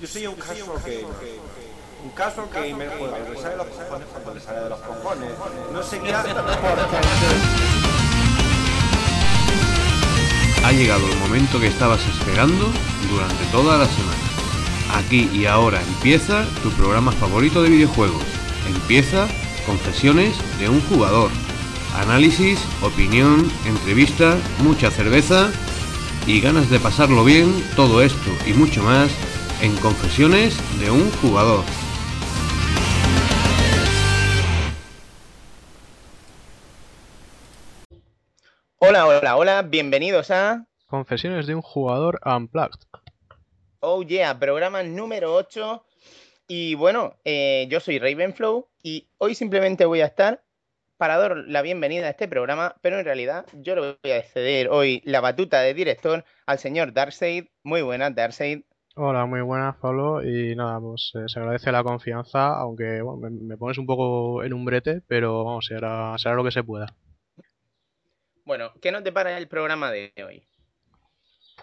Yo soy un caso que... Un caso que me juega, le sale de los cojones cuando le sale de los cojones. No seguirá. Ha llegado el momento que estabas esperando durante toda la semana. Aquí y ahora empieza tu programa favorito de videojuegos. Empieza Confesiones de un jugador. Análisis, opinión, entrevista, mucha cerveza y ganas de pasarlo bien, todo esto y mucho más en Confesiones de un jugador. Hola, hola, hola, bienvenidos a Confesiones de un jugador Unplugged. Oh Yeah, programa número 8. Y bueno, eh, yo soy Ravenflow y hoy simplemente voy a estar para dar la bienvenida a este programa, pero en realidad yo le voy a ceder hoy la batuta de director al señor Darkseid. Muy buenas, Darkseid. Hola, muy buenas, Pablo. Y nada, pues eh, se agradece la confianza, aunque bueno, me, me pones un poco en un brete, pero vamos, será, será lo que se pueda. Bueno, ¿qué nos depara el programa de hoy?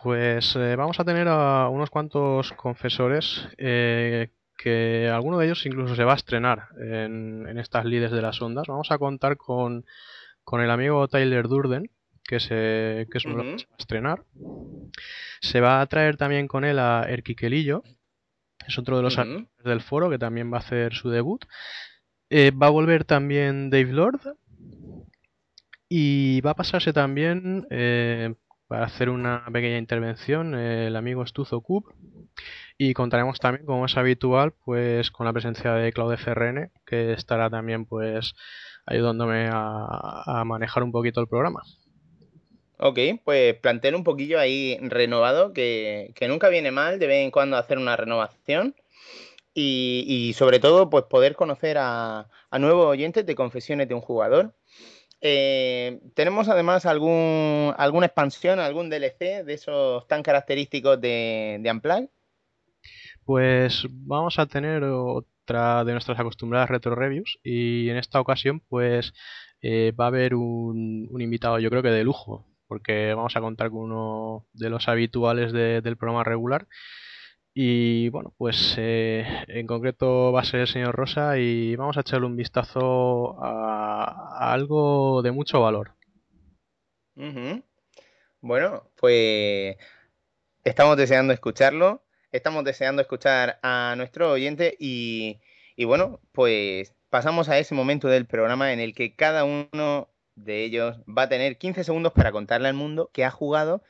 Pues eh, vamos a tener a unos cuantos confesores eh, que alguno de ellos incluso se va a estrenar en, en estas lides de las ondas. Vamos a contar con, con el amigo Tyler Durden, que, se, que es uno de los que se va a estrenar. Se va a traer también con él a Erki Kelillo, es otro de los del foro que también va a hacer su debut. Eh, va a volver también Dave Lord y va a pasarse también eh, para hacer una pequeña intervención eh, el amigo Estuzo Cub y contaremos también, como es habitual, pues con la presencia de Claude Ferrene, que estará también pues ayudándome a, a manejar un poquito el programa. Ok, pues plantel un poquillo ahí renovado, que, que nunca viene mal de vez en cuando hacer una renovación. Y, y sobre todo, pues poder conocer a, nuevos oyentes de Confesiones de un Jugador. Eh, tenemos además algún, alguna expansión, algún DLC de esos tan característicos de, de. Pues vamos a tener otra de nuestras acostumbradas retro reviews y en esta ocasión pues eh, va a haber un, un invitado yo creo que de lujo porque vamos a contar con uno de los habituales de- del programa regular y bueno pues eh, en concreto va a ser el señor Rosa y vamos a echarle un vistazo a, algo de mucho valor. Bueno, pues estamos deseando escucharlo, estamos deseando escuchar a nuestro oyente y, y bueno, pues pasamos a ese momento del programa en el que cada uno de ellos va a tener 15 segundos para contarle al mundo qué ha jugado,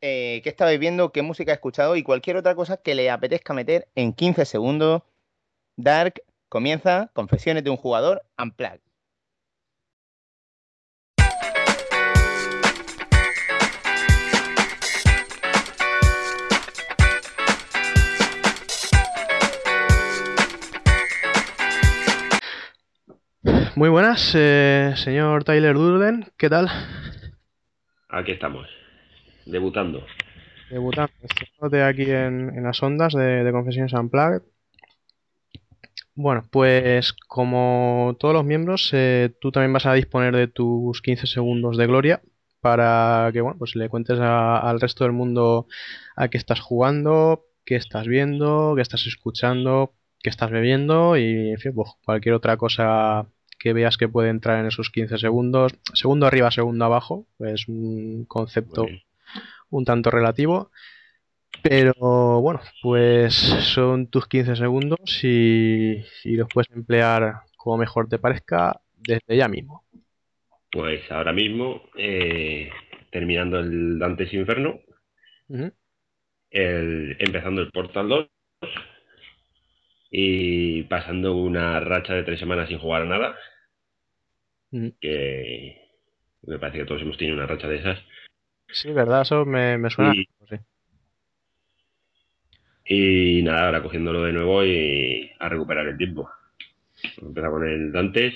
eh, qué está viendo, qué música ha escuchado y cualquier otra cosa que le apetezca meter en 15 segundos. Dark comienza Confesiones de un jugador Unplugged. Muy buenas, eh, señor Tyler Durden, ¿qué tal? Aquí estamos, debutando. Debutante, estrenándote aquí en, en las ondas de, de Confesiones Unplugged. Bueno, pues como todos los miembros, eh, tú también vas a disponer de tus 15 segundos de gloria para que bueno, pues le cuentes a- al resto del mundo a qué estás jugando, qué estás viendo, qué estás escuchando, qué estás bebiendo y en fin, pues cualquier otra cosa que veas que puede entrar en esos 15 segundos. Segundo arriba, segundo abajo, es un concepto un tanto relativo. Pero bueno, pues son tus 15 segundos y, y los puedes emplear como mejor te parezca desde ya mismo. Pues ahora mismo, eh, terminando el Dantes Inferno, el- empezando el Portal 2 y pasando una racha de tres semanas sin jugar a nada, Que me parece que todos hemos tenido una racha de esas. Sí, ¿verdad? Eso me, me suena. Y- sí. Y nada, ahora cogiéndolo de nuevo y a recuperar el tiempo. Empezar con el Dantes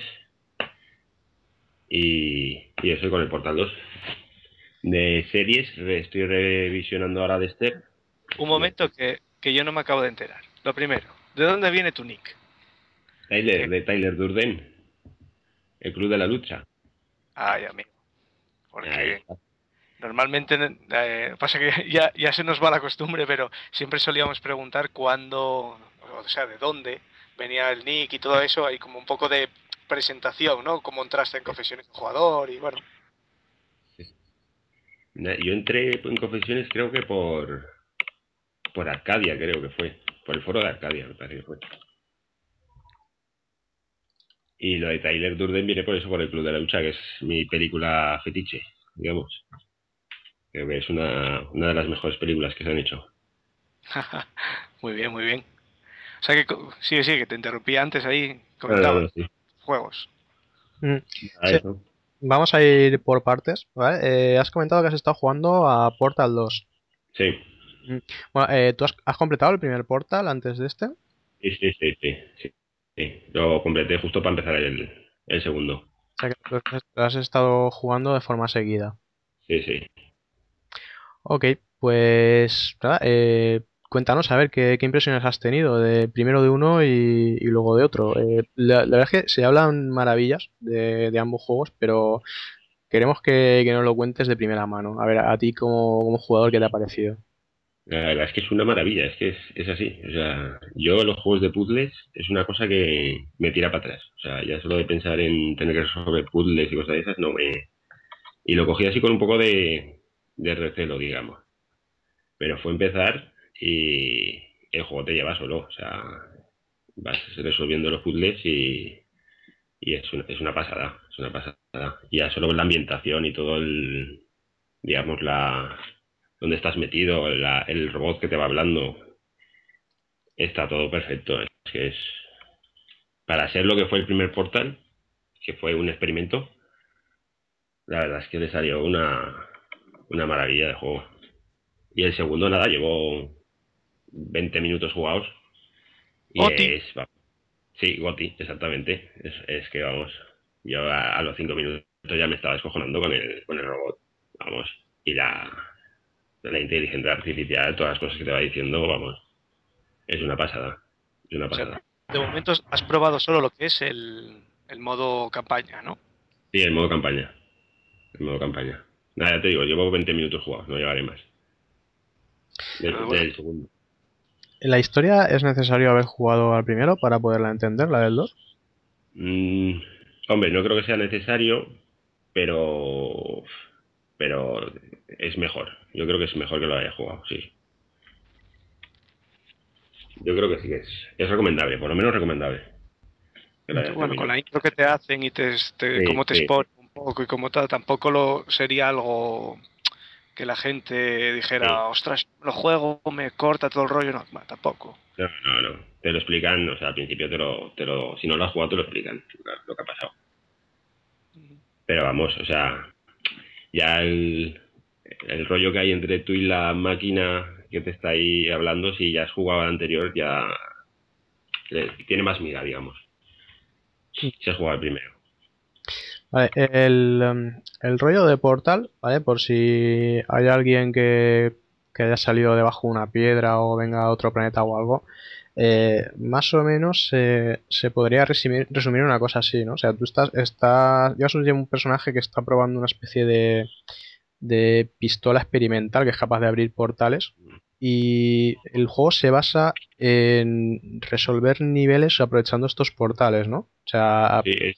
y, y eso con el Portal 2. De series, estoy revisionando ahora Dexter. Un momento que, que yo no me acabo de enterar. Lo primero, ¿de dónde viene tu nick? Tyler, de Tyler Durden. El Club de la Lucha. Ay, amigo. Porque. Normalmente, eh, pasa que ya, ya se nos va la costumbre, pero siempre solíamos preguntar cuándo, o sea, de dónde venía el nick y todo eso, hay como un poco de presentación, ¿no? Cómo entraste en confesiones de jugador y bueno. Yo entré en confesiones creo que por por Arcadia, creo que fue. Por el foro de Arcadia, me parece que fue. Y lo de Tyler Durden viene por eso, por el Club de la Lucha, que es mi película fetiche, digamos. Creo que es una, una de las mejores películas que se han hecho. muy bien, muy bien. O sea que sí, sí, que te interrumpí antes ahí, comentaba juegos. Mm, Vamos a ir por partes, ¿vale? Eh, has comentado que has estado jugando a Portal 2. Sí. Mm, bueno, eh, ¿tú has, completado el primer Portal antes de este? Sí, sí, sí, sí. Sí. Lo completé justo para empezar el, el segundo. O sea que has estado jugando de forma seguida. Sí, sí. Ok, pues nada, eh, cuéntanos a ver qué, impresiones has tenido de primero de uno y, luego de otro. Eh, la, verdad es que se hablan maravillas de, ambos juegos, pero queremos que, nos lo cuentes de primera mano. A ver, a ti como, jugador, ¿qué te ha parecido? La verdad es que es una maravilla, es que es, así. O sea, yo los juegos de puzzles es una cosa que me tira para atrás. O sea, ya solo de pensar en tener que resolver puzzles y cosas de esas, no me... Y lo cogí así con un poco de, de recelo, digamos. Pero fue empezar y el juego te lleva solo, o sea, vas resolviendo los puzzles y, y es, una, es una pasada, es una pasada. Y ya solo la ambientación y todo el, digamos, la donde estás metido, el robot que te va hablando, está todo perfecto. Es que es, para ser lo que fue el primer portal, que fue un experimento, la verdad es que le salió una, una maravilla de juego. Y el segundo, nada, llevó 20 minutos jugados. Y es. Sí, Goti, exactamente. Es, que vamos. Yo a, los 5 minutos ya me estaba descojonando con el, con el robot. Vamos. Y la, la inteligencia artificial, todas las cosas que te va diciendo, vamos. Es una pasada. Es una pasada. de momento has probado solo lo que es el, el modo campaña, ¿no? Sí, el modo campaña. El modo campaña. Nada, ya te digo, llevo 20 minutos jugados, no llevaré más. Del, ah, segundo. ¿En la historia es necesario haber jugado al primero para poderla entender, la del 2? Mm, hombre, no creo que sea necesario, pero pero es mejor. Yo creo que es mejor que lo haya jugado, sí. Yo creo que sí que es, es recomendable, por lo menos recomendable. Bueno, con la intro que te hacen y te, te cómo te sí. un poco y como tal, tampoco lo sería algo que la gente dijera, ostras, lo juego, me corta todo el rollo, no, tampoco. No, no, no, te lo explican, o sea, al principio te lo, te lo si no lo has jugado te lo explican, lo que ha pasado. Pero vamos, o sea, ya el, el rollo que hay entre tú y la máquina que te está ahí hablando, si ya has jugado al anterior, ya tiene más mira, digamos. Si has jugado el primero. Vale, el, um, el rollo de Portal, ¿vale? Por si hay alguien que, haya salido debajo de una piedra o venga a otro planeta o algo, eh, más o menos se podría resumir, resumir, una cosa así, ¿no? O sea, tú estás, estás, ya un personaje que está probando una especie de, de pistola experimental que es capaz de abrir portales y el juego se basa en resolver niveles aprovechando estos portales, ¿no? O sea, eh,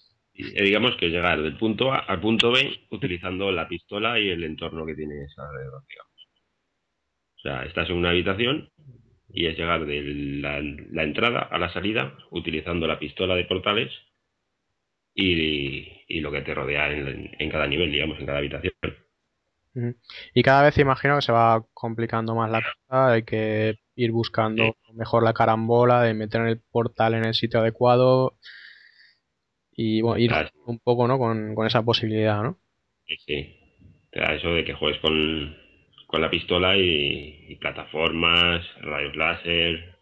digamos que llegar del punto A al punto B utilizando la pistola y el entorno que tienes alrededor, digamos. O sea, estás en una habitación y es llegar de la, entrada a la salida utilizando la pistola de portales y, lo que te rodea en, cada nivel, digamos, en cada habitación. Y cada vez imagino que se va complicando más la cosa, hay que ir buscando mejor la carambola, de meter el portal en el sitio adecuado, y bueno, ir un poco ¿no? con, esa posibilidad, ¿no? Sí, sí. Te da eso de que juegues con, la pistola y, plataformas, rayos láser,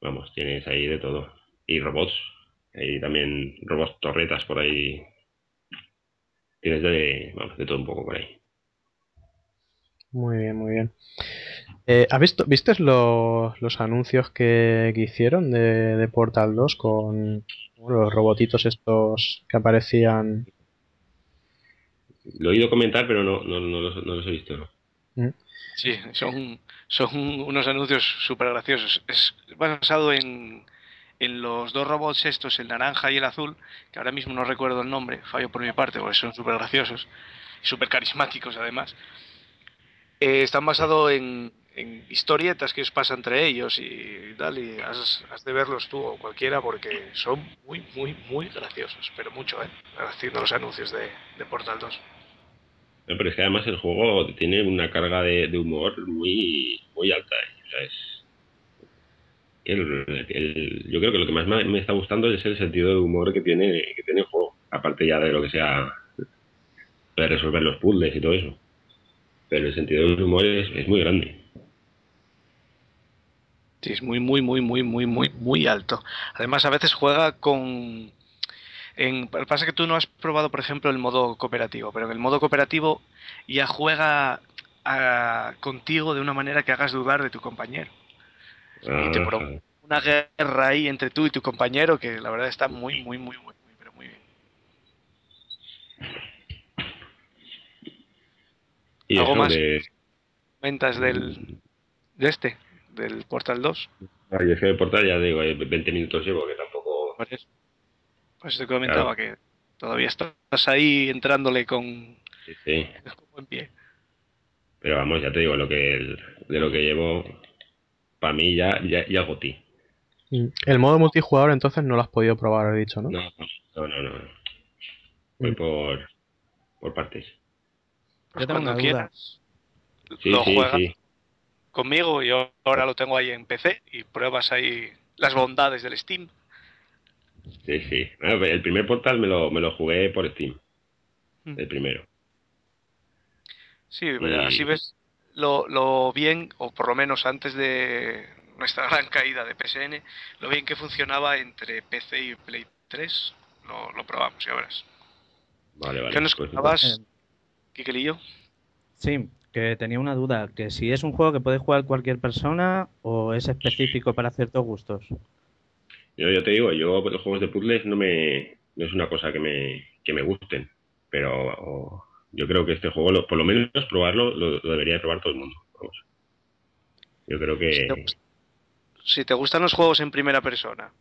vamos, tienes ahí de todo. Y robots, hay también robots torretas por ahí. Tienes de, vamos, de todo un poco por ahí. Muy bien, muy bien. Eh, ¿Has visto, viste los, los anuncios que, hicieron de, de Portal 2 con, los robotitos estos que aparecían. Lo he oído comentar, pero no, no, no, los, no los he visto. Mm. Sí, son, son unos anuncios súper graciosos. Es basado en, en los dos robots estos, el naranja y el azul, que ahora mismo no recuerdo el nombre, fallo por mi parte, porque son súper graciosos, súper carismáticos además. Eh, están basados en, historietas que os pasa entre ellos y tal, y has, de verlos tú o cualquiera porque son muy, muy, muy graciosos, pero mucho, ¿eh? Haciendo los anuncios de, Portal 2. pero es que además el juego tiene una carga de, humor muy, muy alta, ¿eh? yo creo que lo que más me, está gustando es el sentido de humor que tiene, que tiene el juego, aparte ya de lo que sea de resolver los puzzles y todo eso. Pero el sentido del humor es, muy grande. Sí, es muy, muy, muy, muy, muy, muy, muy alto. Además, a veces juega con. En, pasa que tú no has probado, por ejemplo, el modo cooperativo, pero en el modo cooperativo ya juega contigo de una manera que hagas dudar de tu compañero. Y te ah. una guerra ahí entre tú y tu compañero que la verdad está muy, muy, muy, muy, muy, pero muy bien. ¿Y ¿Algo más? De... ¿Comentas del, de este, del Portal 2? Ah, es que el Portal ya digo, 20 minutos llevo, que tampoco... Pues, pues te comentaba que todavía estás ahí entrándole con... Sí, sí. en pie. Pero vamos, ya te digo, lo que de lo que llevo para mí ya, ya, ya goti. Mm. El modo multijugador entonces no lo has podido probar, he dicho, ¿no? No, no, no. no. Voy mm. por, por partes. Yo tengo una quieras. Sí, lo sí, sí. conmigo y ahora lo tengo ahí en PC y pruebas ahí las bondades del Steam. Sí, sí. el primer portal me lo, me lo jugué por Steam. Mm. El primero. Sí, así ves lo, lo bien, o por lo menos antes de nuestra gran caída de PSN, lo bien que funcionaba entre PC y Play 3. Lo, lo probamos y verás. Vale, vale. ¿Qué nos pues contabas, Kikelillo? Sí, que tenía una duda, que si es un juego que puede jugar cualquier persona o es específico para ciertos gustos. Yo, yo te digo, yo los juegos de puzzles no me no es una cosa que me, que me gusten, pero yo creo que este juego, por lo menos probarlo, lo, debería probar todo el mundo. Yo creo que... Si te, gustan los juegos en primera persona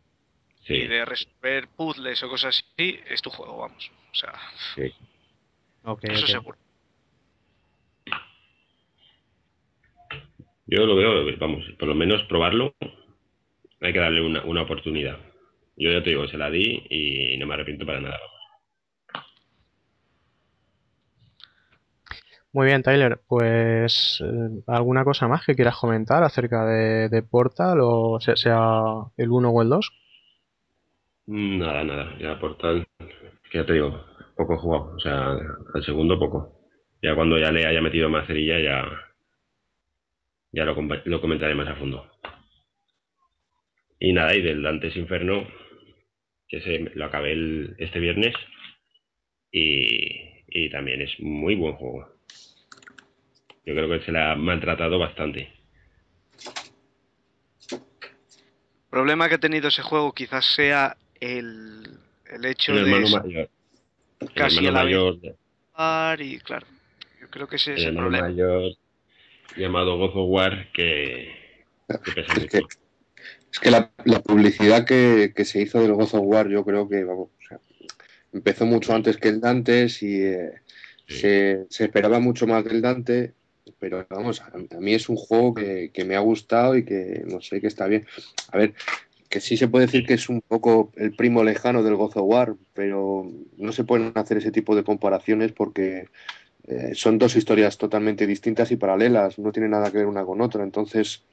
y de resolver puzzles o cosas así, es tu juego, vamos. O sea, sí. eso seguro. Yo lo veo, vamos, por lo menos probarlo, hay que darle una, una oportunidad. Yo ya te digo, se la di y no me arrepiento para nada. Muy bien, Tyler. Pues, eh, ¿alguna cosa más que quieras comentar acerca de, Portal, o sea, el 1 o el 2? Nada, nada. Ya Portal, que ya te digo, poco jugado. O sea, al segundo poco. Ya cuando ya le haya metido más cerilla, ya, ya lo, lo comentaré más a fondo. Y nada, y del Dantes Inferno, que se, lo acabé el, este viernes, y, y también es muy buen juego. Yo creo que se le ha maltratado bastante. El problema que ha tenido ese juego quizás sea el, el hecho el hermano mayor. casi el mayor y claro, yo creo que ese es el, problema. mayor llamado God of War que, pesa es que la, publicidad que, se hizo del God of War yo creo que vamos, empezó mucho antes que el Dantes y eh, se, se, esperaba mucho más del Dante pero vamos, a, mí es un juego que, me ha gustado y que no sé, que está bien. A ver, que sí se puede decir que es un poco el primo lejano del Gozo War, pero no se pueden hacer ese tipo de comparaciones porque eh, son dos historias totalmente distintas y paralelas, no tienen nada que ver una con otra. Entonces,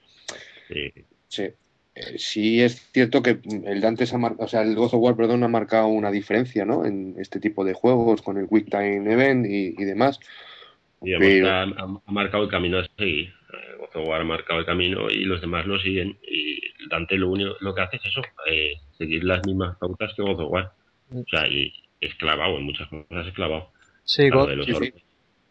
sí. Eh, sí, es cierto que el Dantes ha o sea, el God War, perdón, ha marcado una diferencia, ¿no? En este tipo de juegos con el Quick Time Event y, y demás. Y ha, marcado el camino a seguir. God ha marcado el camino y los demás lo siguen. Y Dante lo único lo que hace es eso, eh, seguir las mismas pautas que God of War. O sea, y es clavado, en muchas cosas es clavado. Sí,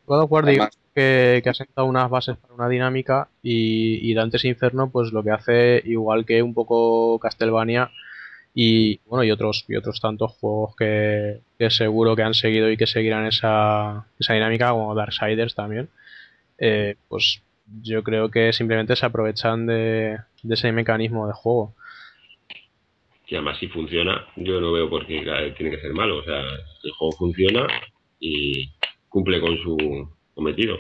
God, of War digo que, que, ha sentado unas bases para una dinámica y, y Dante's Inferno pues lo que hace, igual que un poco Castlevania, Y bueno, y otros, y otros tantos juegos que, seguro que han seguido y que seguirán esa, esa dinámica, como Darksiders también. Eh, pues yo creo que simplemente se aprovechan de, ese mecanismo de juego. Y además si funciona, yo no veo por qué tiene que ser malo. O sea, el juego funciona y cumple con su cometido.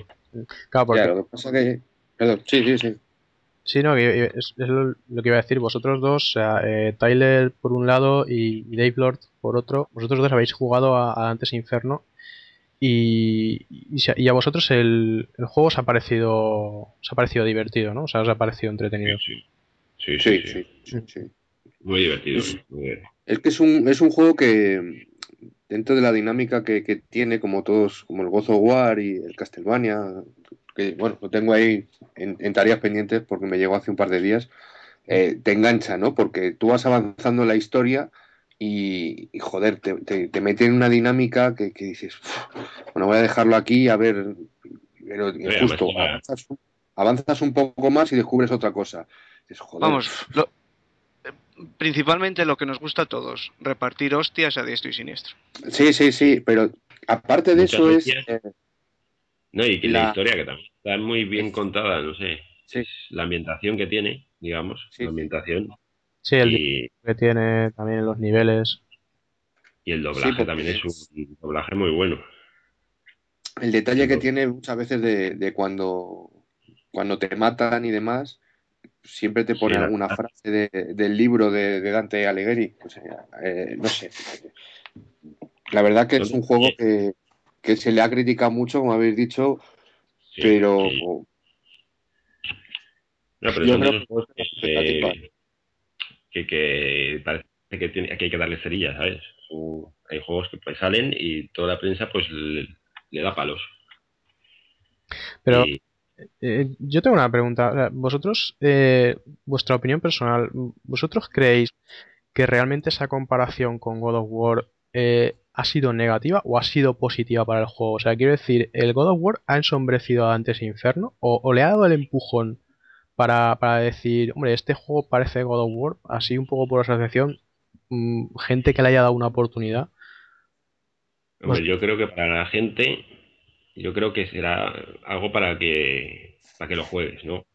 Claro, porque... lo que pasa que... Perdón, sí, sí, sí. Sí, no, es, lo, que iba a decir. Vosotros dos, o sea, eh, Tyler por un lado y Dave Lord por otro, vosotros dos habéis jugado a, Antes Inferno y, y, a vosotros el, el, juego os ha parecido os ha parecido divertido, ¿no? O sea, os ha parecido entretenido. Sí, sí, sí. sí, Muy divertido. Es, que es un, es un juego que dentro de la dinámica que, que tiene, como todos, como el Gozo War y el Castlevania, que bueno, lo tengo ahí en, tareas pendientes porque me llegó hace un par de días, eh, te engancha, ¿no? Porque tú vas avanzando en la historia y, joder, te, te, mete en una dinámica que, dices, bueno, voy a dejarlo aquí a ver, pero justo avanzas, un poco más y descubres otra cosa. Vamos, principalmente lo que nos gusta a todos, repartir hostias a diestro y siniestro. Sí, sí, sí, pero aparte de eso es... No, y la... historia que también está muy bien contada, no sé. La ambientación que tiene, digamos, la ambientación. Sí, el que tiene también los niveles. Y el doblaje también es un doblaje muy bueno. El detalle que tiene muchas veces de, cuando, cuando te matan y demás, siempre te pone alguna frase del libro de, Dante Alighieri. O sea, eh, no sé. La verdad que es un juego que, que se le ha criticado mucho, como habéis dicho, pero... No, pero yo creo que, que, parece que, tiene, que hay que darle cerillas, ¿sabes? hay juegos que pues salen y toda la prensa pues le, da palos. Pero eh, yo tengo una pregunta. Vosotros, eh, vuestra opinión personal, ¿vosotros creéis que realmente esa comparación con God of War eh, ha sido negativa o ha sido positiva para el juego. O sea, quiero decir, ¿el God of War ha ensombrecido a Dantes Inferno o, le ha dado el empujón para, decir, hombre, este juego parece God of War, así un poco por asociación, mm, gente que le haya dado una oportunidad? Pues yo creo que para la gente, yo creo que será algo para que, para que lo juegues, ¿no?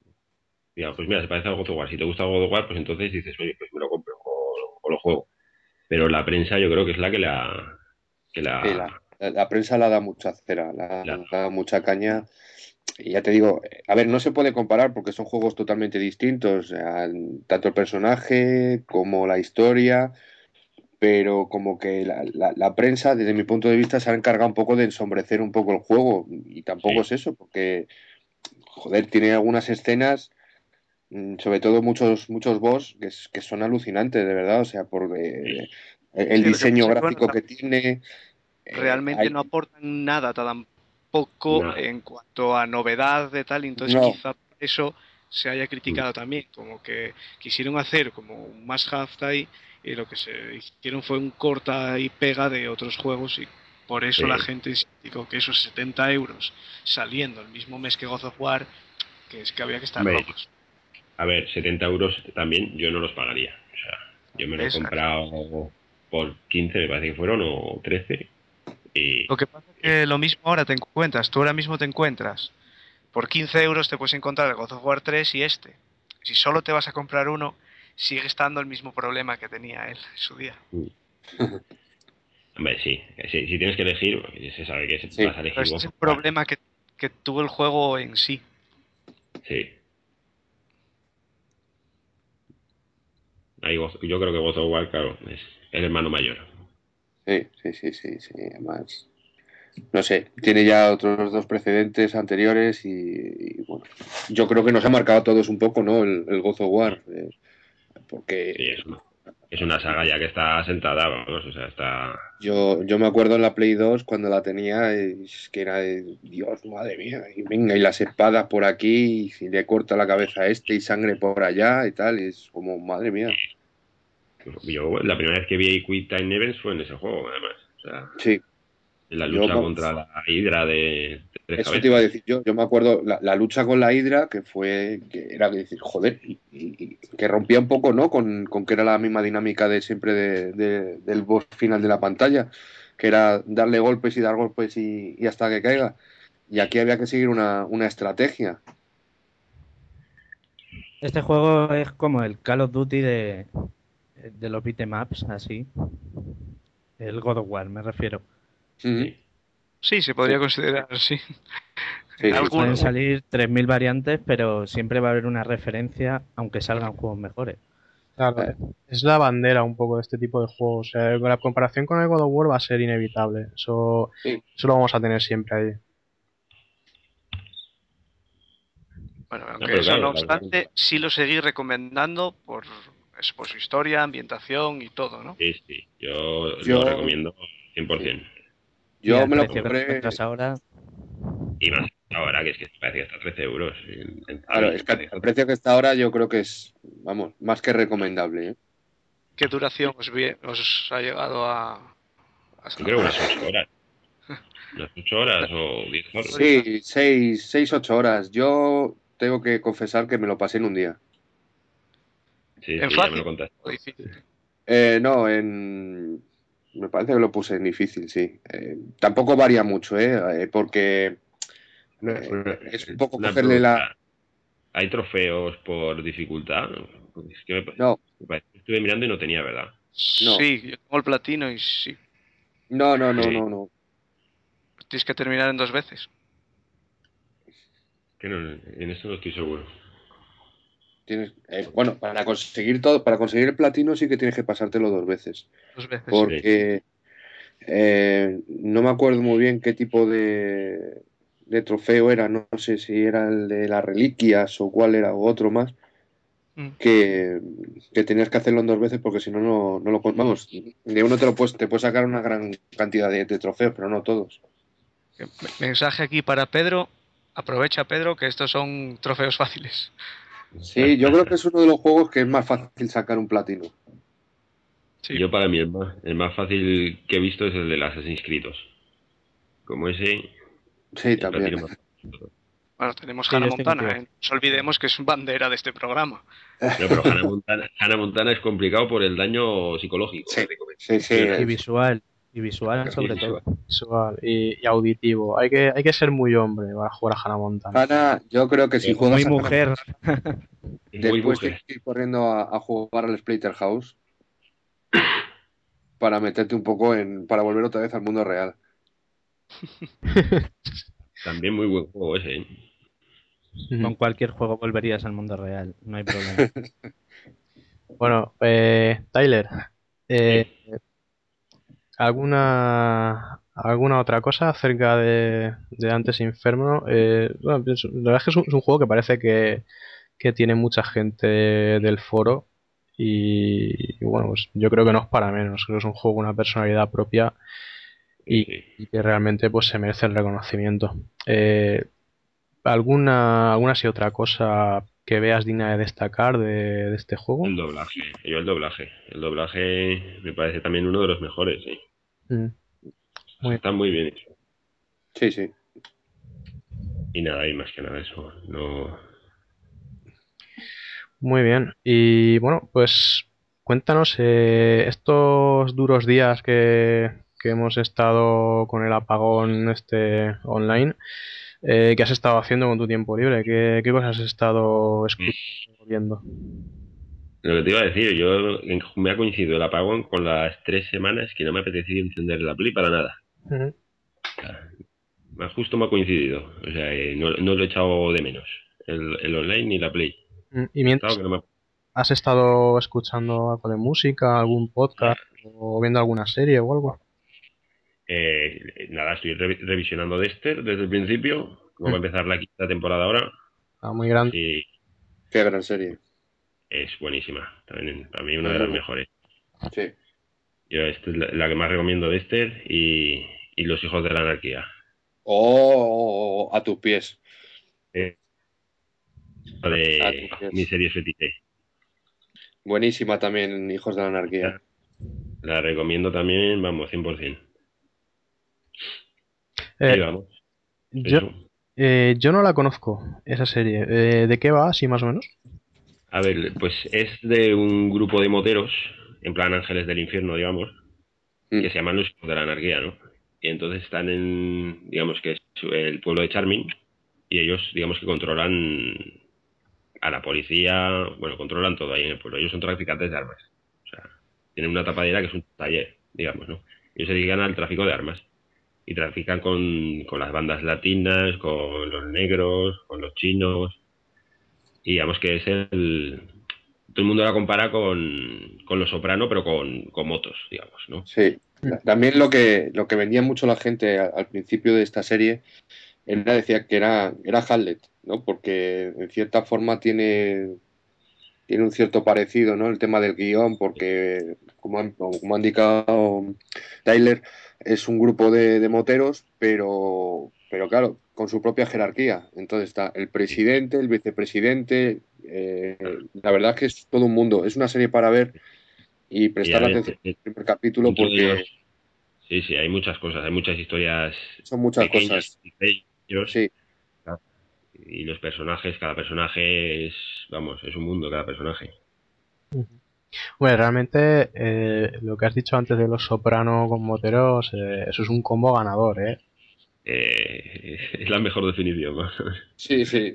pues mira, se parece a God of War. Si te gusta God of War, pues entonces dices, oye, pues me lo compro o lo juego. Pero la prensa yo creo que es la que la, la... prensa la da mucha cera, la, da mucha caña. Y ya te digo, a ver, no se puede comparar porque son juegos totalmente distintos, tanto el personaje como la historia, pero como que la, prensa, desde mi punto de vista, se ha encargado un poco de ensombrecer un poco el juego. Y tampoco es eso, porque, joder, tiene algunas escenas, mm, sobre todo muchos, muchos boss, que, son alucinantes, de verdad, o sea, por... Eh, el diseño gráfico que tiene. Eh, realmente no aportan nada tampoco en cuanto a novedad de tal, entonces quizá eso se haya criticado también, como que quisieron hacer como un más half ahí y lo que se hicieron fue un corta y pega de otros juegos y por eso la gente dijo que esos 70 euros saliendo el mismo mes que God of War, que es que había que estar locos. A ver, 70 euros también yo no los pagaría. O sea, yo me lo he comprado por 15 me parece que fueron o 13. Y, lo que pasa es que lo mismo ahora te encuentras, tú ahora mismo te encuentras, por 15 euros te puedes encontrar el God of War 3 y este. Si solo te vas a comprar uno, sigue estando el mismo problema que tenía él en su día. Mm. Hombre, sí, si tienes que elegir, se sabe que vas a elegir. es el problema que, que tuvo el juego en sí. Sí. Ahí, yo creo que God of War, claro, es el hermano mayor. Sí, sí, sí, sí, sí. Además, no sé, tiene ya otros dos precedentes anteriores y, bueno, yo creo que nos ha marcado a todos un poco, ¿no? El, el Gozo War. Eh, porque. es, una, saga ya que está sentada, vamos, o sea, está. Yo, yo me acuerdo en la Play 2 cuando la tenía, es que era de Dios, madre mía, y venga, y las espadas por aquí, y si le corta la cabeza a este y sangre por allá y tal, y es como, madre mía. Yo la primera vez que vi Quick Time Events fue en ese juego, además. O sea, sí. En la lucha contra la hidra de, Eso te iba a decir yo. Yo me acuerdo la, la lucha con la Hidra, que fue. que era de decir, joder, y, y- y que rompía un poco, ¿no? Con, con que era la misma dinámica de siempre de- de- del boss final de la pantalla, que era darle golpes y dar golpes y, y hasta que caiga. Y aquí había que seguir una, una estrategia. Este juego es como el Call of Duty de, de los beatemaps, así. El God of War, me refiero. Ujú. Sí, se podría considerar, sí. Pueden salir 3.000 variantes, pero siempre va a haber una referencia, aunque salgan juegos mejores. Claro, es la bandera un poco de este tipo de juegos. O sea, la comparación con el God of War va a ser inevitable. Eso, Sí. eso lo vamos a tener siempre ahí. Bueno, aunque eso claro, no obstante, sí lo seguí recomendando por, es por su historia, ambientación y todo, ¿no? Sí, sí. Yo, Yo- lo recomiendo 100%. Yo al me lo compré. ahora, Y más ahora que es que parece que está a 13 euros. Claro, es que el precio que está ahora yo creo que es, vamos, más que recomendable. ¿eh? ¿Qué duración os, os ha llegado a, a Yo creo unas 8 horas. Unas 8 horas o 10 horas. Sí, seis, seis, ocho horas. Yo tengo que confesar que me lo pasé en un día. Sí, ¿En sí, ya me fácil? lo contaste. Eh, no, en... Me parece que lo puse en difícil, sí. Eh, tampoco varía mucho, ¿eh? Eh, porque eh, es un poco cogerle la... ¿Hay trofeos por dificultad? Porque es que me, pa- No, me parece que estuve mirando y no tenía, ¿verdad? No. Sí, yo tengo el platino y sí. no, no, no, Sí. no, no. Tienes que terminar en dos veces. Que no, en esto no estoy seguro. Tienes, eh, bueno, para conseguir todo, para conseguir el platino sí que tienes que pasártelo dos veces. Dos veces. Porque eh, no me acuerdo muy bien qué tipo de, de trofeo era, no sé si era el de las reliquias o cuál era, o otro más, Mm. que, que tenías que hacerlo en dos veces porque si no, no, no lo Vamos, de uno te lo puedes, te puedes sacar una gran cantidad de, de trofeos, pero no todos. Me- Mensaje aquí para Pedro. Aprovecha, Pedro, que estos son trofeos fáciles. Sí, yo creo que es uno de los juegos que es más fácil sacar un platino. Sí. Yo para mí el más, el más fácil que he visto es el de las Assassin's Creed. Como ese, Sí, también. Bueno, tenemos Sí, Hannah Montana. ¿eh? No nos olvidemos que es bandera de este programa. No, pero Hannah Montana, Hannah Montana es complicado por el daño psicológico. Sí. Sí, sí. y visual. Y visual sobre Sí, todo. Visual y, y auditivo. Hay que, hay que ser muy hombre para jugar a Hannah Montana. Hanna, yo creo que si Eh, juegas Muy a- mujer. Después que ir corriendo a, a jugar al Splatterhouse para meterte un poco en. para volver otra vez al mundo real. También muy buen juego ese. ¿eh? Con cualquier juego volverías al mundo real. No hay problema. Bueno, eh, Tyler, eh, ¿alguna, ¿alguna otra cosa acerca de, de Antes Inferno? Eh, pues, la verdad es que es un, juego que parece que, que tiene mucha gente del foro y, bueno, pues yo creo que no es para menos, creo que es un juego con una personalidad propia y que realmente pues se merece el reconocimiento. Eh, ¿alguna, alguna sí otra cosa que veas digna de destacar de, de este juego? El doblaje. Yo el doblaje. El doblaje me parece también uno de los mejores. ¿eh? Mm. Muy- Está muy bien hecho. Sí, sí. Y nada, y más que nada eso. No, Muy bien. Y bueno, pues cuéntanos eh, estos duros días que, que hemos estado con el apagón este online, eh, ¿qué has estado haciendo con tu tiempo libre? ¿Qué, qué cosas has estado escuchando viendo? Lo que te iba a decir, yo me ha coincidido el apagón con las tres semanas que no me apetecía encender la Play para nada. Más justo me ha coincidido. O sea, eh, no, no lo he echado de menos. El, el online ni la Play. Mm, Y mientras no me- has estado escuchando algo de música, algún podcast o viendo alguna serie o algo. Eh, nada, estoy re- revisionando Dexter desde el principio. Vamos a empezar la quinta temporada ahora. Ah, muy grande. Y Qué gran serie. es buenísima. También, para mí una de las mejores. Sí. Yo esta es la, la que más recomiendo Dexter y, y Los Hijos de la Anarquía. Oh, a tus pies. Eh, de mi serie fetiche. Buenísima también, Hijos de la Anarquía. La recomiendo también, vamos, 100%. Eh, vamos. Yo, eh, yo no la conozco, esa serie. Eh, ¿De qué va, así más o menos? A ver, pues es de un grupo de moteros, en plan ángeles del infierno, digamos, Mm. que se llaman los de la anarquía, ¿no? Y entonces están en, digamos que es el pueblo de Charming, y ellos, digamos que controlan a la policía, bueno, controlan todo ahí en el pueblo. Ellos son traficantes de armas. O sea, tienen una tapadera que es un taller, digamos, ¿no? Ellos se dedican al tráfico de armas. Y trafican con, con las bandas latinas, con los negros, con los chinos. Y digamos que es el... Todo el mundo la compara con, con Los Soprano, pero con, con motos, digamos, ¿no? Sí. También lo que, lo que vendía mucho la gente al principio de esta serie era decía que era, era Hamlet, ¿no? Porque en cierta forma tiene, tiene un cierto parecido, ¿no? El tema del guion, porque como, como ha indicado Tyler, es un grupo de, de moteros, pero, pero claro, con su propia jerarquía. Entonces está el presidente, el vicepresidente. eh, la verdad es que es todo un mundo. Es una serie para ver y prestar a ver, atención al primer capítulo porque Sí, sí, hay muchas cosas, hay muchas historias son muchas pequeñas cosas. Sí, y los personajes, cada personaje es, vamos, es un mundo cada personaje. Bueno, realmente eh, lo que has dicho antes de los soprano con moteros, eh, eso es un combo ganador, ¿eh? Eh, es la mejor definición. ¿no? sí, sí.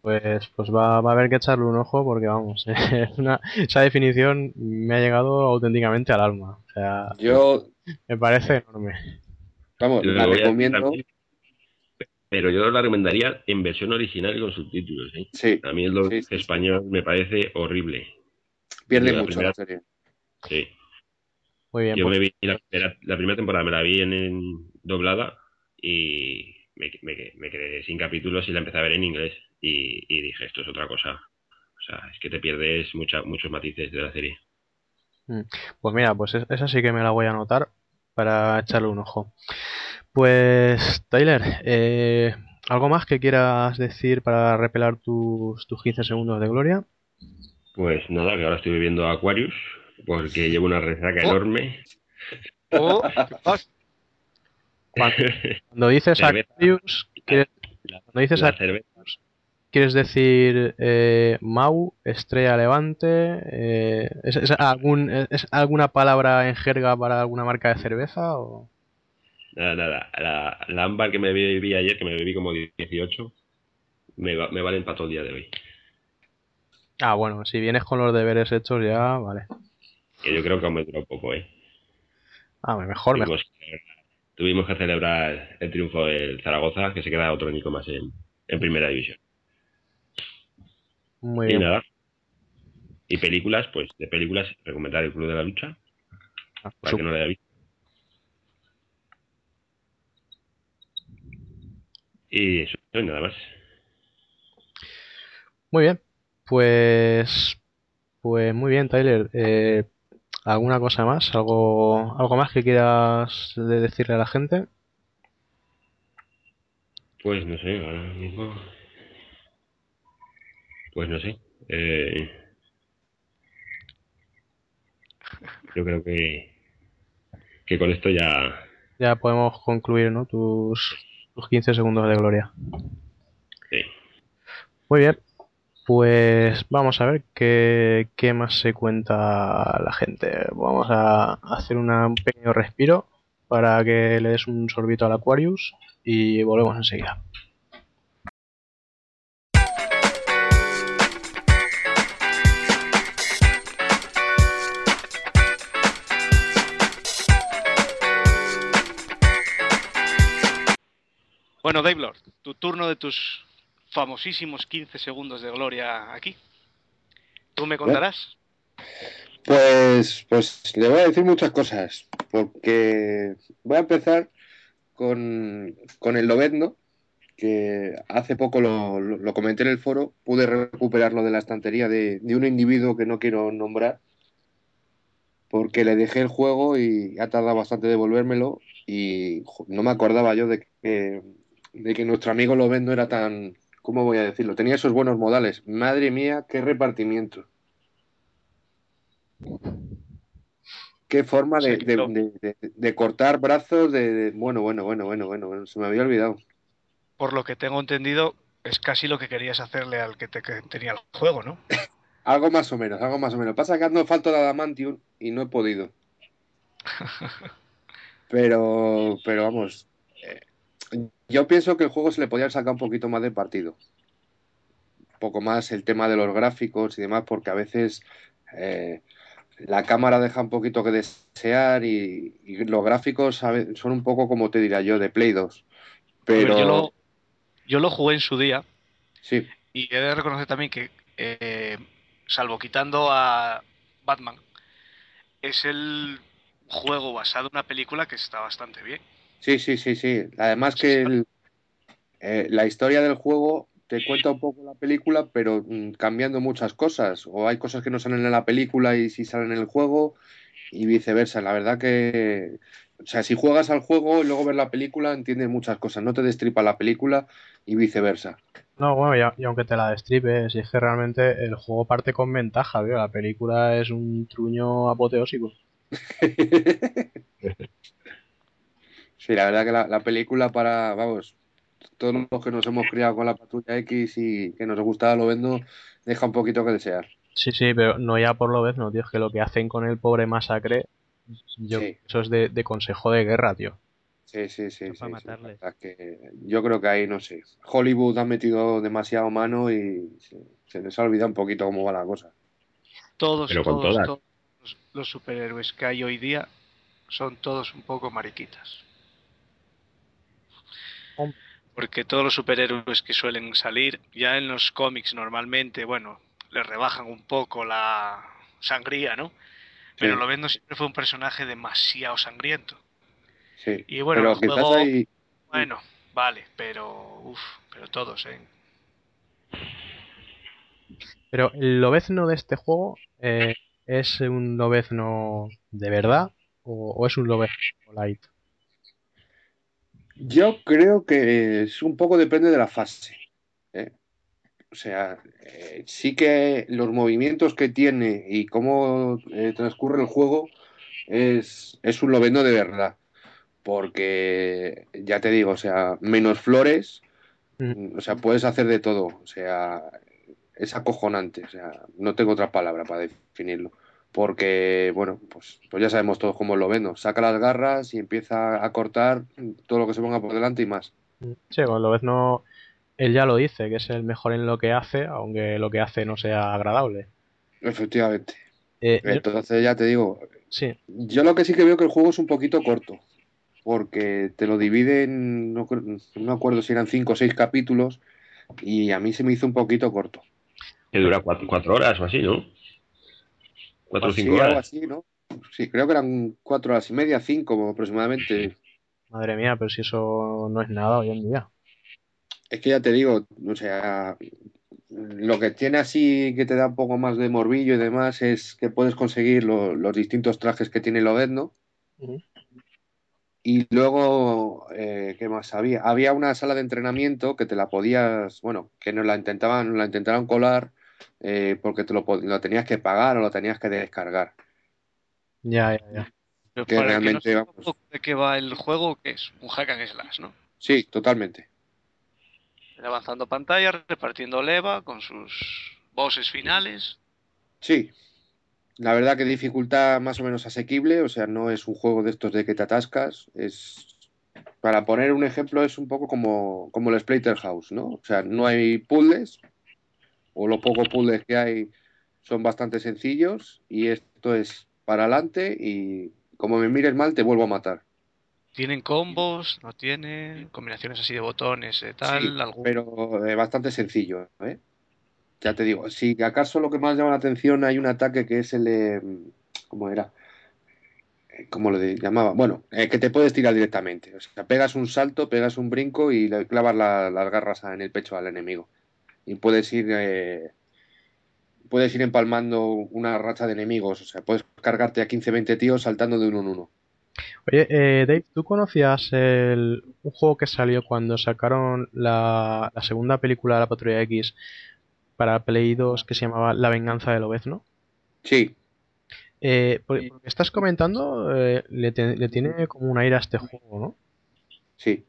Pues, pues va, va a haber que echarle un ojo porque vamos, una- esa definición me ha llegado auténticamente al alma. O sea, Yo, me parece enorme. vamos, la recomiendo. pero yo la recomendaría en versión original y con subtítulos. ¿eh? Sí, A mí el doblaje Sí, sí, sí. español me parece horrible. Pierde la mucho primera- la serie. Sí. Muy bien, Yo pues, me vi la primera, la primera temporada, me la vi en, en doblada y me, me- me quedé sin capítulos y la empecé a ver en inglés y, y dije, esto es otra cosa. O sea, es que te pierdes mucha, muchos matices de la serie. pues mira, pues es- esa sí que me la voy a anotar para echarle un ojo. Pues, Tyler, eh, ¿algo más que quieras decir para repelar tus, tus 15 segundos de gloria? Pues nada, que ahora estoy bebiendo Aquarius porque llevo una resaca Oh. enorme. Oh. Cuando dices Cerveza. Aquarius, ¿quieres, cuando dices la Aquarius, cerveza. ¿quieres decir eh, Mau, Estrella Levante? eh, ¿es, es algún, ¿Es alguna palabra en jerga para alguna marca de cerveza? O... Nada, nada. La, la ámbar que me bebí ayer, que me bebí como 18, me, va- me valen para todo el día de hoy. Ah, bueno, si vienes con los deberes hechos ya, vale. Que yo creo que aumentó un poco, ¿eh? Ah, mejor, mejor. Tuvimos que, tuvimos que celebrar el triunfo del Zaragoza, que se queda otro añito más en, en primera división. Muy Y bien. nada. Y películas, pues de películas, recomendar el Club de la Lucha, Ah, para que no lo haya visto. Y eso, y nada más. Muy bien. Pues. Pues muy bien, Tyler. Eh, ¿alguna cosa más? ¿Algo, algo más que quieras de- decirle a la gente? Pues no sé, ahora mismo. Pues no sé. Eh, yo creo que, que con esto ya. Ya podemos concluir, ¿no? Tus, tus 15 segundos de gloria. Sí. Muy bien. Pues vamos a ver qué, qué más se cuenta la gente. Vamos a hacer un pequeño respiro para que le des un sorbito al Aquarius y volvemos enseguida. Bueno, Dave Lord, tu turno de tus famosísimos 15 segundos de gloria aquí. ¿Tú me contarás? Pues, pues le voy a decir muchas cosas, porque voy a empezar con, con el Lobezno, que hace poco lo, lo- lo comenté en el foro, pude recuperarlo de la estantería de, de un individuo que no quiero nombrar, porque le dejé el juego y ha tardado bastante devolvérmelo y no me acordaba yo de que, de que nuestro amigo Lobezno era tan, ¿cómo voy a decirlo? Tenía esos buenos modales. Madre mía, qué repartimiento. Qué forma de, de- cortar brazos de, Bueno, bueno, bueno, bueno, bueno, bueno, se me había olvidado. por lo que tengo entendido, es casi lo que querías hacerle al que, te, que tenía el juego, ¿no? algo más o menos, algo más o menos. Pasa que ando falta de Adamantium y no he podido. pero, pero vamos, yo pienso que el juego se le podía sacar un poquito más de partido. Un poco más el tema de los gráficos y demás, porque a veces eh, la cámara deja un poquito que desear y, los gráficos son un poco como te diría yo, de Play 2. Pero... yo, lo, jugué en su día. Sí. Y he de reconocer también que, eh, salvo quitando a Batman, es el juego basado en una película que está bastante bien. Sí, sí, sí, sí. Además que eh, la historia del juego te cuenta un poco la película, pero mm, cambiando muchas cosas. O hay cosas que no salen en la película y sí salen en el juego, y viceversa. La verdad que, o sea, si juegas al juego y luego ves la película, entiendes muchas cosas. No te destripa la película y viceversa. No, bueno, y, aunque te la destripe, si es que realmente el juego parte con ventaja, ¿vio? La película es un truño apoteósico. sí, la verdad que la, película para, vamos, todos los que nos hemos criado con la patrulla X y que nos gustaba lo vendo, deja un poquito que desear. Sí, sí, pero no ya por lo vez, no, tío, es que lo que hacen con el pobre masacre, yo, eso es de, consejo de guerra, tío. Sí, sí, sí. sí, que yo creo que ahí, no sé, Hollywood ha metido demasiado mano y se, les ha olvidado un poquito cómo va la cosa. Todos, todos los superhéroes que hay hoy día son todos un poco mariquitas. Porque todos los superhéroes que suelen salir, ya en los cómics normalmente, bueno, les rebajan un poco la sangría, ¿no? Pero lo vendo siempre fue un personaje demasiado sangriento. Sí. Y bueno, pero bueno, vale, pero uf, pero todos, ¿eh? Pero el lobezno de este juego eh, ¿Es un lobezno de verdad o, es un lobezno light? Yo creo que es un poco depende de la fase. ¿eh? O sea, eh, sí que los movimientos que tiene y cómo eh, transcurre el juego es, es un lobezno de verdad. Porque, ya te digo, o sea, menos flores, mm. o sea, puedes hacer de todo. O sea, es acojonante, o sea, no tengo otra palabra para definirlo. Porque, bueno, pues, pues ya sabemos todos cómo lo ven, Saca las garras y empieza a cortar todo lo que se ponga por delante y más. Sí, con lo ves no. Él ya lo dice, que es el mejor en lo que hace, aunque lo que hace no sea agradable. Efectivamente. Eh, Entonces ya te digo, sí. yo lo que sí que veo que el juego es un poquito corto, porque te lo dividen, no, no me acuerdo si eran cinco o seis capítulos, y a mí se me hizo un poquito corto. Que dura cuatro, horas o así, ¿no? Cuatro o cinco horas. Algo así, ¿no? Sí, creo que eran cuatro horas y media, cinco aproximadamente. Madre mía, pero si eso no es nada hoy en día. Es que ya te digo, o sea, lo que tiene así que te da un poco más de morbillo y demás es que puedes conseguir los distintos trajes que tiene Lobezno. Y luego, eh, ¿qué más había? Había una sala de entrenamiento que te la podías, bueno, que nos la intentaban, nos la intentaron colar eh, porque te lo, lo, tenías que pagar o lo tenías que descargar. Ya, ya, ya. que realmente, ¿De qué va el juego? Que es un hack and slash, ¿no? Sí, totalmente. Avanzando pantalla, repartiendo leva con sus bosses finales. Sí, la verdad que dificultad más o menos asequible, o sea, no es un juego de estos de que te atascas, es para poner un ejemplo es un poco como, como el House, ¿no? O sea, no hay puzzles, o los pocos puzzles que hay son bastante sencillos, y esto es para adelante y como me mires mal te vuelvo a matar. ¿Tienen combos? ¿No tienen? ¿Combinaciones así de botones? Eh, tal, sí, pero es bastante sencillo, ¿eh? ya te digo, si acaso lo que más llama la atención hay un ataque que es el, ¿cómo era? Eh, ¿Cómo lo llamaba? Bueno, eh, que te puedes tirar directamente. O sea, pegas un salto, pegas un brinco y le clavas las garras en el pecho al enemigo. Y puedes ir, eh, puedes ir empalmando una racha de enemigos. O sea, puedes cargarte a 15-20 tíos saltando de uno en uno. Oye, Dave, ¿tú conocías el, un juego que salió cuando sacaron la, la segunda película de la Patrulla X para Play 2 que se llamaba La venganza del Obezno. Sí. Eh, estás comentando, eh, le, tiene como un aire a este juego, ¿no? Sí.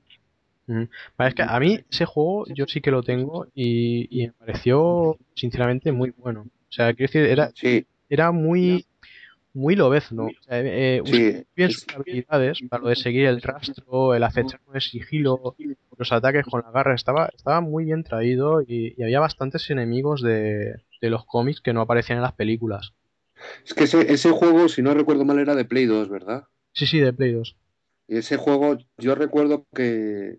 Es que a mí ese juego yo sí que lo tengo y, me pareció sinceramente muy bueno. O sea, quiero decir, era, era muy muy lobezno. O sea, eh, eh bien sus habilidades para lo de seguir el rastro, el acechar con el sigilo, los ataques con la garra. Estaba, estaba muy bien traído y, había bastantes enemigos de, los cómics que no aparecían en las películas. Es que ese, ese juego, si no recuerdo mal, era de Play 2, ¿verdad? Sí, sí, de Play 2. Y ese juego, yo recuerdo que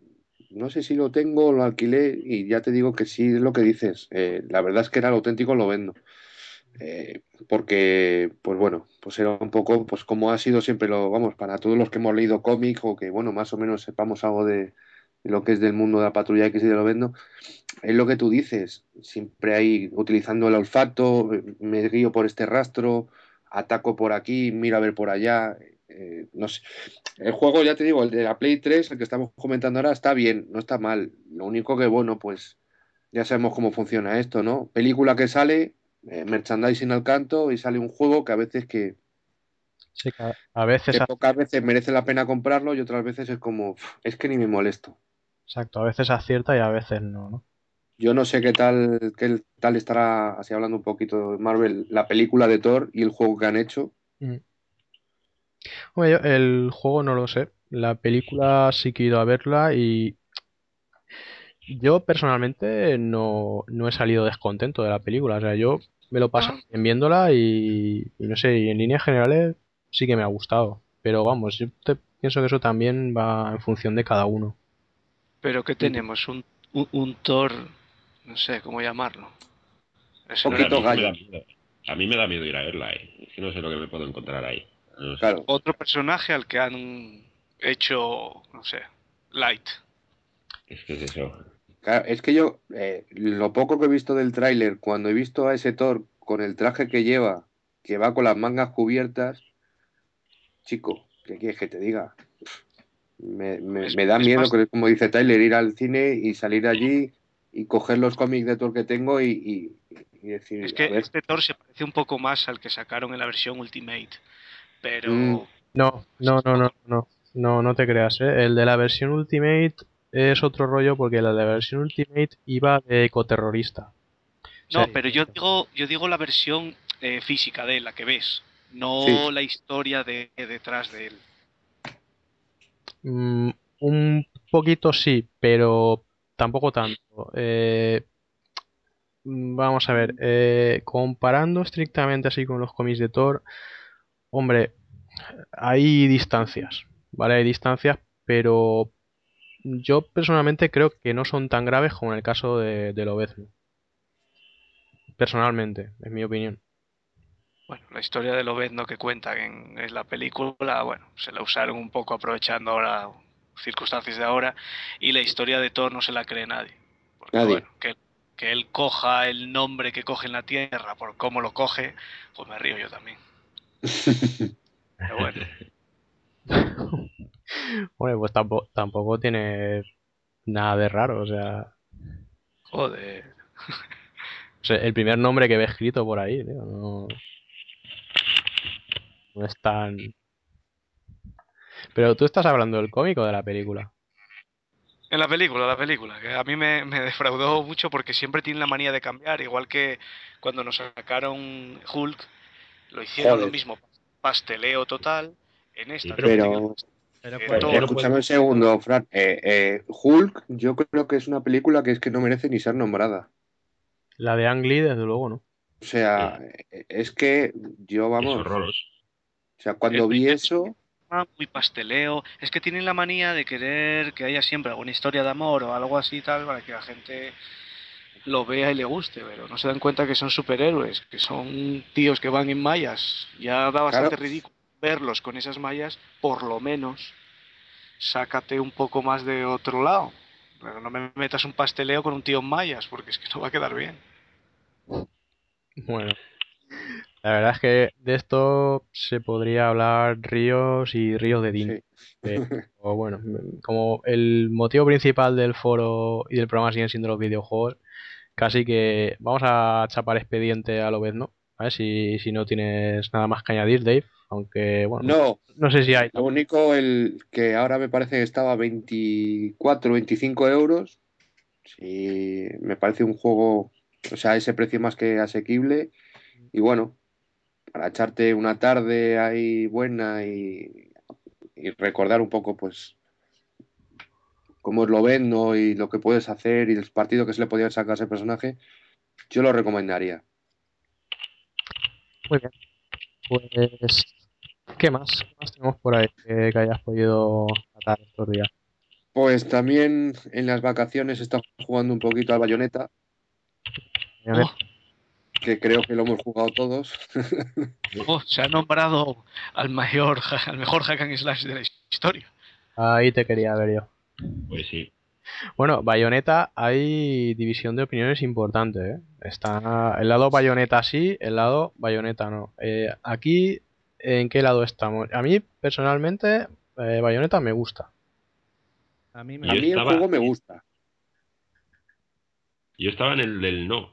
no sé si lo tengo, lo alquilé y ya te digo que sí es lo que dices. Eh, la verdad es que era el auténtico, lo vendo. Eh, porque, pues bueno, pues era un poco, pues como ha sido siempre lo, vamos, para todos los que hemos leído cómics o que, bueno, más o menos sepamos algo de, lo que es del mundo de la patrulla X y de lo vendo, es lo que tú dices, siempre ahí utilizando el olfato, me guío por este rastro, ataco por aquí, mira a ver por allá, eh, no sé. El juego, ya te digo, el de la Play 3, el que estamos comentando ahora, está bien, no está mal. Lo único que, bueno, pues ya sabemos cómo funciona esto, ¿no? Película que sale, eh, merchandising al canto y sale un juego que a veces que... a veces... pocas veces merece la pena comprarlo y otras veces es como, es que ni me molesto. Exacto, a veces acierta y a veces no, ¿no? Yo no sé qué tal, qué tal estará, así hablando un poquito de Marvel, la película de Thor y el juego que han hecho. Mm el juego no lo sé. La película sí que he ido a verla y yo personalmente no, he salido descontento de la película. O sea, yo me lo paso ah. viéndola y, no sé, y en líneas generales sí que me ha gustado. Pero vamos, yo pienso que eso también va en función de cada uno. Pero que tenemos un, un, Thor, no sé cómo llamarlo. un poquito gallo. A mí me da miedo ir a verla, eh. es que no sé lo que me puedo encontrar ahí. Otro personaje al que han hecho, no sé, light. Es que es eso. es que yo, eh, lo poco que he visto del tráiler, cuando he visto a ese Thor con el traje que lleva, que va con las mangas cubiertas, chico, ¿qué quieres que te diga? Me, da miedo, como dice Tyler, ir al cine y salir allí y coger los cómics de Thor que tengo y, decir... Es que este Thor se parece un poco más al que sacaron en la versión Ultimate pero... Mm, no, no, no, no, no, no, no te creas, ¿eh? El de la versión Ultimate es otro rollo porque la de la versión Ultimate iba de ecoterrorista. No, pero yo digo, yo digo la versión eh, física de él, la que ves, no la historia de, detrás de él. Mm, un poquito sí, pero tampoco tanto. Eh, vamos a ver, eh, comparando estrictamente así con los cómics de Thor, Hombre, hay distancias, ¿vale? Hay distancias, pero yo personalmente creo que no son tan graves como en el caso de, de Lobezno. Personalmente, es mi opinión. Bueno, la historia de Lobezno que cuentan en, la película, bueno, se la usaron un poco aprovechando ahora circunstancias de ahora y la historia de Thor no se la cree nadie. Que, que él coja el nombre que coge en la Tierra por cómo lo coge, pues me río yo también. Pero bueno. bueno, pues tampoco, tampoco tiene nada de raro, o sea. Joder. el primer nombre que ve escrito por ahí, no. No es tan. Pero tú estás hablando del cómic o de la película. En la película, la película, que a mí me, defraudó mucho porque siempre tiene la manía de cambiar, igual que cuando nos sacaron Hulk, lo hicieron lo mismo, pasteleo total. En esta pero, escúchame un segundo, Fran. Eh, eh, Hulk, yo creo que es una película que es que no merece ni ser nombrada. La de Ang Lee, desde luego, ¿no? O sea, es que yo, vamos. O sea, cuando vi eso. Muy pasteleo. Es que tienen la manía de querer que haya siempre alguna historia de amor o algo así tal para que la gente lo vea y le guste, pero no se dan cuenta que son superhéroes, que son tíos que van en mallas. Ya da bastante ridículo verlos con esas mallas, por lo menos sácate un poco más de otro lado. Pero no me metas un pasteleo con un tío en mallas, porque es que no va a quedar bien. Bueno, la verdad es que de esto se podría hablar ríos y ríos de dinero. o bueno, como el motivo principal del foro y del programa siguen siendo los videojuegos, Casi que vamos a chapar expediente a lo vez, ¿no? A ver si, si no tienes nada más que añadir, Dave. Aunque, bueno, No, no sé si hay. lo único el que ahora me parece que estaba a 24, 25 euros. Sí, me parece un juego, o sea, ese precio más que asequible. Y bueno, para echarte una tarde ahí buena y, y recordar un poco, pues, cómo es lo vendo y lo que puedes hacer y el partido que se le podía sacar a ese personaje, yo lo recomendaría. Muy bien. Pues, ¿qué más? ¿Qué más tenemos por ahí que, que hayas podido tratar estos días? Pues también en las vacaciones he estado jugando un poquito al Bayonetta, A ver, Oh, que creo que lo hemos jugado todos. oh, se ha nombrado al mayor, al mejor hack and slash de la historia. ahí te quería ver yo. Pues sí. Bueno, Bayonetta hay división de opiniones importante, ¿eh? Está el lado Bayonetta sí, el lado Bayonetta no. Eh, aquí, ¿en qué lado estamos? A mí, personalmente, eh, Bayonetta me gusta. A mí me A Yo mí el juego me gusta. Yo estaba en el del no,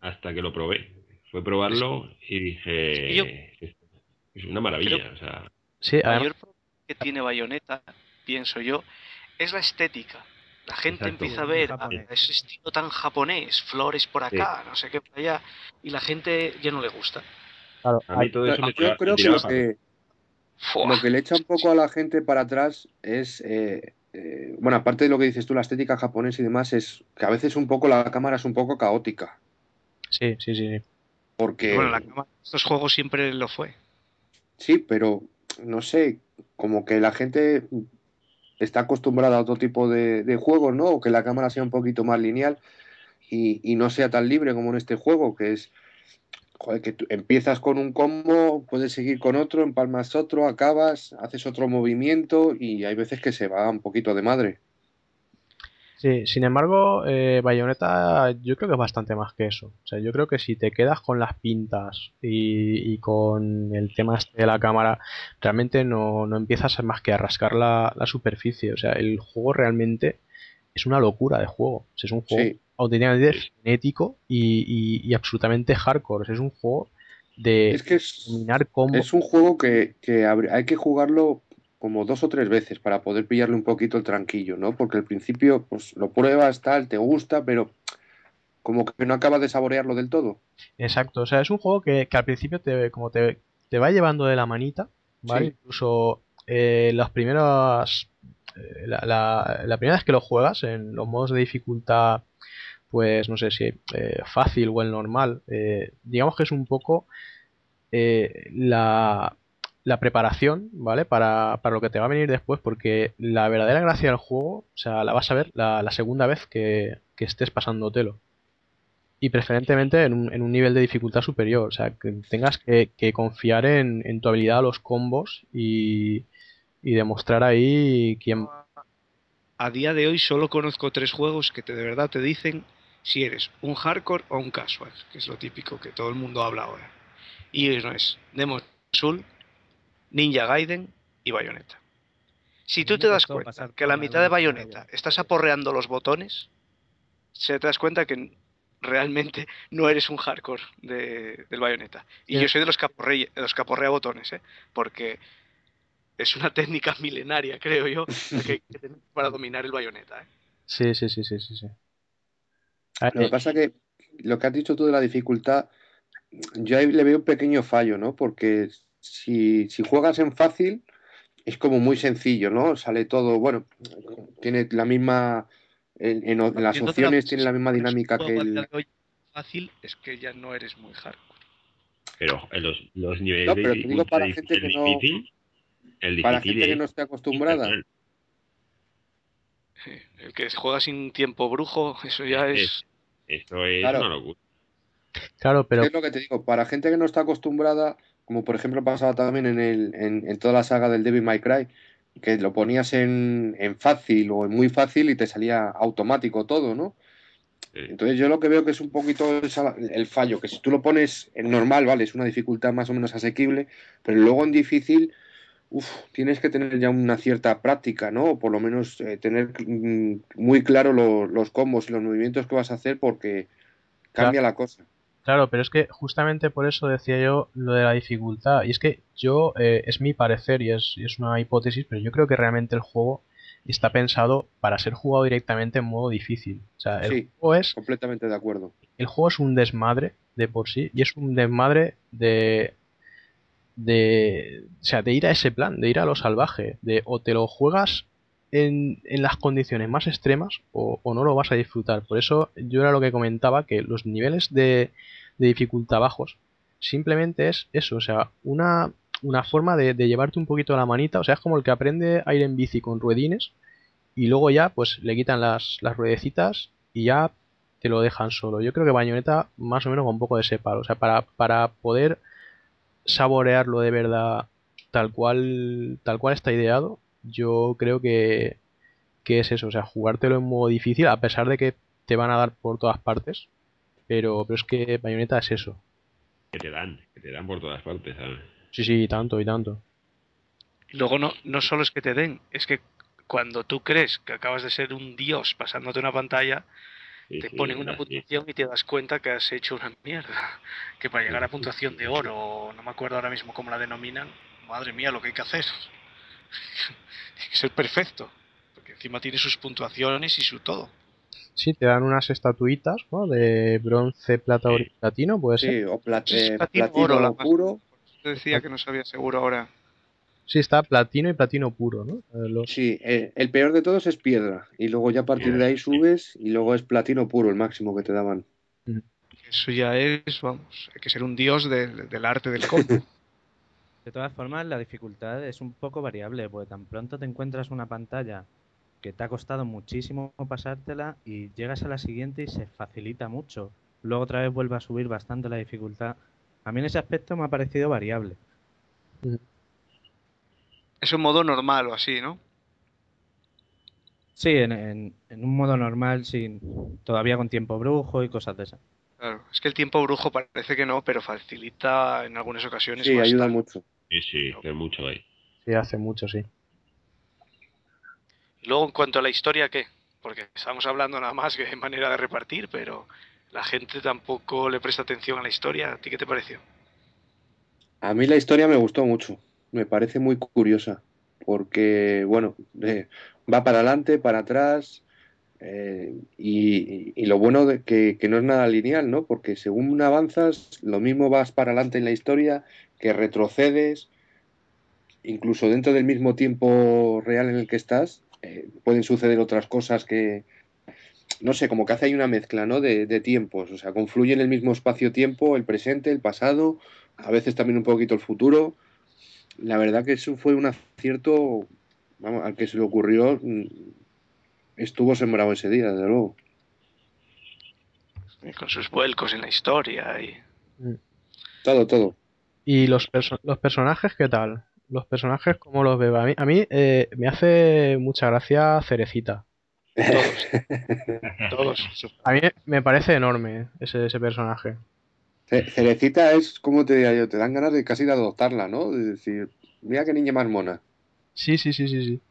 hasta que lo probé. Fue probarlo y dije, Yo- es una maravilla. Creo- O sea, Sí, mayor problema que tiene Bayonetta, pienso yo, es la estética. La gente Exacto. empieza a ver a ese estilo tan japonés, flores por acá, no sé qué por allá, y la gente ya no le gusta. claro, a mí hay- todo eso me Yo creo que lo que, lo que le echa un poco a la gente para atrás es, eh, eh, bueno, aparte de lo que dices tú, la estética japonesa y demás, es que a veces un poco la cámara es un poco caótica. Sí, sí, sí, sí. Porque, Bueno, la cámara de estos juegos siempre lo fue. sí, pero no sé, como que la gente está acostumbrada a otro tipo de, de juegos, ¿no? O que la cámara sea un poquito más lineal y, y no sea tan libre como en este juego, que es, joder, que tú empiezas con un combo, puedes seguir con otro, empalmas otro, acabas, haces otro movimiento y hay veces que se va un poquito de madre. Sí, sin embargo, eh, Bayonetta yo creo que es bastante más que eso. O sea, yo creo que si te quedas con las pintas y, y con el tema este de la cámara, realmente no, no empiezas más que a rascar la, la superficie. O sea, el juego realmente es una locura de juego. O sea, es un juego Sí. auténticamente frenético y, y- y absolutamente hardcore. O sea, es un juego de Es que es, dominar es un juego que, que hay que jugarlo como dos o tres veces para poder pillarle un poquito el tranquillo, ¿no? Porque al principio, pues lo pruebas, tal, te gusta, pero como que no acabas de saborearlo del todo. Exacto, o sea, es un juego que, que al principio te, como te, te va llevando de la manita, ¿vale? Sí. Incluso eh, las primeras, eh, la, la- la primera vez que lo juegas en los modos de dificultad, pues no sé si eh, fácil o el normal, digamos que es un poco eh, la, la preparación, ¿vale? Para, para lo que te va a venir después, porque la verdadera gracia del juego, o sea, la vas a ver la, segunda vez que, que estés pasándotelo y preferentemente en un, en un nivel de dificultad superior. O sea, que tengas que, que confiar en, en tu habilidad a los combos y, y demostrar ahí quién. A día de hoy solo conozco tres juegos que te, de verdad te dicen si eres un hardcore o un casual, que es lo típico que todo el mundo habla ahora. Y no es Demon Soul, Ninja Gaiden y Bayonetta. Si A tú te das cuenta que la por mitad de Bayonetta estás aporreando los botones, se te das cuenta que realmente no eres un hardcore de- del Bayonetta. Y Sí. yo soy de los que, aporre, de los que aporrea botones, ¿eh? porque es una técnica milenaria, creo yo, la que hay que tener para dominar el Bayonetta. ¿eh? Sí, sí, sí, sí, sí. sí. A Lo que pasa que lo que has dicho tú de la dificultad, yo ahí le veo un pequeño fallo, ¿no? Porque si, si juegas en fácil, es como muy sencillo, ¿no? Sale todo, bueno, tiene la misma, en, en- en las la opciones base, tiene la misma dinámica que el... hoy fácil, es que ya no eres muy hardcore. Pero en los, los niveles No, de te digo para gente que no- difícil, el Para gente que no esté acostumbrada. El que juega sin tiempo brujo, eso ya es... Es- Esto es Claro. una locura. claro, pero Es lo que te digo, para gente que no está acostumbrada, como por ejemplo pasaba también en, el, en, en toda la saga del Devil May Cry, que lo ponías en, en fácil o en muy fácil y te salía automático todo, ¿no? Sí. Entonces yo lo que veo que es un poquito el fallo, que si tú lo pones en normal, vale, es una dificultad más o menos asequible, pero luego en difícil, uf, tienes que tener ya una cierta práctica, ¿no? O por lo menos eh, tener mm, muy claro lo- los combos y los movimientos que vas a hacer porque cambia la cosa. Claro, pero es que justamente por eso decía yo lo de la dificultad. Y es que yo, eh, es mi parecer y es, y es una hipótesis, pero yo creo que realmente el juego está pensado para ser jugado directamente en modo difícil. O sea, el Sí. juego es Completamente de acuerdo. el juego es un desmadre de por sí y es un desmadre de de o sea de ir a ese plan de ir a lo salvaje de o te lo juegas en, las condiciones más extremas o, no lo vas a disfrutar por eso yo era lo que comentaba que los niveles de, dificultad bajos simplemente es eso o sea una una forma de, llevarte un poquito la manita o sea es como el que aprende a ir en bici con ruedines y luego ya pues le quitan las, las ruedecitas y ya te lo dejan solo. Yo creo que Bayonetta más o menos con un poco de ese palo. O sea, para, para poder saborearlo de verdad tal cual, tal cual está ideado, yo creo que, que es eso. O sea, jugártelo en modo difícil, a pesar de que te van a dar por todas partes. Pero, pero es que Bayonetta es eso. Que te dan, que te dan por todas partes, ¿sabes? Sí, sí, y tanto, y tanto. Luego no, no solo es que te den, es que cuando tú crees que acabas de ser un dios pasándote una pantalla, Sí, te sí, ponen una puntuación y te das cuenta que has hecho una mierda. Que para llegar a puntuación de oro, no me acuerdo ahora mismo cómo la denominan, madre mía, lo que hay que hacer. Tiene que ser perfecto. Porque encima tiene sus puntuaciones y su todo. Sí, te dan unas estatuitas, ¿no? De bronce, plata, oro y Sí. platino, puede ser. Sí, o plat- Es eh, platino platino oro, la más- puro. Te decía que no sabía seguro ahora. Sí, está platino y platino puro, ¿no? Eh, los- Sí, eh, el peor de todos es piedra. Y luego ya a partir de ahí subes y luego es platino puro, el máximo que te daban. Eso ya es, vamos, hay que ser un dios del, del arte del combo. De todas formas, la dificultad es un poco variable, porque tan pronto te encuentras una pantalla que te ha costado muchísimo pasártela y llegas a la siguiente y se facilita mucho. Luego otra vez vuelve a subir bastante la dificultad. A mí en ese aspecto me ha parecido variable. es un modo normal o así, ¿no? Sí, en, en- en un modo normal, sin, todavía con tiempo brujo y cosas de esas. Claro, es que el tiempo brujo parece que no, pero facilita en algunas ocasiones Sí, ayuda mucho. Sí, sí, que mucho ahí. Sí, hace mucho, sí. Y luego, en cuanto a la historia, ¿qué? Porque estamos hablando nada más que de manera de repartir, pero la gente tampoco le presta atención a la historia. ¿A ti qué te pareció? A mí la historia me gustó mucho. Me parece muy curiosa. Porque, bueno, eh, va para adelante, para atrás. eh, y, y lo bueno de que, que no es nada lineal, ¿no? Porque según avanzas, lo mismo vas para adelante en la historia, que retrocedes. Incluso dentro del mismo tiempo real en el que estás, eh, pueden suceder otras cosas que, no sé, como que hace ahí una mezcla, ¿no? De, de tiempos, o sea, confluye en el mismo espacio-tiempo, el presente, el pasado, a veces también un poquito el futuro. La verdad que eso fue un acierto, vamos, al que se le ocurrió, mm, estuvo sembrado ese día, desde luego. Y con sus vuelcos en la historia y... Todo, todo. ¿Y los, perso- los personajes qué tal? Los personajes, ¿cómo los veo? A mí, a mí eh, me hace mucha gracia Cerecita. Todos. Todos. A mí me parece enorme ese, ese personaje. Ce- Cerecita es, como te diría yo, te dan ganas de casi de adoptarla, ¿no? De decir, mira qué niña más mona. Sí, sí, sí, sí, sí.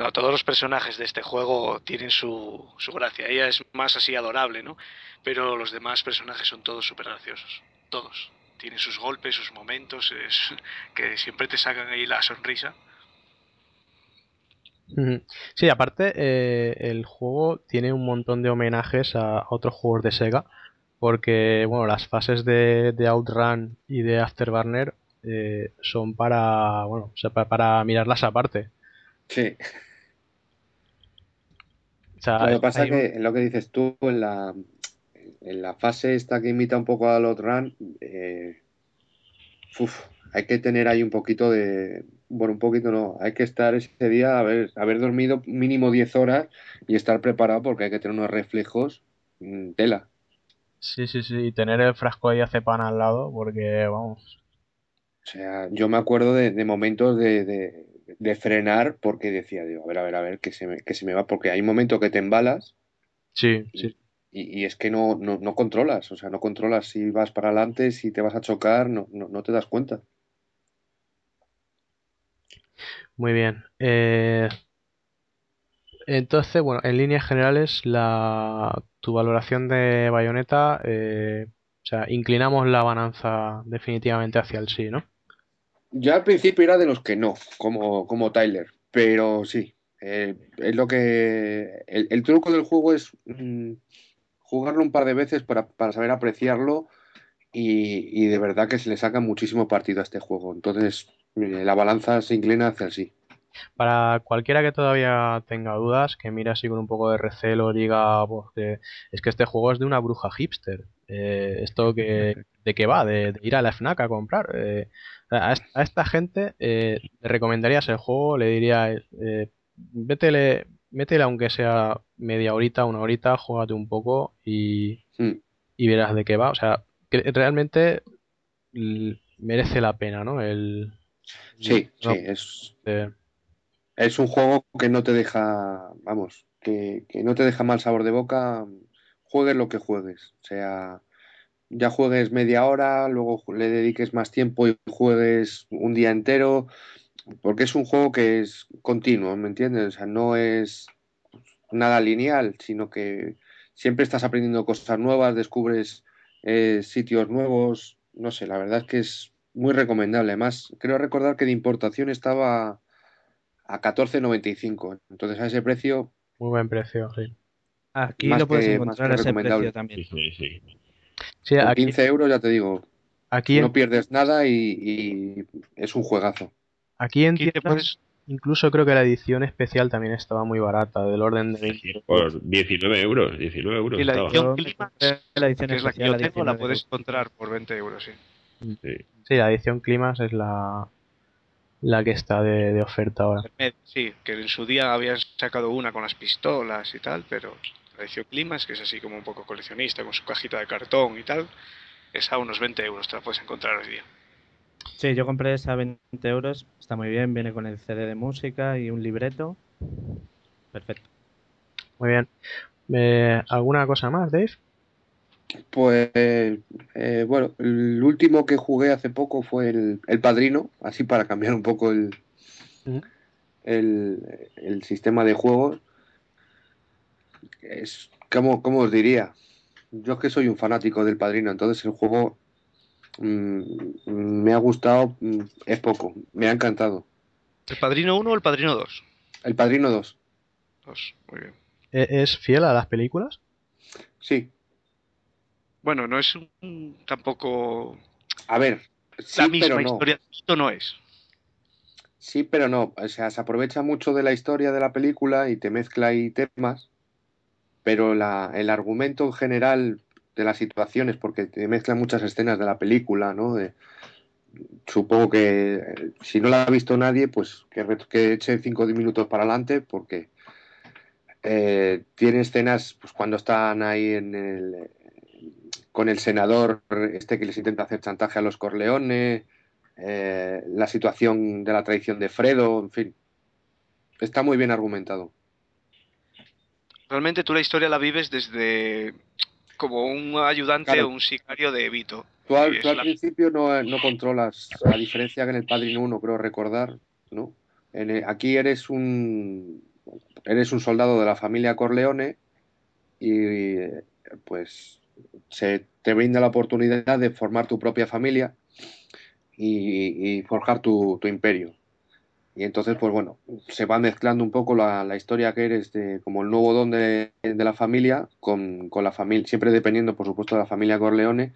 No, todos los personajes de este juego tienen su, su gracia. Ella es más así adorable, ¿no? Pero los demás personajes son todos súper graciosos. Todos. Tienen sus golpes, sus momentos, es que siempre te sacan ahí la sonrisa. Sí, aparte, eh, el juego tiene un montón de homenajes a otros juegos de Sega, porque, bueno, las fases de, de Outrun y de Afterburner eh, son para, bueno, o sea, pa- para mirarlas aparte. Sí. O sea, Lo que pasa es un- que en lo que dices tú, en la, en la fase esta que imita un poco a Lot Run, eh, uf, hay que tener ahí un poquito de. Bueno, un poquito no, hay que estar ese día, haber, haber dormido mínimo 10 horas y estar preparado porque hay que tener unos reflejos mm, tela. Sí, sí, sí, y tener el frasco de Azepam al lado, porque, vamos, O sea, yo me acuerdo de, de momentos de, de- de frenar porque decía, digo, a ver, a ver, a ver, que se me, que se me va, porque hay momentos que te embalas sí, sí. y, y es que no, no, no controlas, o sea, no controlas si vas para adelante, si te vas a chocar, no, no, no te das cuenta. Muy bien. Eh, Entonces, bueno, en líneas generales, la, tu valoración de Bayonetta, eh, o sea, inclinamos la balanza definitivamente hacia el sí, ¿no? Ya al principio era de los que no, como, como Tyler, pero sí. eh, es lo que. El, truco del juego es mm, jugarlo un par de veces para, para saber apreciarlo y, y de verdad que se le saca muchísimo partido a este juego. Entonces, eh, la balanza se inclina hacia el sí. Para cualquiera que todavía tenga dudas, que mire así con un poco de recelo, diga, que es que este juego es de una bruja hipster. Eh, ¿Esto que, de qué va? De, de ir a la FNAC a comprar. Eh, a, est- a esta gente eh, le recomendarías el juego, le diría, eh, métele, aunque sea media horita, una horita, juégate un poco y, Mm. y verás de qué va. O sea, que realmente merece la pena, ¿no? El, Sí, no, sí, es, es un juego que no te deja, vamos, que, que no te deja mal sabor de boca, juegues lo que juegues. O sea, ya juegues media hora, luego le dediques más tiempo y juegues un día entero, porque es un juego que es continuo, ¿me entiendes? O sea, no es nada lineal, sino que siempre estás aprendiendo cosas nuevas, descubres eh, sitios nuevos, no sé, la verdad es que es muy recomendable. Además, creo recordar que de importación estaba a 14.95, entonces a ese precio, muy buen precio, sí. Aquí Más lo puedes que- encontrar a ese precio recomendable. también. Sí, sí, sí. Sí, con aquí, 15 euros ya te digo, aquí, en, no pierdes nada y, y es un juegazo. aquí en tiendas, puedes, incluso creo que la edición especial también estaba muy barata, del orden de 20 Por 19 euros, 19 euros y la edición Climax, La edición que es la que especial yo tengo, la 19 puedes encontrar por 20 euros, sí. Sí. Sí, la edición Climax es la, la que está de, de oferta ahora. Sí, que en su día habían sacado una con las pistolas y tal, pero que es así como un poco coleccionista, con su cajita de cartón y tal, es a unos 20 euros, te la puedes encontrar hoy día. Sí, yo compré esa a 20 euros. Está muy bien, viene con el CD de música y un libreto. Perfecto. Muy bien. Eh, ¿alguna cosa más, Dave? Pues eh, bueno, el último que jugué hace poco fue el, el Padrino, así para cambiar un poco el, Ujú. el, el sistema de juegos. Es, ¿cómo, cómo os diría? Yo es que soy un fanático del Padrino, entonces el juego mm, me ha gustado, mm, es poco, me ha encantado. ¿El Padrino 1 o el Padrino 2? El Padrino 2, Dos, muy bien. ¿E- ¿Es fiel a las películas? sí. Bueno, no es un, tampoco A ver, sí, la misma pero no. historia, esto no es. Sí, pero no. O sea, se aprovecha mucho de la historia de la película y te mezcla ahí temas, pero la, el argumento en general de las situaciones, porque te mezcla muchas escenas de la película, ¿no? Supongo que eh, si no la ha visto nadie, pues que, que eche cinco minutos para adelante, porque eh, tiene escenas pues, cuando están ahí en el, con el senador este que les intenta hacer chantaje a los Corleones, eh, la situación de la traición de Fredo, en fin. Está muy bien argumentado. Realmente tú la historia la vives desde como un ayudante Claro. o un sicario de Vito. Tú al, tú al la- principio no, no controlas, a diferencia que en el Padrino 1, creo recordar, ¿no? En el- aquí eres un, eres un soldado de la familia Corleone y eh, pues se te brinda la oportunidad de formar tu propia familia y, y forjar tu, tu imperio. Y entonces, pues bueno, se va mezclando un poco la, la historia que eres de, como el nuevo don de, de la familia con, con la familia, siempre dependiendo, por supuesto, de la familia Corleone.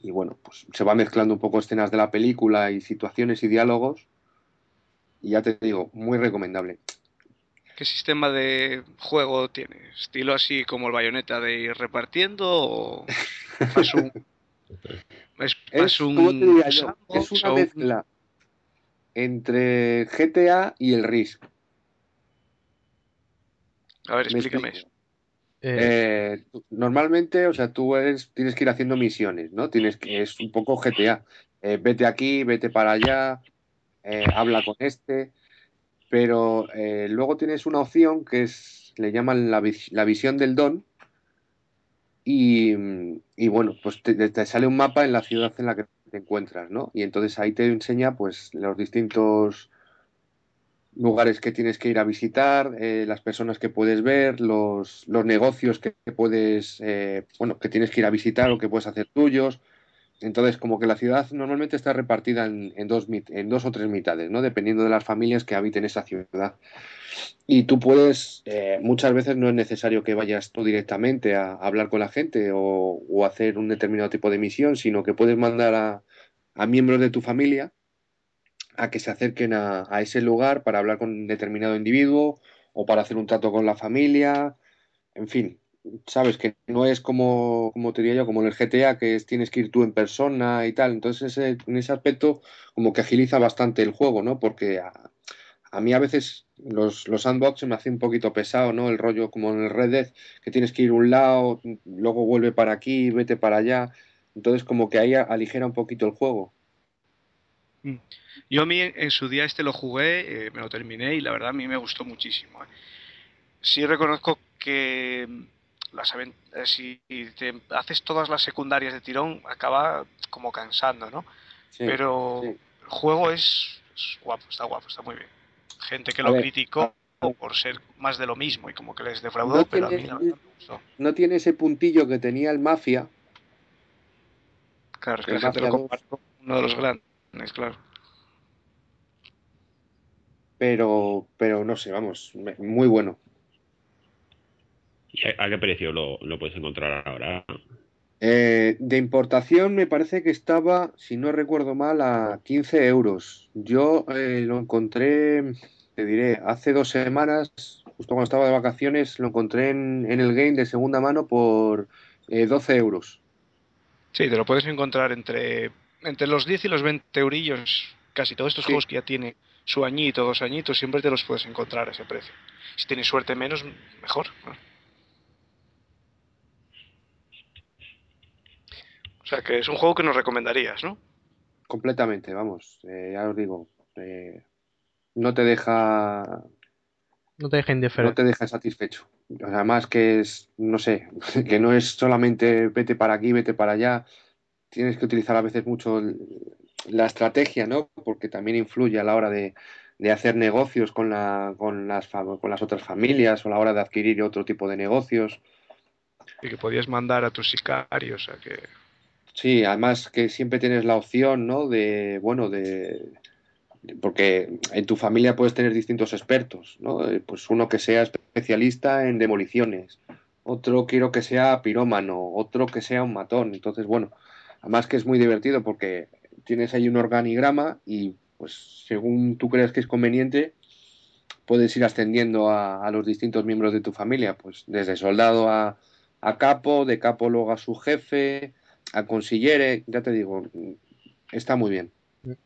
Y bueno, pues se va mezclando un poco escenas de la película y situaciones y diálogos. Y ya te digo, muy recomendable. ¿Qué sistema de juego tiene? ¿Estilo así como el bayoneta de ir repartiendo o más un, es Es, más ¿cómo te un diría yo? Es una mezcla entre GTA y el Risk. A ver, Me explícame eso. Eh, Eh, normalmente, o sea, tú eres, tienes que ir haciendo misiones, ¿no? Tienes que, es un poco GTA. Eh, vete aquí, vete para allá, eh, habla con este, pero eh, luego tienes una opción que es, le llaman la, vis- la visión del don, y, y bueno, pues te, te sale un mapa en la ciudad en la que te encuentras, ¿no? Y entonces ahí te enseña, pues, los distintos lugares que tienes que ir a visitar, eh, las personas que puedes ver, los, los negocios que puedes, eh, bueno, que tienes que ir a visitar o que puedes hacer tuyos. Entonces, como que la ciudad normalmente está repartida en, dos, o tres mitades, ¿no? Dependiendo de las familias que habiten esa ciudad. Y tú puedes, eh, muchas veces no es necesario que vayas tú directamente a, hablar con la gente o, hacer un determinado tipo de misión, sino que puedes mandar a, miembros de tu familia a que se acerquen a, ese lugar para hablar con un determinado individuo o para hacer un trato con la familia, en fin, sabes que no es como, como te yo, como en el GTA, que es, tienes que ir tú en persona y tal. Entonces, ese, en ese aspecto, como que agiliza bastante el juego, ¿no? Porque a, mí a veces los, los sandbox me hace un poquito pesado, ¿no? El rollo como en el Red Dead, que tienes que ir un lado, luego vuelve para aquí, vete para allá. Entonces, como que ahí aligera un poquito el juego. Mm. Yo a mí en su día este lo jugué, eh, me lo terminé y la verdad a mí me gustó muchísimo. ¿eh? Sí reconozco que las eh, si te haces todas las secundarias de tirón, acaba como cansando, ¿no? Pero el juego es, guapo, está guapo, está muy bien. Gente que lo criticó por ser más de lo mismo y como que les defraudó, no pero tiene, a mí me gustó. No tiene ese puntillo que tenía el Mafia. Claro, es que la gente lo comparó uno de los grandes, claro. Pero, pero no sé, vamos, muy bueno a, qué precio lo, puedes encontrar ahora? Eh, de importación me parece que estaba, si no recuerdo mal, a 15 euros. Yo eh, lo encontré, te diré, hace dos semanas, justo cuando estaba de vacaciones, lo encontré en, el game de segunda mano por 12 eh, euros. Sí, te lo puedes encontrar entre, entre los 10 y los 20 eurillos. Casi todos estos juegos que ya tiene su añito, dos añitos, siempre te los puedes encontrar a ese precio. Si tienes suerte menos, mejor. Sea, que es un juego que nos recomendarías, ¿no? Completamente, vamos. Eh, ya os digo. Eh, no te deja. No te deja indiferente. No te deja satisfecho. Además que es, no sé, que no es solamente vete para aquí, vete para allá. Tienes que utilizar a veces mucho la estrategia, ¿no? Porque también influye a la hora de, de hacer negocios con, la, con, las, con las otras familias o a la hora de adquirir otro tipo de negocios. Y que podías mandar a tus sicarios a que Sí, además que siempre tienes la opción, ¿no? De, bueno, de, porque en tu familia puedes tener distintos expertos, ¿no? Eh, pues uno que sea especialista en demoliciones, otro quiero que sea pirómano, otro que sea un matón. Entonces, bueno, además que es muy divertido porque tienes ahí un organigrama y pues según tú creas que es conveniente, puedes ir ascendiendo a, a los distintos miembros de tu familia, pues desde soldado a, a capo, de capo luego a su jefe, a consillere, ya te digo, está muy bien.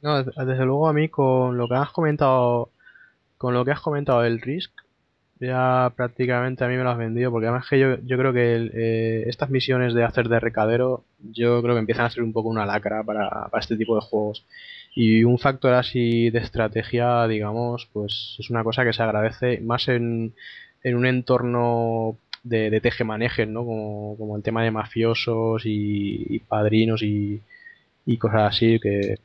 No, desde luego a mí con lo que has comentado, con lo que has comentado del Risk, ya prácticamente a mí me lo has vendido, porque además que yo, yo creo que eh, estas misiones de hacer de recadero, yo creo que empiezan a ser un poco una lacra para, para este tipo de juegos. Y un factor así de estrategia, digamos, pues es una cosa que se agradece más en, en un entorno de, de teje-manejes, ¿no? Como, el tema de mafiosos y, padrinos y, cosas así que,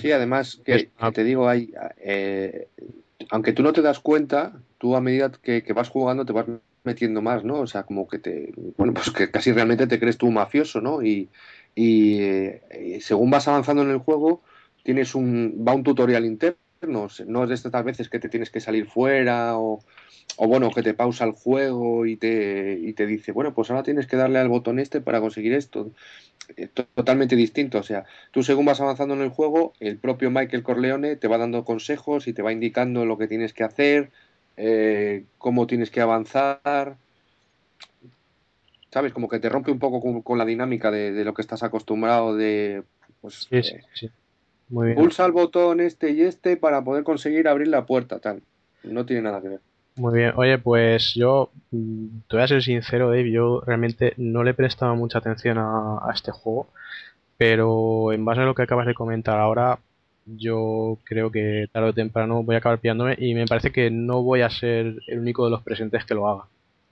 Sí, además, que, te digo, hay, eh, aunque tú no te das cuenta, tú a medida que, vas jugando te vas metiendo más, ¿no? O sea, como que te, bueno, pues que casi realmente te crees tú mafioso, ¿no? Y, y, eh, según vas avanzando en el juego, tienes un, va un tutorial interno, no es de estas veces que te tienes que salir fuera o, o bueno, que te pausa el juego y te, y te dice, bueno, pues ahora tienes que darle al botón este para conseguir esto. Eh, totalmente distinto. O sea, tú según vas avanzando en el juego, el propio Michael Corleone te va dando consejos y te va indicando lo que tienes que hacer, eh, cómo tienes que avanzar. ¿Sabes? Como que te rompe un poco con, la dinámica de, lo que estás acostumbrado de. Pues, sí, sí, sí. Muy bien. Pulsa el botón este y este para poder conseguir abrir la puerta, tal. No tiene nada que ver. Muy bien, oye, pues yo mm, te voy a ser sincero, Dave, yo realmente no le he prestado mucha atención a, este juego, pero en base a lo que acabas de comentar ahora, yo creo que tarde o temprano voy a acabar pillándome y me parece que no voy a ser el único de los presentes que lo haga.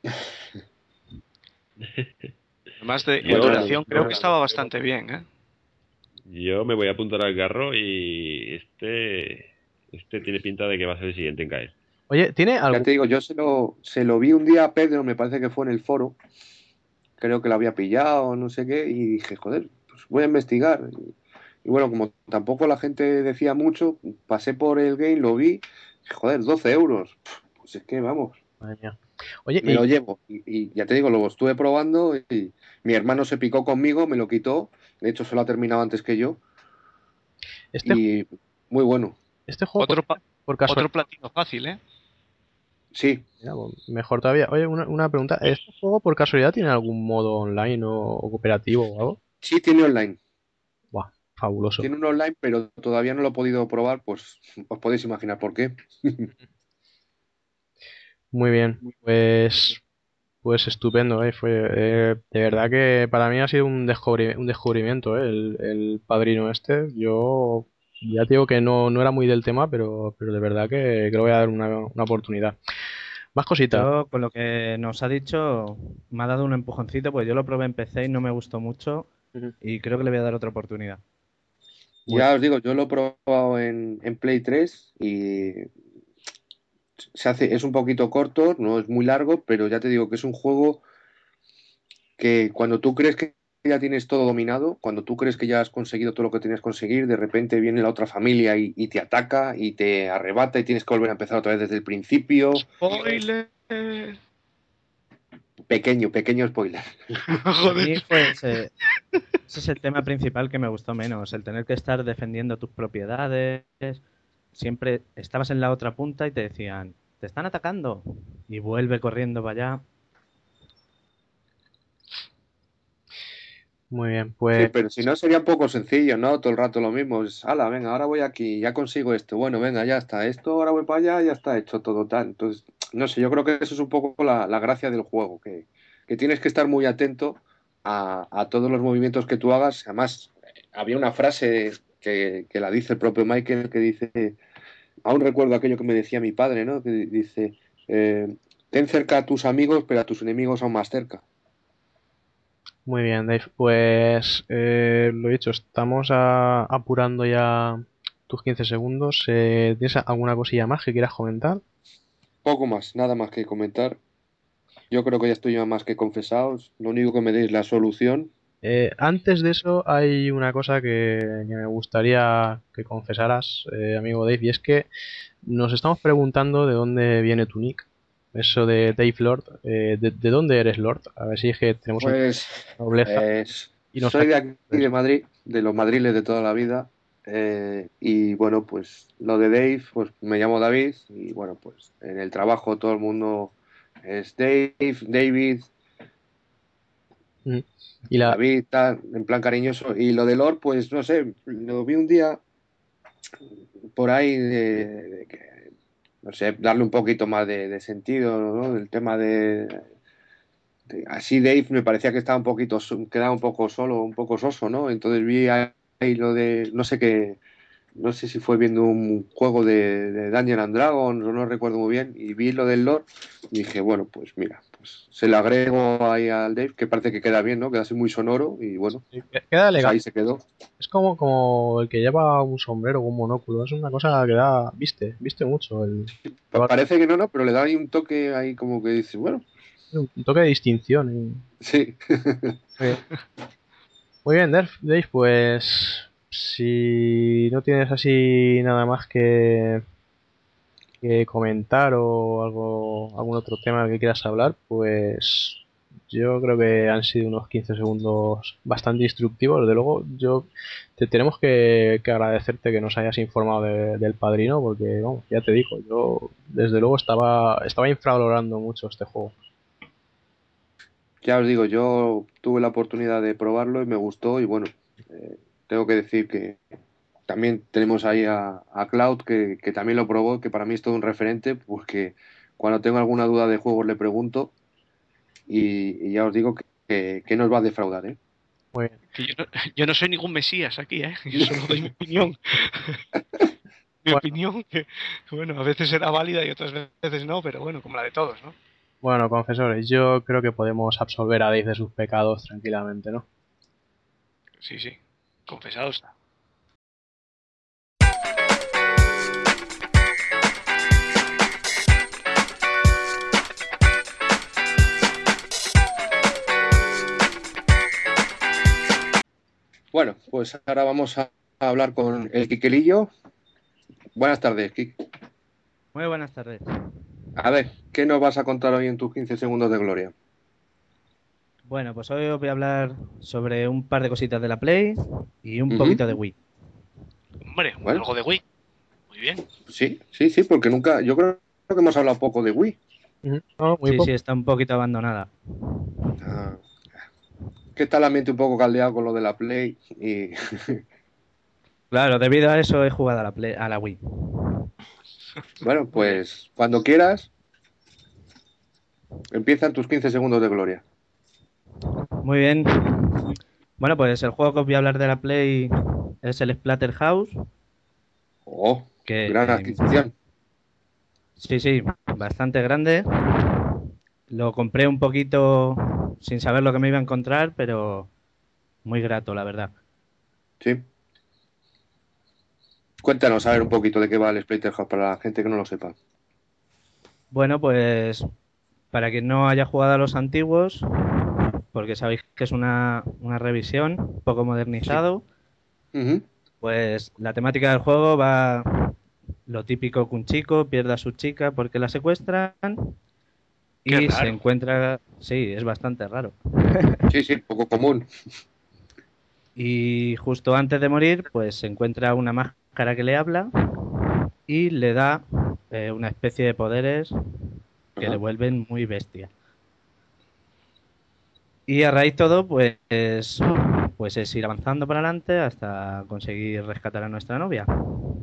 Además de duración, creo que estaba bastante bien, ¿eh? Yo me voy a apuntar al garro y este Este tiene pinta de que va a ser el siguiente en caer. Oye, ¿tiene algo? Ya te digo, yo se lo, se lo vi un día a Pedro, me parece que fue en el foro. Creo que lo había pillado, no sé qué, y dije, joder, pues voy a investigar. Y, y bueno, como tampoco la gente decía mucho, pasé por el game, lo vi, y, joder, 12 euros. Pues es que vamos, Madre mía. Oye, me y- lo llevo. Y, y ya te digo, lo estuve probando y mi hermano se picó conmigo, me lo quitó. De hecho, se lo ha terminado antes que yo. este, Y muy bueno. este juego, Otro, por casualidad, otro platino fácil, ¿eh? Sí, Mira, pues, mejor todavía. Oye, una, una pregunta. ¿Este juego por casualidad tiene algún modo online o, o cooperativo o algo? sí tiene online. Buah, fabuloso. Tiene un online, pero todavía no lo he podido probar, pues os podéis imaginar por qué. Muy bien, pues, pues estupendo, eh, Fue, eh, de verdad que para mí ha sido un, descubri- un descubrimiento, eh, el, el padrino este. Yo ya te digo que no, no era muy del tema, pero, pero de verdad que, que le voy a dar una, una oportunidad. Más cositas. Yo, con lo que nos ha dicho, me ha dado un empujoncito, pues yo lo probé en PC y no me gustó mucho. Y creo que le voy a dar otra oportunidad. Ya os digo, yo lo he probado en, en Play 3 y se hace, es un poquito corto, no es muy largo, pero ya te digo que es un juego que cuando tú crees que ya tienes todo dominado, cuando tú crees que ya has conseguido todo lo que tenías que conseguir, de repente viene la otra familia y, y te ataca y te arrebata y tienes que volver a empezar otra vez desde el principio. Spoiler. Pequeño, pequeño spoiler. A Joder. mí, pues, eh, ese es el tema principal que me gustó menos, el tener que estar defendiendo tus propiedades. Siempre estabas en la otra punta y te decían, te están atacando. Y vuelve corriendo para allá. Muy bien, Sí, pues pero si no sería un poco sencillo, ¿no? Todo el rato lo mismo. Es, ala, venga, ahora voy aquí, ya consigo esto. Bueno, venga, ya está. Esto, ahora voy para allá, ya está hecho todo tal. Entonces, no sé, yo creo que eso es un poco la, la gracia del juego, que, que tienes que estar muy atento a, a todos los movimientos que tú hagas. Además, había una frase que, que la dice el propio Michael que dice, aún recuerdo aquello que me decía mi padre, ¿no? Que dice, eh, ten cerca a tus amigos, pero a tus enemigos aún más cerca. Muy bien, Dave. Pues eh, lo dicho, estamos a- apurando ya tus 15 segundos. Eh, ¿tienes alguna cosilla más que quieras comentar? Poco más, nada más que comentar. Yo creo que ya estoy ya más que confesado. Lo único que me deis la solución. Eh, antes de eso, hay una cosa que, que me gustaría que confesaras, eh, amigo Dave, y es que nos estamos preguntando de dónde viene tu nick. Eso de Dave Lord, eh, de, de dónde eres Lord? A ver si es que tenemos una Pues es- Y nos soy de aquí de Madrid, de los madriles de toda la vida. eh, y bueno, pues lo de Dave, pues me llamo David. Y bueno, pues en el trabajo todo el mundo es Dave, David, Y la, David, tal, en plan cariñoso. Y lo de Lord, pues no sé, lo vi un día por ahí que, no sé, darle un poquito más de, sentido, ¿no? El tema de, Así Dave me parecía que estaba un poquito, quedaba un poco solo, un poco soso, ¿no? Entonces vi ahí lo de, no sé qué, no sé si fue viendo un juego de, de Dungeons and Dragons, no recuerdo muy bien, y vi lo del Lord y dije, bueno, pues mira, pues se lo agrego ahí al Dave, que parece que queda bien, ¿no? Queda así muy sonoro y bueno, queda pues elegante. ahí se quedó. Es como, como el que lleva un sombrero o un monóculo. Es una cosa que da, viste, viste mucho. El, Pa- Parece que no, no, pero le da ahí un toque ahí como que dice, bueno, un toque de distinción. y- sí. Muy bien, Dave, pues si no tienes así nada más que, comentar o algo, algún otro tema que quieras hablar, pues yo creo que han sido unos 15 segundos bastante instructivos. Desde luego, yo te tenemos que, agradecerte que nos hayas informado de- del padrino, porque ya te digo, yo desde luego estaba, estaba infravalorando mucho este juego. Ya os digo, yo tuve la oportunidad de probarlo y me gustó y bueno, eh, tengo que decir que también tenemos ahí a, a Cloud que, que también lo probó, que para mí es todo un referente porque cuando tengo alguna duda de juegos le pregunto y, y ya os digo que, que, que no os va a defraudar, ¿eh? Que yo, no, yo no soy ningún mesías aquí, ¿eh? Yo solo doy mi opinión. mi Bueno. opinión, que bueno, a veces será válida y otras veces no, pero bueno, como la de todos, ¿no? Bueno, confesores, yo creo que podemos absolver a Dave de sus pecados tranquilamente, ¿no? Sí, sí, confesado está. Bueno, pues ahora vamos a hablar con el Quiquelillo. Buenas tardes, Kik. Muy buenas tardes. A ver, ¿qué nos vas a contar hoy en tus 15 segundos de gloria? Bueno, pues hoy os voy a hablar sobre un par de cositas de la Play y un poquito de Wii. Hombre, Bueno. algo de Wii. Muy bien. Sí, sí, sí, porque nunca, yo creo que hemos hablado poco de Wii. Ujú. No, muy Sí, poco. sí, está un poquito abandonada. Que está el ambiente un poco caldeado con lo de la Play y Claro, debido a eso he jugado a la, Play, a la Wii. bueno, pues cuando quieras empiezan tus 15 segundos de gloria. Muy bien. Bueno, pues el juego que os voy a hablar de la Play es el Splatterhouse. Oh, Que, gran eh, adquisición. Sí, sí, bastante grande. Lo compré un poquito sin saber lo que me iba a encontrar, pero muy grato, la verdad. Sí. Cuéntanos a ver un poquito de qué va el Splatterhouse para la gente que no lo sepa. Bueno, pues para quien no haya jugado a los antiguos, porque sabéis que es una, una revisión, un poco modernizado, pues la temática del juego va lo típico que un chico pierde a su chica porque la secuestran y se encuentra... Sí, es bastante raro. Sí, sí, poco común. Y justo antes de morir, pues se encuentra una máscara que le habla y le da eh, una especie de poderes que Ajá. le vuelven muy bestia. Y a raíz todo, pues, pues es ir avanzando para adelante hasta conseguir rescatar a nuestra novia. O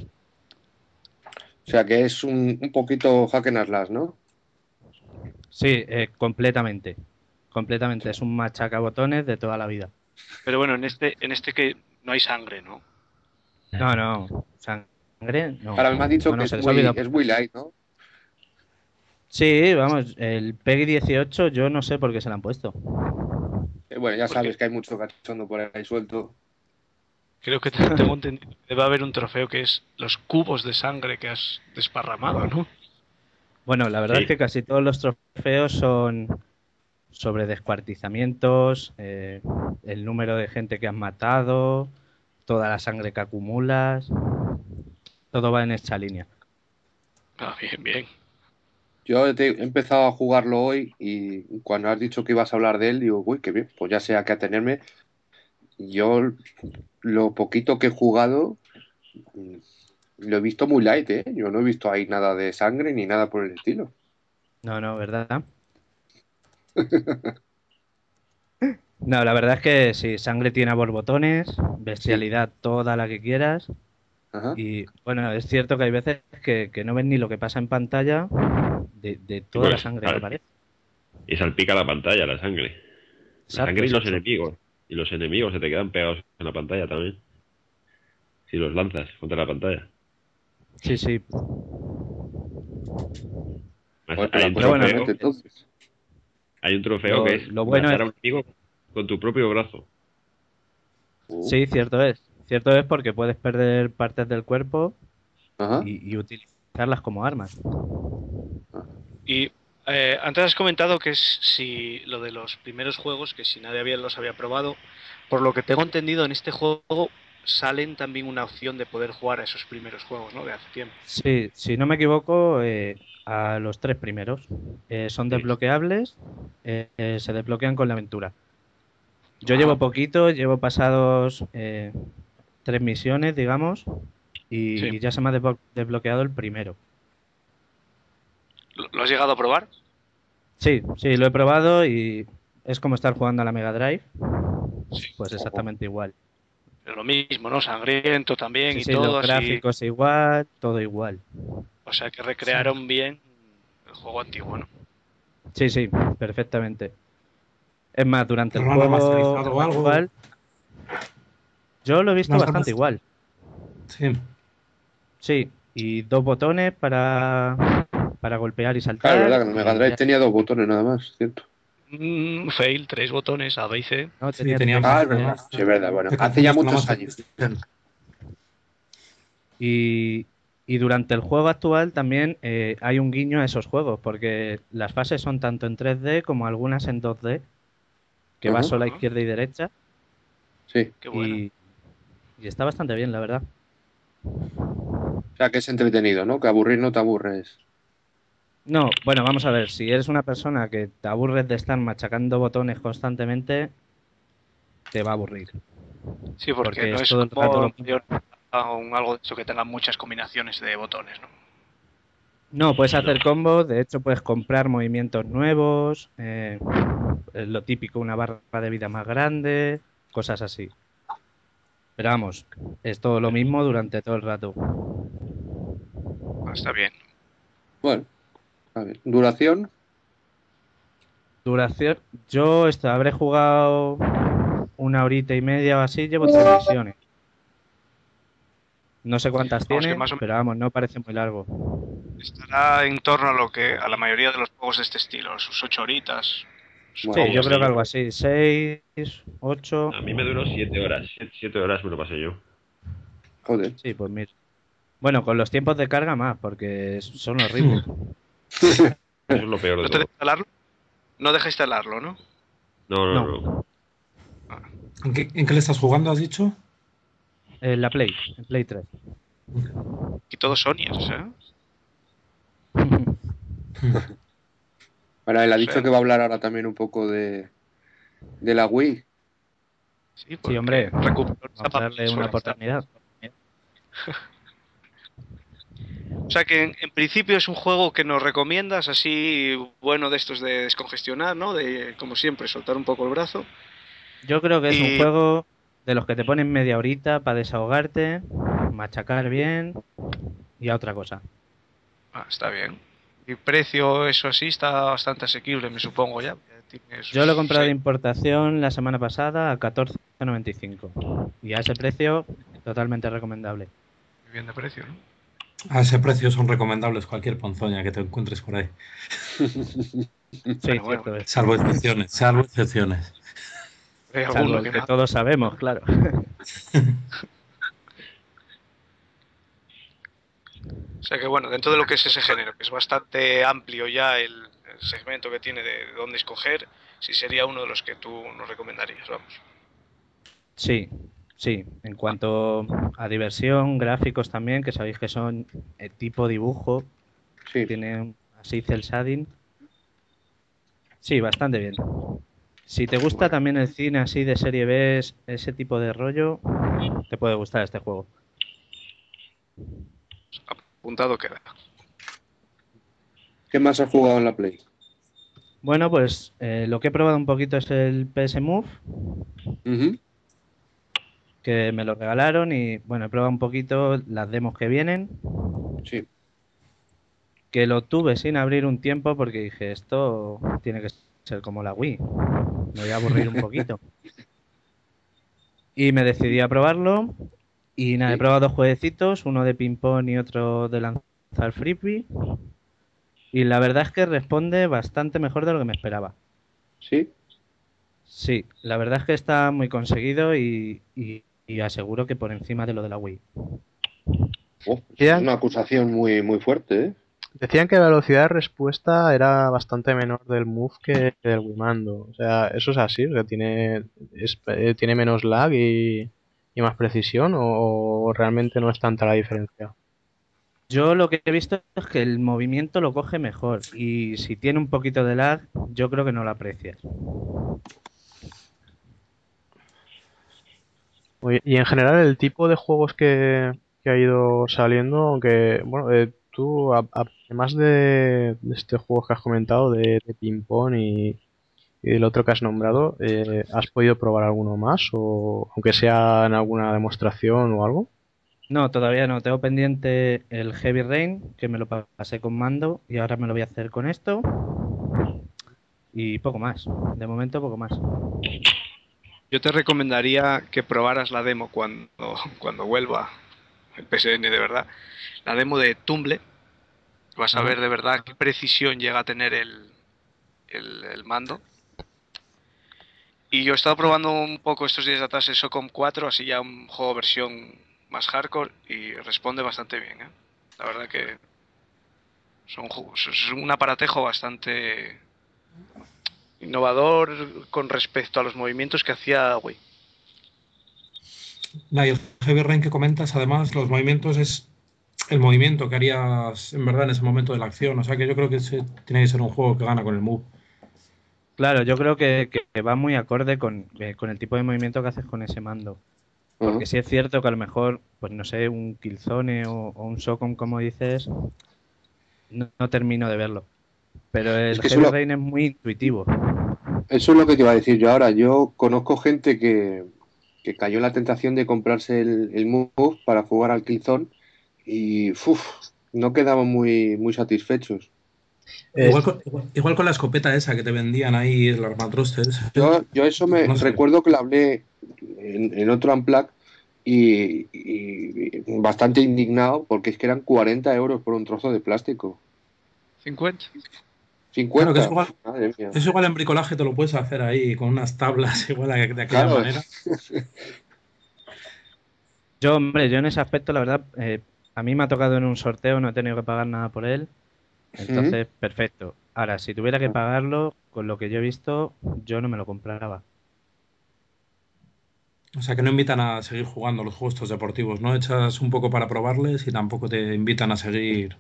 sea que es un, un poquito hack and slash, ¿no? Sí, eh, completamente. Completamente. Es un machacabotones de toda la vida. Pero bueno, en este, en este que no hay sangre, ¿no? No, no. Sangre, no. Ahora me has dicho Bueno, que es muy, olvidado. es muy light, ¿no? Sí, vamos, el PEGI 18 yo no sé por qué se lo han puesto. Eh, Bueno, ya ¿Por sabes que hay mucho cachondo por ahí suelto. Creo que te- tengo entendido que debe haber un trofeo que es los cubos de sangre que has desparramado, ¿no? Bueno, la verdad Sí. es que casi todos los trofeos son sobre descuartizamientos, eh, el número de gente que has matado, toda la sangre que acumulas. Todo va en esta línea. Ah, bien, bien. Yo he empezado a jugarlo hoy y cuando has dicho que ibas a hablar de él, digo, uy, qué bien, pues ya sé a qué atenerme. Yo lo poquito que he jugado lo he visto muy light, ¿eh? Yo no he visto ahí nada de sangre ni nada por el estilo. No, no, ¿verdad? No, la verdad es que sí, sangre tiene a borbotones, bestialidad toda la que quieras. Ajá. Y bueno, es cierto que hay veces que, que no ves ni lo que pasa en pantalla de, de toda Pues, la sangre que aparece. Y salpica la pantalla, la sangre. La sangre y los exacto. enemigos. Y los enemigos se te quedan pegados en la pantalla también. Si los lanzas contra la pantalla. Sí, sí. Te hay, un bueno, trofeo, entonces. hay un trofeo Lo- que es lo bueno es- a un enemigo con tu propio brazo. Uh, Sí, cierto es. Cierto es porque puedes perder partes del cuerpo Ajá. y, y utilizarlas como armas. Y eh, antes has comentado que es si lo de los primeros juegos, que si nadie había, los había probado, por lo que tengo entendido en este juego salen también una opción de poder jugar a esos primeros juegos, ¿no? De hace tiempo. Sí, si no me equivoco, eh, a los tres primeros eh, son desbloqueables, eh, se desbloquean con la aventura. Yo Ah. llevo poquito, llevo pasados eh, tres misiones, digamos, y, Sí. y ya se me ha desblo- desbloqueado el primero. ¿Lo, lo has llegado a probar? Sí, sí, lo he probado y es como estar jugando a la Mega Drive, Sí. pues exactamente igual. Pero lo mismo, ¿no? Sangriento también Sí, y sí, todo los así. gráficos igual, todo igual. O sea que recrearon bien el juego antiguo, ¿no? Sí, sí, perfectamente. Es más, durante el ¿Pero lo han juego algo? igual, yo lo he visto ¿Más bastante igual. Sí. Sí, y dos botones para, para golpear y saltar. Claro, verdad que el Mega Drive tenía dos botones nada más, ¿cierto? Mm, fail, tres botones, A, B y C. no, Sí, tenía tenía tres. Ah, es verdad. Sí, es verdad. Bueno, hace ya muchos años. Y, y durante el juego actual también eh, hay un guiño a esos juegos, porque las fases son tanto en 3D como algunas en 2D, que va Ajá. solo a Ajá. izquierda y derecha. Sí. Qué bueno. Y, Y está bastante bien, la verdad. O sea, que es entretenido, ¿no? Que aburrir no te aburres. No, bueno, vamos a ver, si eres una persona que te aburres de estar machacando botones constantemente, te va a aburrir. Sí, porque, Porque no es todo el como rato lo a un algo de eso que tenga muchas combinaciones de botones, ¿no? No, puedes hacer combos, de hecho puedes comprar movimientos nuevos, eh, es lo típico, una barra de vida más grande, cosas así. Pero vamos, es todo lo mismo durante todo el rato. Ah, Está bien. Bueno, a ver. Duración, Duración, yo esto, habré jugado una horita y media o así, llevo tres misiones. No sé cuántas Vamos, tiene, más o- pero vamos, no parece muy largo. Estará en torno a lo que a la mayoría de los juegos de este estilo, sus ocho horitas. Bueno, Sí, yo creo que algo así, seis, ocho, A mí me duró siete horas. Siete, siete horas me lo pasé yo. joder. sí, pues mira. Bueno, con los tiempos de carga más, porque son horribles. Eso es lo peor de ¿No te todo. deja instalarlo? No deja instalarlo, ¿no? No, no, No. no. ¿En qué, en qué le estás jugando, has dicho? En la Play, en Play 3. Y todos Sony's, ¿eh? Ahora, él ha Sí. dicho que va a hablar ahora también un poco de, de la Wii. Sí, Sí, hombre. recuperó Vamos a darle una oportunidad. O sea que en, en principio es un juego que nos recomiendas, así bueno de estos de descongestionar, ¿no? De, como siempre, soltar un poco el brazo. Yo creo que es un juego de los que te ponen media horita para desahogarte, machacar bien y a otra cosa. Ah, está bien. Y precio, eso así, está bastante asequible, me supongo ya. Yo lo he comprado de importación la semana pasada a 14.95 y a ese precio totalmente recomendable. muy bien de precio, ¿no? A ese precio son recomendables cualquier ponzoña que te encuentres por ahí. Sí, Bueno, es. Salvo excepciones, salvo excepciones. Hay Salvo que todos sabemos, claro. O sea que bueno, dentro de lo que es ese género, que es bastante amplio ya el, el segmento que tiene de, de dónde escoger, sí sería uno de los que tú nos recomendarías, vamos. Sí, sí. En cuanto a diversión, gráficos también, que sabéis que son eh, tipo dibujo, Sí, tiene así cel shading. Sí, bastante bien. Si te gusta también el cine así de serie B, ese tipo de rollo, te puede gustar este juego. Apuntado queda. ¿Qué más has jugado en la Play? Bueno, pues eh, lo que he probado un poquito es el PS Move. Que me lo regalaron y bueno, he probado un poquito las demos que vienen, Sí. que lo tuve sin abrir un tiempo porque dije, esto tiene que ser como la Wii, me voy a aburrir un poquito. Y me decidí a probarlo y nada, he probado dos jueguecitos, uno de ping-pong y otro de lanzar frisbee. Y la verdad es que responde bastante mejor de lo que me esperaba. ¿Sí? Sí, la verdad es que está muy conseguido y, y- y aseguro que por encima de lo de la Wii. Oh, es una acusación muy, muy fuerte, ¿eh? Decían que la velocidad de respuesta era bastante menor del Move que del Wimando. O sea, eso es así, o sea, tiene, es- eh, tiene menos lag y, y más precisión, o, o realmente no es tanta la diferencia. Yo lo que he visto es que el movimiento lo coge mejor y si tiene un poquito de lag, yo creo que no lo aprecias. Oye, y en general el tipo de juegos que, que ha ido saliendo, aunque, bueno, eh, tú, además de, este juego que has comentado, de, de ping-pong y, y del otro que has nombrado, eh, ¿has podido probar alguno más? O aunque sea en alguna demostración o algo. No, todavía no. Tengo pendiente el Heavy Rain, que me lo pa- pasé con mando y ahora me lo voy a hacer con esto. Y poco más. De momento, poco más. Yo te recomendaría que probaras la demo cuando, cuando vuelva el PSN de verdad. La demo de Tumble. Vas a ver de verdad qué precisión llega a tener el, el, el mando. Y yo he estado probando un poco estos días atrás el SOCOM 4, así ya un juego versión más hardcore y responde bastante bien. ¿eh? La verdad que son juegos, es un aparatejo bastante innovador con respecto a los movimientos que hacía Wii. La, y el Heavy Rain que comentas, además, los movimientos es el movimiento que harías en verdad en ese momento de la acción. O sea que yo creo que ese tiene que ser un juego que gana con el move. Claro, yo creo que, que va muy acorde con, eh, con, el tipo de movimiento que haces con ese mando. Porque sí es cierto que a lo mejor, pues no sé, un Killzone o, o un Socom, como dices, no, no, termino de verlo. Pero el es que Heavy Rain es muy intuitivo. Eso es lo que te iba a decir yo ahora. Yo conozco gente que, que cayó en la tentación de comprarse el, el Move para jugar al Killzone y uf, no quedaban muy, muy satisfechos. Igual con, igual con, la escopeta esa que te vendían ahí, el Armatrosters. Yo, yo eso me no sé. recuerdo que la hablé en, en otro Unplug y, y, bastante indignado porque es que eran 40 euros por un trozo de plástico. 50. 50. Claro, que es, igual, es igual en bricolaje, te lo puedes hacer ahí con unas tablas igual de aquella claro. manera. Yo, hombre, yo en ese aspecto, la verdad, eh, a mí me ha tocado en un sorteo, no he tenido que pagar nada por él. Entonces, ¿Mm? perfecto. Ahora, si tuviera que pagarlo, con lo que yo he visto, yo no me lo compraba. O sea, que no invitan a seguir jugando los juegos deportivos, ¿no? Echas un poco para probarles y tampoco te invitan a seguir.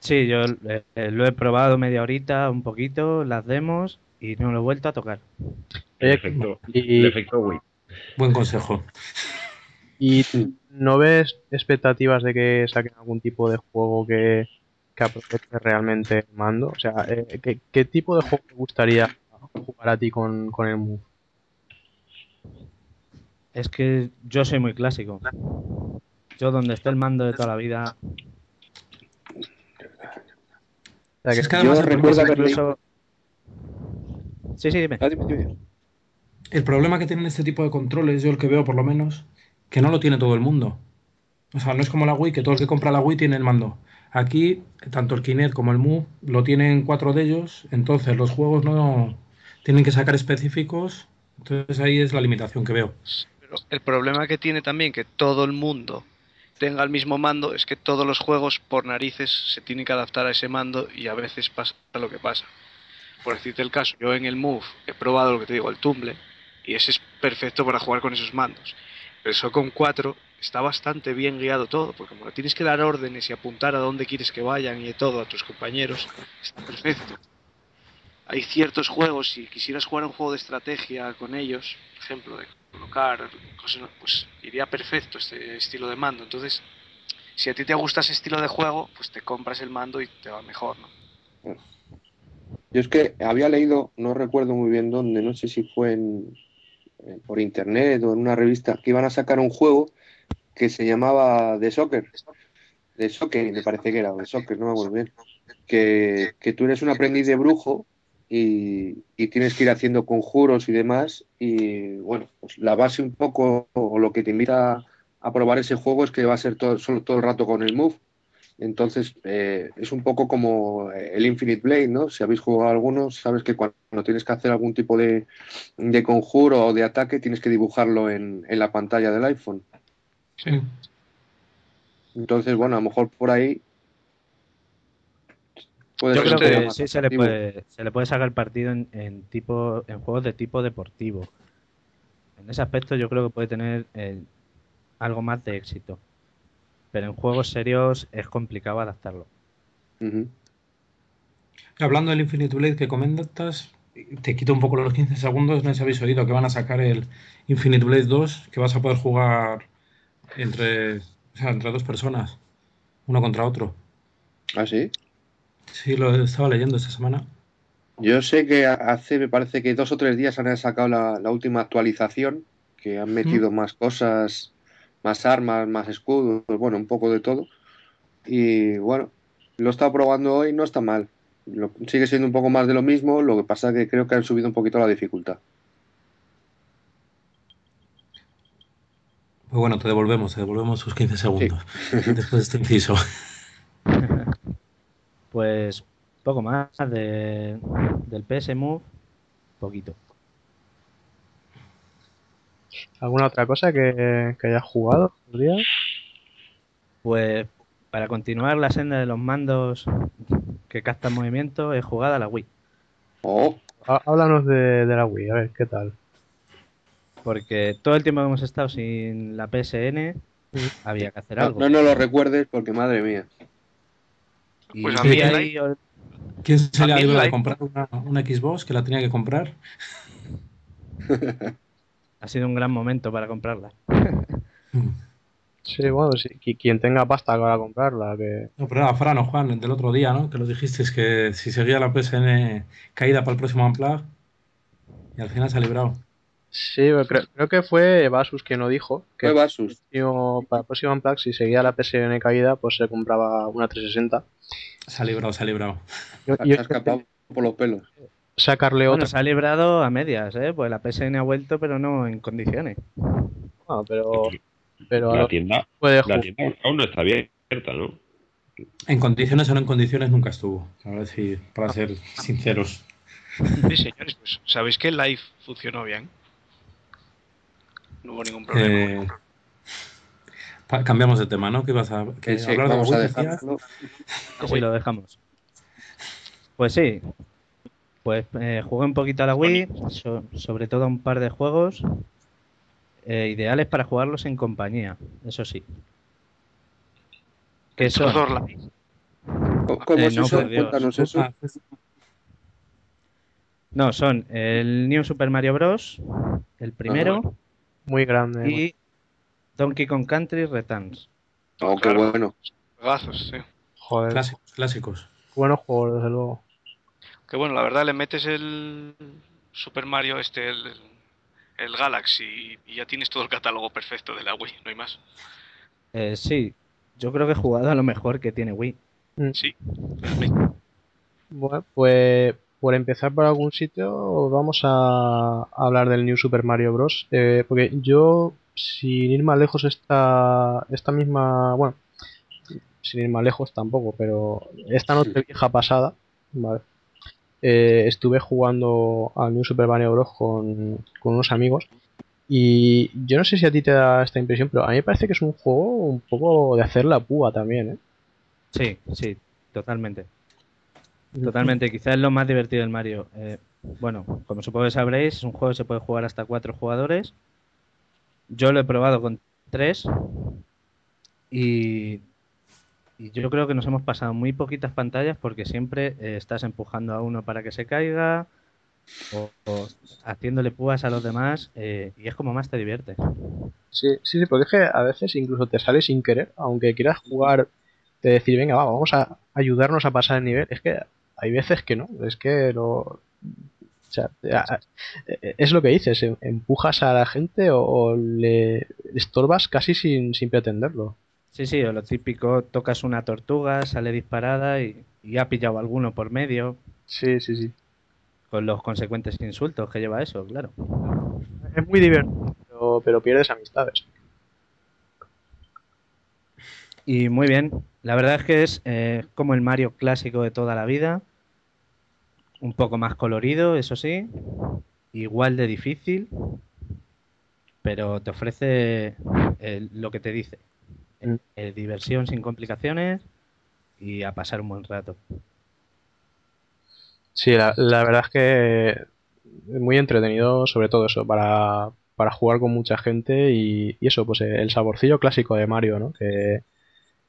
Sí, yo eh, lo he probado media horita, un poquito, las demos y no lo he vuelto a tocar. El efecto, y... el efecto Wii. Buen consejo. ¿Y no ves expectativas de que saquen algún tipo de juego que, que aproveche realmente el mando? O sea, eh, ¿qué, ¿qué, tipo de juego te gustaría jugar a ti con, con el Move? Es que yo soy muy clásico. Yo donde esté el mando de toda la vida. Sea, que es que además recuerdo incluso... Sí, sí, dime. Ah, dime, dime. El problema que tienen este tipo de controles, yo el que veo por lo menos, que no lo tiene todo el mundo. O sea, no es como la Wii, que todo el que compra la Wii tiene el mando. Aquí, tanto el Kinect como el Move lo tienen cuatro de ellos, entonces los juegos no tienen que sacar específicos, entonces ahí es la limitación que veo. Pero el problema que tiene también que todo el mundo tenga el mismo mando es que todos los juegos por narices se tienen que adaptar a ese mando y a veces pasa lo que pasa. Por decirte el caso, yo en el Move he probado lo que te digo, el Tumble, y ese es perfecto para jugar con esos mandos. Pero eso con 4 está bastante bien guiado todo, porque como tienes que dar órdenes y apuntar a dónde quieres que vayan y todo a tus compañeros, está perfecto. Hay ciertos juegos, si quisieras jugar un juego de estrategia con ellos, por ejemplo, de colocar cosas, pues iría perfecto este estilo de mando. Entonces, si a ti te gusta ese estilo de juego, pues te compras el mando y te va mejor, ¿no? Yo es que había leído, no recuerdo muy bien dónde, no sé si fue en, por internet o en una revista, que iban a sacar un juego que se llamaba The Soccer. De Soccer, me parece que era, de Soccer, no me acuerdo bien. Que, que tú eres un aprendiz de brujo y, y, tienes que ir haciendo conjuros y demás. Y bueno, pues la base un poco, o lo que te invita a probar ese juego es que va a ser todo, solo todo el rato con el move. Entonces, eh, es un poco como el Infinite Blade, ¿no? Si habéis jugado alguno, sabes que cuando tienes que hacer algún tipo de, de conjuro o de ataque, tienes que dibujarlo en, en, la pantalla del iPhone. Sí. Entonces, bueno, a lo mejor por ahí. Puede Yo creo que sí se le, puede, se le puede sacar partido en, en, tipo, en juegos de tipo deportivo. En ese aspecto, yo creo que puede tener eh, algo más de éxito pero en juegos serios es complicado adaptarlo. Uh -huh. Hablando del Infinite Blade que comentas, te quito un poco los 15 segundos, no sé si habéis oído que van a sacar el Infinite Blade 2, que vas a poder jugar entre, o sea, entre dos personas, uno contra otro. ¿Ah, sí? Sí, lo estaba leyendo esta semana. Yo sé que hace, me parece que dos o tres días han sacado la, la última actualización, que han metido ¿Mm? más cosas más armas, más escudos, bueno, un poco de todo. Y bueno, lo he estado probando hoy, no está mal. Lo, sigue siendo un poco más de lo mismo, lo que pasa es que creo que han subido un poquito la dificultad. Pues bueno, te devolvemos, te devolvemos sus 15 segundos sí. después de este inciso. Pues poco más de, del PS Move, poquito. ¿Alguna otra cosa que, que hayas jugado? Pues para continuar la senda de los mandos que captan movimiento, he jugado a la Wii. Oh. Háblanos de, de, la Wii, a ver, ¿qué tal? Porque todo el tiempo que hemos estado sin la PSN, había que hacer No, algo. no nos lo recuerdes porque madre mía. Y Pues a mí ahí- ¿Quién se le ha de comprar una, una Xbox que la tenía que comprar? ha sido un gran momento para comprarla. Mm. Sí, bueno, sí, qui- quien tenga pasta para comprarla, que... No, pero era Fran o Juan, del otro día, ¿no? Que lo dijiste, es que si seguía la PSN caída para el próximo Unplug, y al final se ha librado. Sí, pero creo, creo que fue Basus quien lo dijo, que Fue Basus. próximo- para el próximo Unplugged, si seguía la PSN caída, pues se compraba una 360. Se ha librado, se ha librado. Yo, Se ha escapado por los pelos. sacarle Bueno, otra, se ha librado a medias, ¿eh? Pues la PSN ha vuelto, pero no en condiciones. no, pero, pero La tienda, puede la tienda aún no está abierta, ¿no? En condiciones o no en condiciones nunca estuvo. A ver si, para ser sinceros. Sí, señores, pues sabéis que el live funcionó bien. No hubo ningún problema. Eh, pa- cambiamos de tema, ¿no? Que ibas a que Que sí, hablar de vamos a dejarlo. Así lo dejamos. Pues sí. Pues eh, jugué un poquito a la Wii, so- sobre todo a un par de juegos eh, ideales para jugarlos en compañía, eso sí. Que son. ¿Cómo Eh, es no, eso? Cuéntanos eso. Ah, no, son el New Super Mario Bros. el primero Muy grande. y Donkey Kong Country Returns. Oh, qué Claro. bueno. Juegazos, sí. Joder, clásicos, clásicos. buenos juegos, desde luego. Que bueno, la verdad le metes el Super Mario este, el, el Galaxy y ya tienes todo el catálogo perfecto de la Wii, no hay más. Eh, sí, yo creo que he jugado a lo mejor que tiene Wii. Sí. Bueno, pues por empezar por algún sitio, vamos a hablar del New Super Mario Bros. Eh, porque yo, sin ir más lejos, esta, esta misma. Bueno, sin ir más lejos tampoco, pero esta noche vieja pasada, ¿vale? Eh, estuve jugando al New Super Mario Bros. Con, con unos amigos. Y yo no sé si a ti te da esta impresión, pero a mí me parece que es un juego un poco de hacer la púa también, ¿eh? Sí, sí, totalmente. Totalmente, quizás es lo más divertido del Mario. Eh, bueno, como supongo que sabréis, es un juego que se puede jugar hasta cuatro jugadores. Yo lo he probado con tres y, y yo creo que nos hemos pasado muy poquitas pantallas porque siempre eh, estás empujando a uno para que se caiga o, o haciéndole púas a los demás eh, y es como más te divierte. Sí, sí, sí, porque es que a veces incluso te sale sin querer, aunque quieras jugar, te decir, venga, va, vamos a ayudarnos a pasar el nivel. Es que hay veces que no, es que lo. O sea, es lo que dices, em- empujas a la gente o, o le estorbas casi sin, sin pretenderlo. Sí, sí, o lo típico, tocas una tortuga, sale disparada y, y ha pillado alguno por medio. Sí, sí, sí. Con los consecuentes insultos que lleva eso, claro. Es muy divertido, pero, pero pierdes amistades. Y muy bien, la verdad es que es eh, como el Mario clásico de toda la vida. Un poco más colorido, eso sí. Igual de difícil. Pero te ofrece eh, lo que te dice. Mm. Eh, diversión sin complicaciones y a pasar un buen rato. Sí, la, la verdad es que es muy entretenido, sobre todo eso, para, para jugar con mucha gente y, y eso, pues el saborcillo clásico de Mario, ¿no? Que,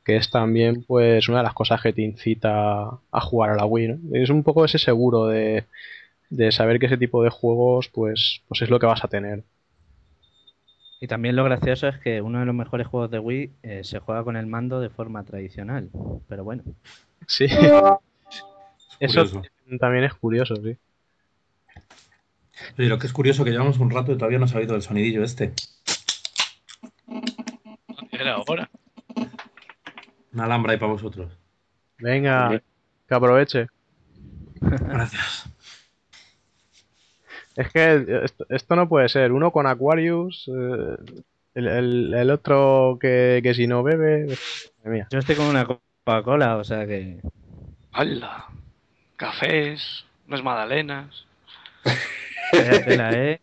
que es también pues una de las cosas que te incita a jugar a la Wii, ¿no? Es un poco ese seguro de, de saber que ese tipo de juegos pues, pues es lo que vas a tener. Y también lo gracioso es que uno de los mejores juegos de Wii eh, se juega con el mando de forma tradicional. Pero bueno, Sí, Es eso también es curioso, sí. Oye, lo que es curioso que llevamos un rato y todavía no se ha oído el sonidillo este. Era ahora. Una alhambra ahí para vosotros. Venga, que aproveche. Gracias. Es que esto, esto no puede ser. Uno con Aquarius, eh, el, el- el otro que, que si no bebe. Mía. yo estoy con una Coca-Cola, o sea que... ¡Hala! Cafés, unas magdalenas. Tela, ¿eh?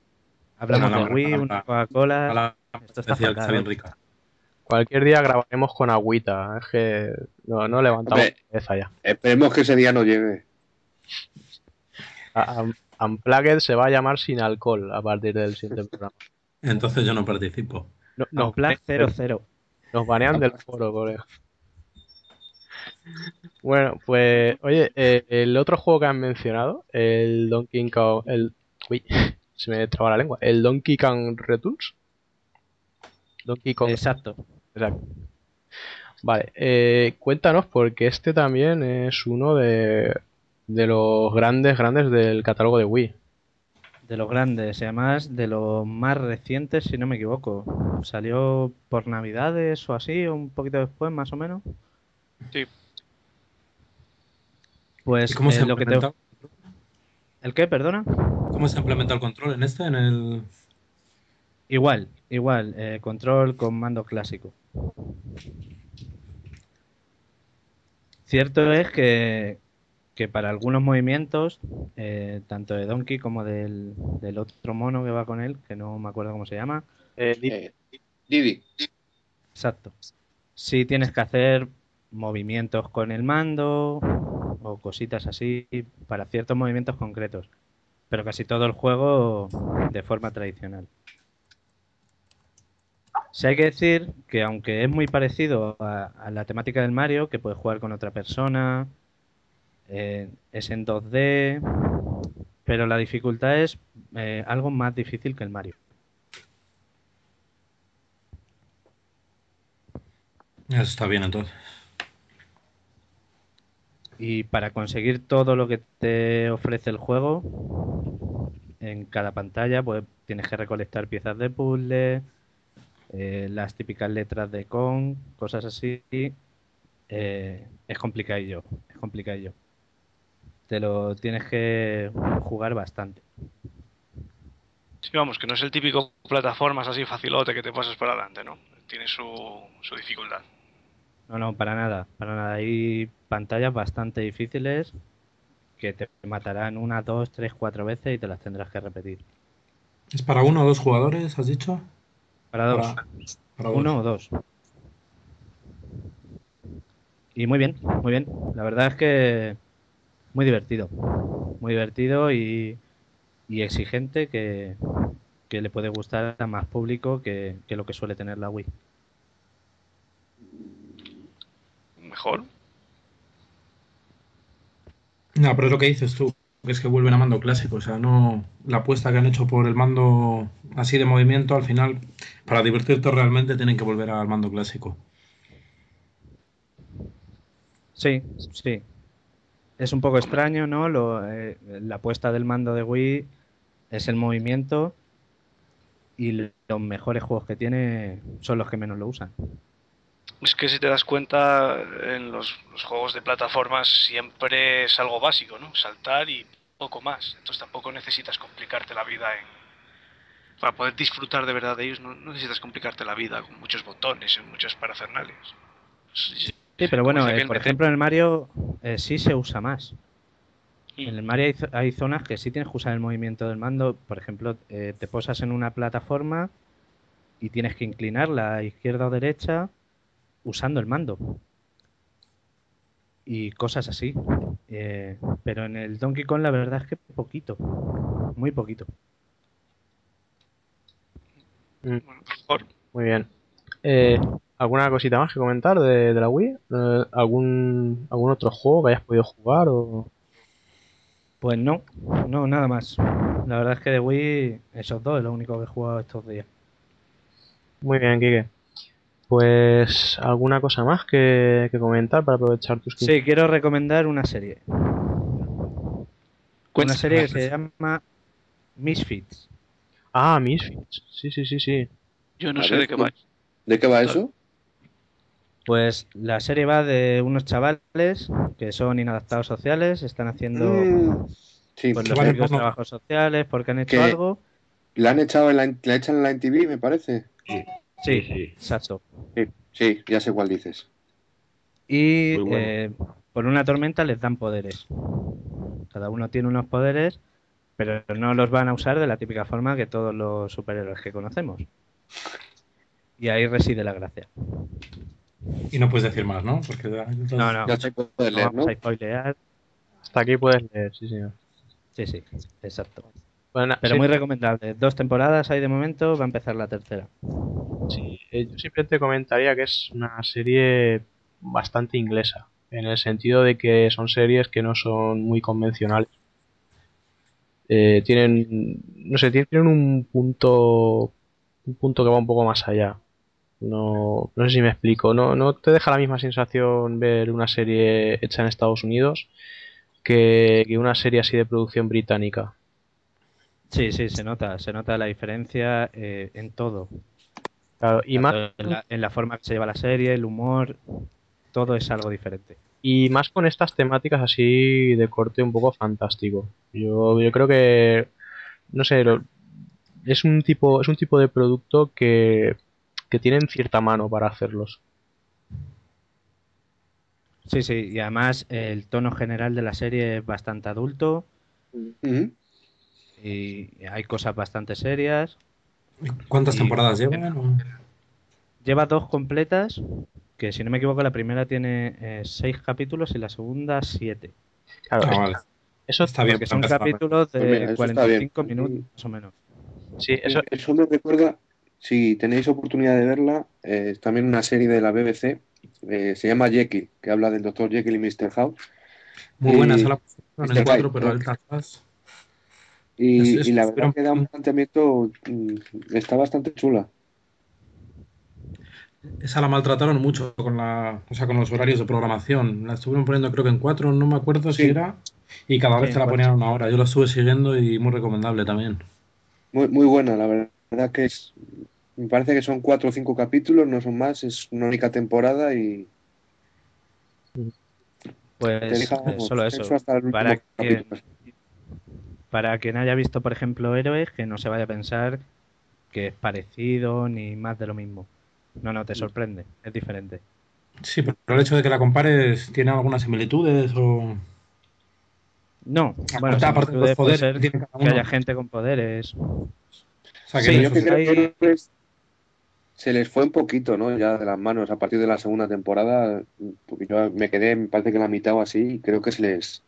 Hablamos No, no, de Wii, no, no. una Coca-Cola... Esto está que está fatal, bien ¿eh? rica. Cualquier día grabaremos con agüita. Es que no, no levantamos Hombre. la cabeza ya. Esperemos que ese día no llegue. Unplugged se va a llamar sin alcohol a partir del siguiente programa. Entonces yo no participo. No, No, nos, plan banean, 0-0. nos banean del foro, colega. Bueno, pues, oye, eh, el otro juego que han mencionado, el Donkey Kong, el, uy, se me traba la lengua, el Donkey Kong Returns. Donkey Kong, Exacto. Exacto. Vale, eh, cuéntanos porque este también es uno de, de los grandes, grandes del catálogo de Wii. De los grandes, y además de los más recientes, si no me equivoco. Salió por Navidades o así, o un poquito después, más o menos. Sí. Pues ¿Y cómo se eh, lo que te... ¿El qué? Perdona. ¿Cómo se ha implementado el control en este? En el... Igual, igual, eh, control con mando clásico. Cierto es que, que para algunos movimientos, eh, tanto de Donkey como del, del otro mono que va con él, que no me acuerdo cómo se llama, Eh, Eh, Didi. exacto. Sí tienes que hacer movimientos con el mando o cositas así para ciertos movimientos concretos, pero casi todo el juego de forma tradicional. Sí hay que decir que aunque es muy parecido a, a la temática del Mario, que puedes jugar con otra persona, eh, es en 2D, pero la dificultad es eh, algo más difícil que el Mario. Eso está bien entonces. Y para conseguir todo lo que te ofrece el juego, en cada pantalla, pues tienes que recolectar piezas de puzzle, eh, las típicas letras de con, cosas así. eh, es complicadillo, es complicadillo. Te lo tienes que jugar bastante. Sí, vamos, que no es el típico plataformas así facilote que te pasas por adelante, ¿no? Tiene su, su dificultad. No, no, para nada, para nada. Hay pantallas bastante difíciles que te matarán una, dos, tres, cuatro veces y te las tendrás que repetir. ¿Es para uno o dos jugadores, has dicho? Para dos. Para, para dos. Uno o dos. Y muy bien, muy bien. La verdad es que muy divertido. Muy divertido y, y exigente que, que le puede gustar a más público que, que lo que suele tener la Wii. Mejor. No, pero es lo que dices tú, es que vuelven a mando clásico. O sea, no. La apuesta que han hecho por el mando así de movimiento, al final, para divertirte realmente, tienen que volver al mando clásico. Sí, sí. Es un poco extraño, ¿no? Lo, eh, la apuesta del mando de Wii es el movimiento y los mejores juegos que tiene son los que menos lo usan. Es que si te das cuenta, en los, los juegos de plataformas siempre es algo básico, ¿no? Saltar y poco más. Entonces tampoco necesitas complicarte la vida en... Para poder disfrutar de verdad de ellos, no, no necesitas complicarte la vida con muchos botones y muchos parafernales. Sí, pero bueno, eh, por ejemplo en el Mario eh, sí se usa más. Mm. En el Mario hay, hay zonas que sí tienes que usar el movimiento del mando. Por ejemplo, eh, te posas en una plataforma y tienes que inclinarla a izquierda o derecha usando el mando. Y cosas así. Eh, pero en el Donkey Kong la verdad es que poquito. Muy poquito. Mejor. Muy bien. Eh, ¿Alguna cosita más que comentar de, de la Wii? Eh, ¿Algún, ¿Algún otro juego que hayas podido jugar? O... Pues no, no, nada más. La verdad es que de Wii, esos dos es lo único que he jugado estos días. Muy bien, Kike. Pues, ¿alguna cosa más que, que comentar para aprovechar tus 15? Sí, quiero recomendar una serie. Una serie que se llama Misfits. Ah, Misfits. Sí, sí, sí, sí. Yo no A sé ver, de qué va. ¿De qué va eso? Pues la serie va de unos chavales que son inadaptados sociales, están haciendo Mm, sí, pues, los típicos trabajos sociales porque han hecho algo. la han echado en la, la echan en la NTV, me parece. Sí, sí. exacto. Sí, sí, ya sé cuál dices. Y bueno. eh, por una tormenta les dan poderes. Cada uno tiene unos poderes, pero no los van a usar de la típica forma que todos los superhéroes que conocemos. Y ahí reside la gracia. Y no puedes decir más, ¿no? Porque No, no, Ya se puede no leer, vamos ¿no? a spoilear. Hasta aquí puedes leer, sí, señor. Sí, sí, exacto. Bueno, Pero sí, muy recomendable. Dos temporadas hay de momento, va a empezar la tercera. Sí, eh, yo simplemente comentaría que es una serie bastante inglesa, en el sentido de que son series que no son muy convencionales. Eh, tienen, no sé, tienen un punto, un punto que va un poco más allá. No, no sé si me explico. No, no te deja la misma sensación ver una serie hecha en Estados Unidos que, una serie así de producción británica. Sí, sí, se nota, se nota la diferencia eh, en todo. Claro, y más, en la, en la forma que se lleva la serie, el humor, todo es algo diferente. y más con estas temáticas así de corte un poco fantástico. Yo, yo creo que, no sé, lo- es un tipo, es un tipo de producto que, que tienen cierta mano para hacerlos. Sí, sí, y además el tono general de la serie es bastante adulto y hay cosas bastante serias. ¿Cuántas Y- temporadas llevan? o? Lleva dos completas, que si no me equivoco la primera tiene eh, seis capítulos y la segunda siete. Claro, Ah, vale. eso, Está bien. Porque son capítulos de Pues mira, eso está 45 bien. minutos más o menos. sí, eso, Eso me recuerda, si tenéis oportunidad de verla, eh, es también una serie de la BBC, eh, se llama Jekyll, que habla del Dr. Jekyll y Mr. House. Muy buena, esa la en el 4, Hyde, pero creo. Y, Es- es- y la verdad pero- que da un planteamiento, mm, está bastante chula. Esa la maltrataron mucho con la, o sea, con los horarios de programación. La estuvieron poniendo creo que en 4, no me acuerdo si era. Y cada vez Sí, te la ponían a una hora. Yo la estuve siguiendo y muy recomendable también. Muy, muy buena, la verdad que es, me parece que son cuatro o cinco capítulos, no son más, es una única temporada y te Pues deja eh, solo eso. hasta el último Para que, capítulo. Para quien haya visto, por ejemplo, Héroes, que no se vaya a pensar que es parecido ni más de lo mismo. No, no, te sorprende, es diferente. Sí, pero el hecho de que la compares, ¿tiene algunas similitudes o...? No, bueno, Aparte- aparte de los poderes ser que tiene cada que uno. haya gente con poderes. O sea, que Sí, yo es- que creo que Héroes se les fue un poquito, ¿no? Ya de las manos a partir de la segunda temporada, porque yo me quedé, me parece que la mitad o así, y creo que se les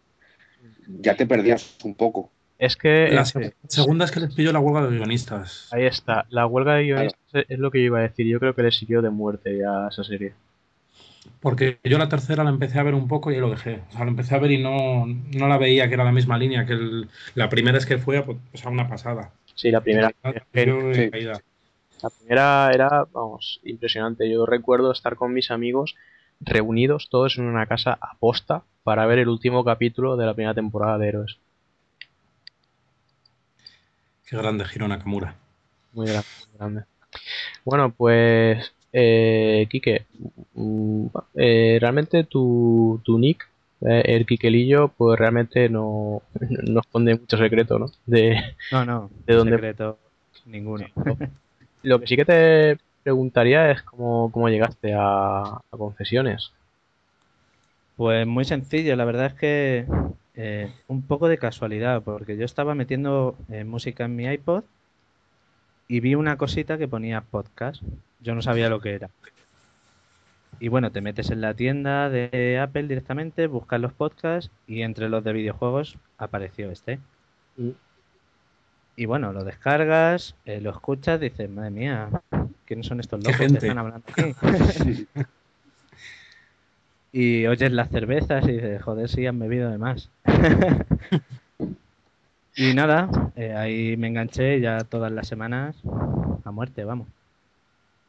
ya te perdías un poco. Es que La se- segunda es que les pilló la huelga de guionistas. ahí está, la huelga de guionistas es lo que yo iba a decir. Yo creo que le siguió de muerte ya a esa serie. Porque yo la tercera la empecé a ver un poco y ahí lo dejé. O sea, la empecé a ver y no, no la veía que era la misma línea que el- la primera es que fue pues, o sea, una pasada. Sí, la primera. Sí. caída. La primera era, vamos, impresionante. Yo recuerdo estar con mis amigos reunidos todos en una casa aposta para ver el último capítulo de la primera temporada de Héroes. Qué grande Hiro Nakamura. Muy grande, muy grande. Bueno, pues, eh, Quique, eh, realmente tu, tu nick, eh, el Quiquelillo, pues realmente no, no esconde mucho secreto, ¿no? De, No, no, ¿De dónde? secreto ninguno. lo que sí que te preguntaría es cómo, cómo llegaste a, a Confesiones. Pues muy sencillo, la verdad es que eh, un poco de casualidad, porque yo estaba metiendo eh, música en mi iPod y vi una cosita que ponía podcast. Yo no sabía lo que era. Y bueno, te metes en la tienda de Apple directamente, buscas los podcasts y entre los de videojuegos apareció este. Mm. Y bueno, lo descargas, eh, lo escuchas, dices, madre mía, ¿quiénes son estos locos que están hablando aquí? y oyes las cervezas y dices, joder, sí, han bebido de más. y nada, eh, ahí me enganché ya todas las semanas a muerte, vamos.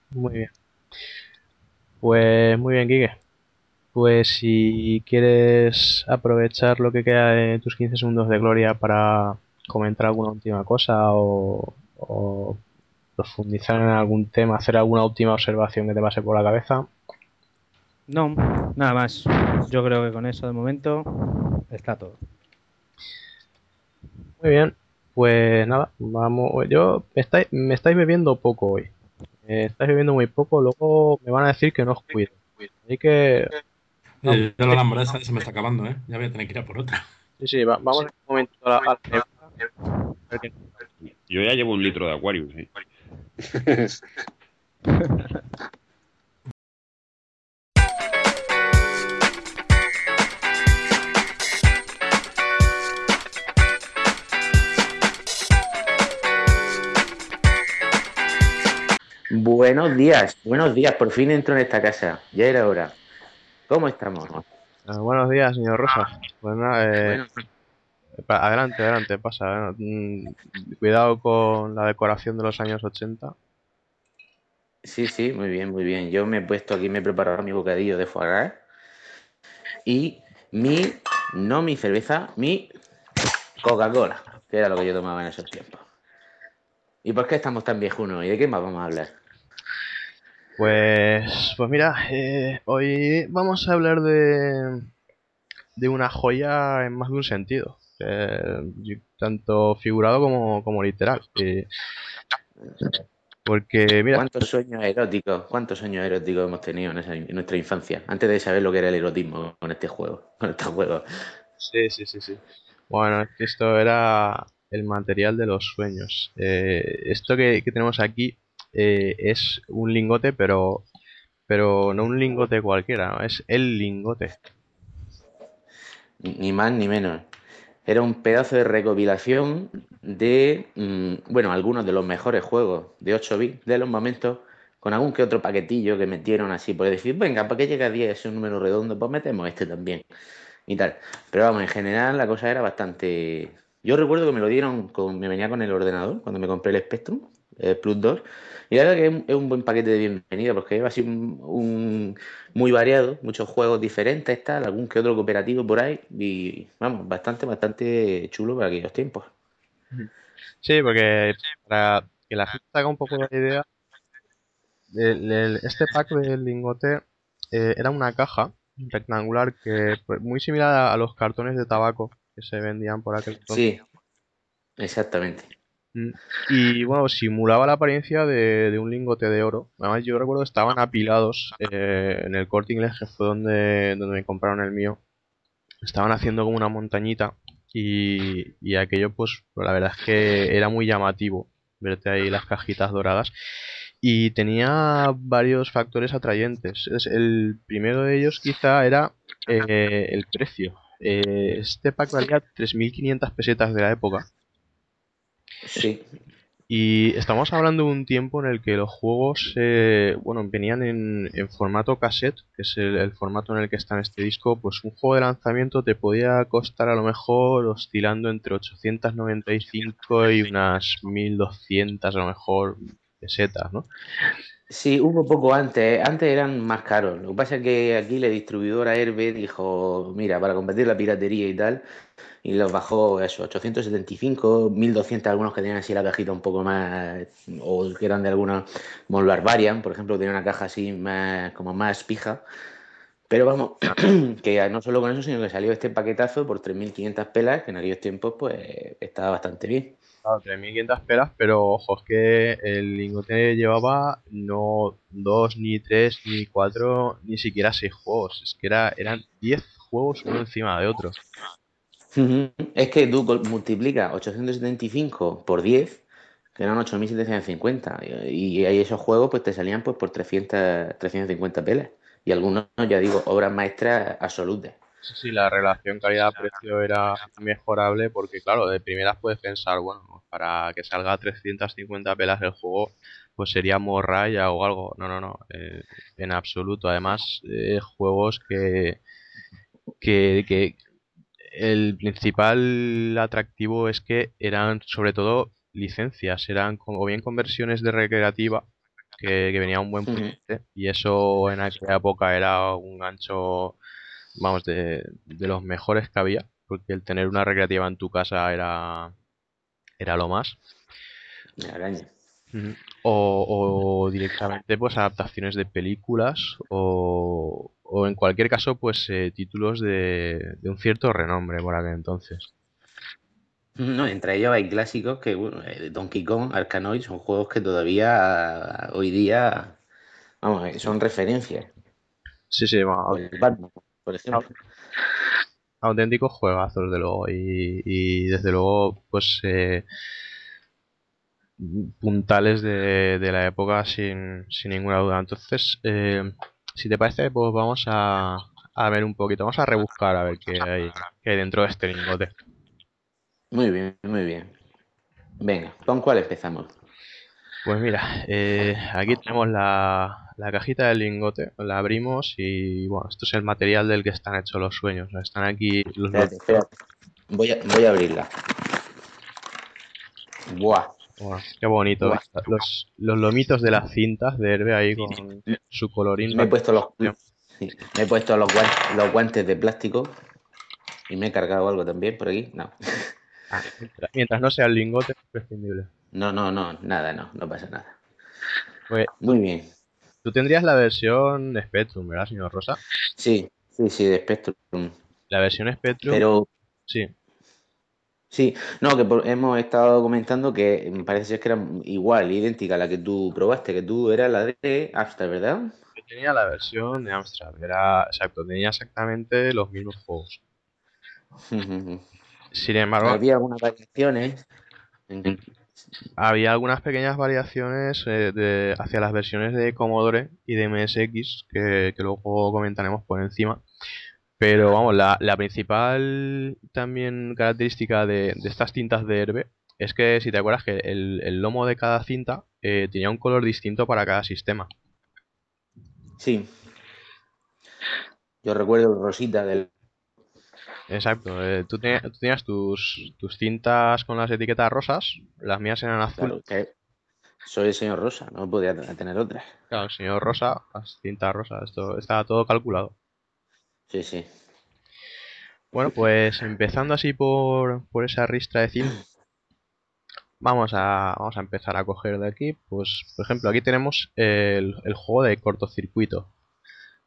Muy bien. Pues muy bien, Quique. Pues si quieres aprovechar lo que queda de tus 15 segundos de gloria para comentar alguna última cosa o, o profundizar en algún tema, hacer alguna última observación que te pase por la cabeza. No, nada más. Yo creo que con eso de momento está todo. Muy bien. Pues nada, vamos. Yo me estáis, me estáis bebiendo poco hoy. Me estáis bebiendo muy poco, luego me van a decir que no os cuido. Así que No. Eh, la lámpara esa se me está acabando, ¿eh? Ya voy a tener que ir a por otra. sí, sí, va- vamos un momento a la, Yo ya llevo un litro de Aquarius. ¿eh? Buenos días, buenos días. Por fin entro en esta casa. Ya era hora. ¿Cómo estamos? Ah, buenos días, señor Rosa. Pues nada, eh, adelante, adelante, pasa. eh, mm, Cuidado con la decoración de los años 80. Sí, sí, muy bien, muy bien. Yo me he puesto aquí, me he preparado mi bocadillo de foie gras y mi, no mi cerveza, mi Coca-Cola, que era lo que yo tomaba en esos tiempos. ¿Y por qué estamos tan viejunos? ¿Y de qué más vamos a hablar? Pues, pues mira, eh, hoy vamos a hablar de, de una joya en más de un sentido, eh, tanto figurado como, como literal. eh, porque, mira, ¿Cuántos sueños eróticos, cuántos sueños eróticos hemos tenido en, esa- en nuestra infancia? Antes de saber lo que era el erotismo con este juego, con estos juegos. Sí, sí, sí, sí. Bueno, esto era el material de los sueños. Eh, esto que, tenemos aquí eh, es un lingote, pero, pero no un lingote cualquiera, es el lingote. Ni más ni menos. Era un pedazo de recopilación de, mm, bueno, algunos de los mejores juegos de 8 bits de los momentos, con algún que otro paquetillo que metieron así, por decir, venga, ¿para qué llega a 10? Es un número redondo, pues metemos este también. Y tal. Pero vamos, en general la cosa era bastante... Yo recuerdo que me lo dieron, con, me venía con el ordenador cuando me compré el Spectrum eh, Plus 2. Y la verdad que es un, buen paquete de bienvenida porque lleva así muy variado, muchos juegos diferentes, tal, algún que otro cooperativo por ahí. Y vamos, bastante, bastante chulo para aquellos tiempos. Sí, porque para que la gente haga un poco la idea, el- el- este pack del lingote eh, era una caja rectangular que pues, muy similar a los cartones de tabaco que se vendían por aquel entonces. Sí, exactamente. Mm, Y bueno, simulaba la apariencia de, de un lingote de oro. Además, yo recuerdo que estaban apilados eh, en el corte inglés, que fue donde, donde me compraron el mío. Estaban haciendo como una montañita. Y, y aquello, pues, la verdad es que era muy llamativo verte ahí las cajitas doradas. Y tenía varios factores atrayentes. Es- El primero de ellos quizá era eh, el precio. Eh, este pack valía 3.500 pesetas de la época. Sí, Y estamos hablando de un tiempo en el que los juegos, eh, bueno, venían en, en formato cassette, que es el, el formato en el que está en este disco, pues un juego de lanzamiento te podía costar a lo mejor oscilando entre 895 y unas 1200 a lo mejor pesetas, ¿no? Sí, hubo poco antes. Antes eran más caros. Lo que pasa es que aquí la distribuidora Herbe dijo, mira, para combatir la piratería y tal, y los bajó eso, 875, 1200 algunos que tenían así la cajita un poco más, o que eran de alguna como el Barbarian, por ejemplo, tenía una caja así más, como más pija. Pero vamos, que no solo con eso, sino que salió este paquetazo por 3.500 pelas, que en aquellos tiempos pues estaba bastante bien. Claro, 3.500 pelas, pero ojo, es que el lingote llevaba no dos, ni tres, ni cuatro, ni siquiera seis juegos. Es que era, eran 10 juegos uno encima de otro. Es que tú multiplicas 875 por 10, que eran 8750. Y, y ahí esos juegos pues te salían pues por 300, 350 pelas. Y algunos, ya digo, obras maestras absolutas. Sí, sí, la relación calidad-precio era mejorable porque, claro, de primeras puedes pensar, bueno, para que salga a 350 pelas el juego, pues sería morralla o algo. No, no, no, eh, en absoluto. Además, eh, juegos que, que, que el principal atractivo es que eran sobre todo licencias, eran como bien conversiones de recreativa que, que venía a un buen precio y eso en aquella época era un gancho, vamos, de, de los mejores que había, porque el tener una recreativa en tu casa era, era lo más. La araña. O, o directamente pues adaptaciones de películas o, o en cualquier caso pues eh, títulos de, de un cierto renombre por aquel entonces. No, entre ellos hay clásicos que, bueno, eh, Donkey Kong, Arkanoid, son juegos que todavía hoy día, vamos, eh, son referencias. Sí, sí, Batman, por ejemplo. auténticos juegazos de luego y, y desde luego pues eh, puntales de, de la época sin, sin ninguna duda entonces eh, si te parece pues vamos a, a ver un poquito vamos a rebuscar a ver qué hay, qué hay dentro de este lingote Muy bien, muy bien. Venga, ¿con cuál empezamos? Pues mira, eh, aquí tenemos la, la cajita del lingote, la abrimos y bueno, esto es el material del que están hechos los sueños. Están aquí los Espérate, espérate. Voy a, voy a abrirla. Buah. Buah, qué bonito. Buah. Los, los lomitos de las cintas de Herbe ahí con su colorín. Me he puesto los, sí, me he puesto los guantes, los guantes de plástico y me he cargado algo también por aquí. No. Ah, Mientras no sea el lingote, es imprescindible. No, no, no, nada, no, no pasa nada. Pues, Muy bien. Tú tendrías la versión Spectrum, ¿verdad, señor Rosa? Sí, sí, sí, de Spectrum. La versión Spectrum, Pero sí. sí, no, que por- hemos estado comentando que me parece ser que era igual, idéntica a la que tú probaste, que tú era la de Amstrad, ¿verdad? Yo tenía la versión de Amstrad, era exacto, tenía exactamente los mismos juegos. Sin embargo, Había algunas variaciones. Había algunas pequeñas variaciones eh, hacia las versiones de Commodore y de MSX que, luego comentaremos por encima. Pero vamos, la, la principal también característica de, de estas cintas de Herbe es que si te acuerdas que el, el lomo de cada cinta eh, tenía un color distinto para cada sistema. Sí. Yo recuerdo el Rosita del. Exacto, eh, tú, tenías, tú tenías tus, tus cintas con las etiquetas rosas, las mías eran azules. Claro, que soy el señor Rosa, no podía tener otras. Claro, el señor rosa, las cintas rosas, esto estaba todo calculado. Sí, sí. Bueno, pues empezando así por, por esa ristra de cinta, vamos a, vamos a empezar a coger de aquí. Pues, por ejemplo, aquí tenemos el, el juego de cortocircuito,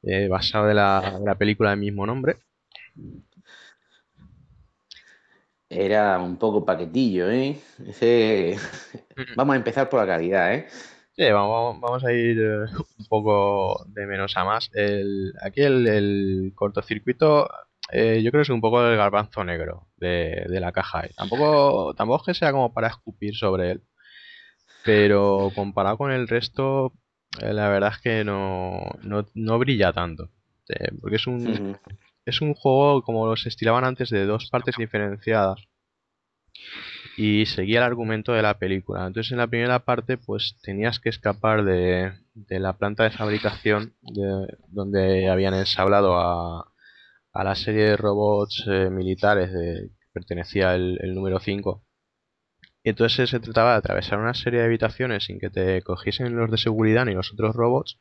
eh, basado de la, de la película del mismo nombre. Era un poco paquetillo, ¿eh? Ese... Vamos a empezar por la calidad, ¿eh? Sí, vamos, vamos a ir eh, un poco de menos a más. El, aquí el, el cortocircuito, eh, yo creo que es un poco el garbanzo negro de, de la caja. eh. Tampoco, tampoco es que sea como para escupir sobre él, pero comparado con el resto, eh, la verdad es que no, no, no brilla tanto. Eh, porque es un. Es un juego como los estilaban antes de dos partes diferenciadas y seguía el argumento de la película. Entonces en la primera parte pues tenías que escapar de, de la planta de fabricación de, donde habían ensablado a, a la serie de robots eh, militares de, que pertenecía el, el número 5. Y entonces se trataba de atravesar una serie de habitaciones sin que te cogiesen los de seguridad ni los otros robots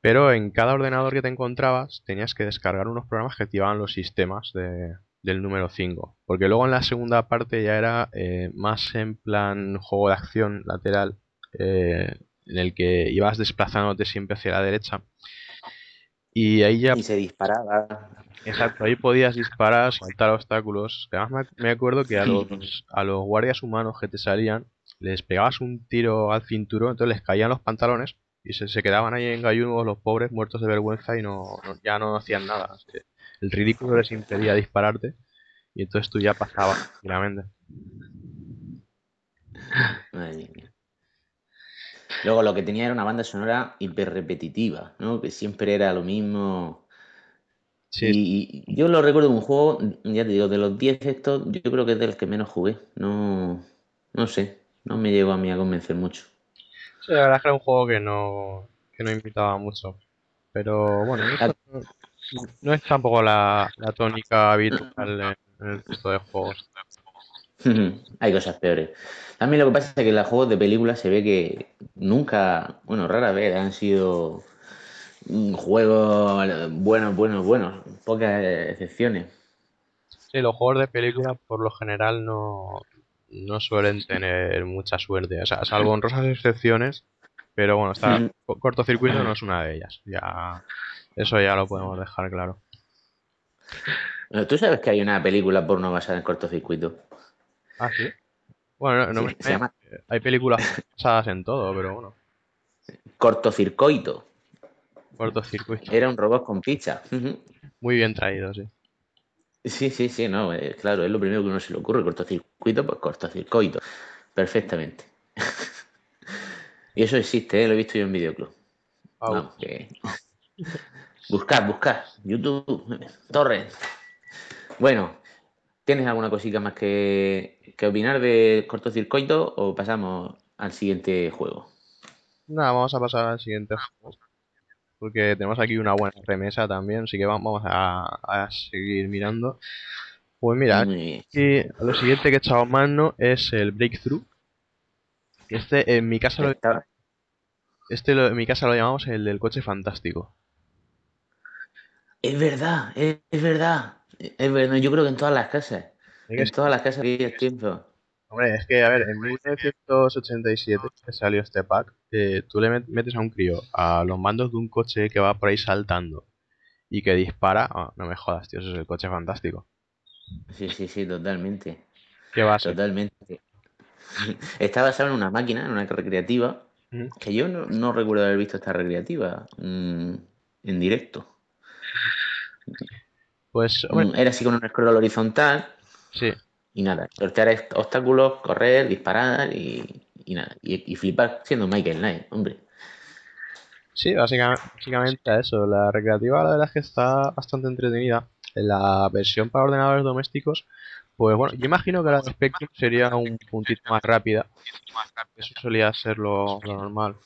pero en cada ordenador que te encontrabas tenías que descargar unos programas que activaban los sistemas de- del número 5. Porque luego en la segunda parte ya era eh, más en plan juego de acción lateral, eh, en el que ibas desplazándote siempre hacia la derecha. Y ahí ya, Y se disparaba. exacto, ahí podías disparar, saltar obstáculos. Además me, me acuerdo que a los, a los guardias humanos que te salían, les pegabas un tiro al cinturón, entonces les caían los pantalones y se, se quedaban ahí en gallunos los pobres muertos de vergüenza y no, no- ya no hacían nada. El ridículo les impedía dispararte y entonces tú ya pasabas tranquilamente. Madre mía. Luego lo que tenía era una banda sonora hiper repetitiva, ¿no? Que siempre era lo mismo. Sí, Y, y yo lo recuerdo de un juego, ya te digo, de los 10 estos, yo creo que es del que menos jugué. No, no sé, no me llegó a mí a convencer mucho. Sí, la verdad es que era un juego que no, que no invitaba mucho. Pero bueno, no es, no es tampoco la, la tónica habitual en, en el resto de juegos. Hay cosas peores. También lo que pasa es que los juegos de películas se ve que nunca, bueno, rara vez han sido juegos buenos, buenos, buenos. Pocas excepciones. Sí, los juegos de película por lo general no, no suelen tener mucha suerte. O sea, salvo honrosas excepciones, pero bueno, está, co- cortocircuito no es una de ellas. Ya, eso ya lo podemos dejar claro. Bueno, ¿Tú sabes que hay una película porno basada en cortocircuito? Ah, sí. Bueno, no, no Sí, me- se llama hay películas basadas en todo, pero bueno, cortocircuito. Era un robot con pizza. Muy bien traído, sí. Sí, sí, sí, no, eh, claro, es lo primero que uno se le ocurre, cortocircuito, pues cortocircoito. Perfectamente. y eso existe, ¿eh? lo he visto yo en videoclub. Au. Vamos, que... buscad, buscad, YouTube, Torres. Bueno, ¿tienes alguna cosita más que, que opinar de cortocircuito o pasamos al siguiente juego? Nada, vamos a pasar al siguiente juego. Porque tenemos aquí una buena remesa también, así que vamos a, a seguir mirando. Pues mira, aquí lo siguiente que he echado mano es el Breakthrough. Este en mi casa lo, este lo- en mi casa lo llamamos el del coche fantástico. Es verdad, es, es verdad. Es verdad, yo creo que en todas las casas. Que En todas las casas de aquellos tiempos. Hombre, es que, a ver, en 1987 que salió este pack, eh, tú le met- metes a un crío a los mandos de un coche que va por ahí saltando y que dispara. ah, no me jodas, tío, eso es el coche fantástico. Sí, sí, sí, totalmente. ¿Qué va a ser? Totalmente. Está basado en una máquina, en una recreativa, que yo no, no recuerdo haber visto esta recreativa mm, en directo. Pues, Mm, hombre, Era así con un scroll horizontal sí, y nada, sortear obstáculos, correr, disparar y, y nada. Y, y flipar siendo Michael Knight, hombre. sí, básicamente, básicamente eso. La recreativa, la verdad es que está bastante entretenida. En la versión para ordenadores domésticos, pues bueno, yo imagino que la de Spectrum sería un puntito más rápida. Eso solía ser lo, normal.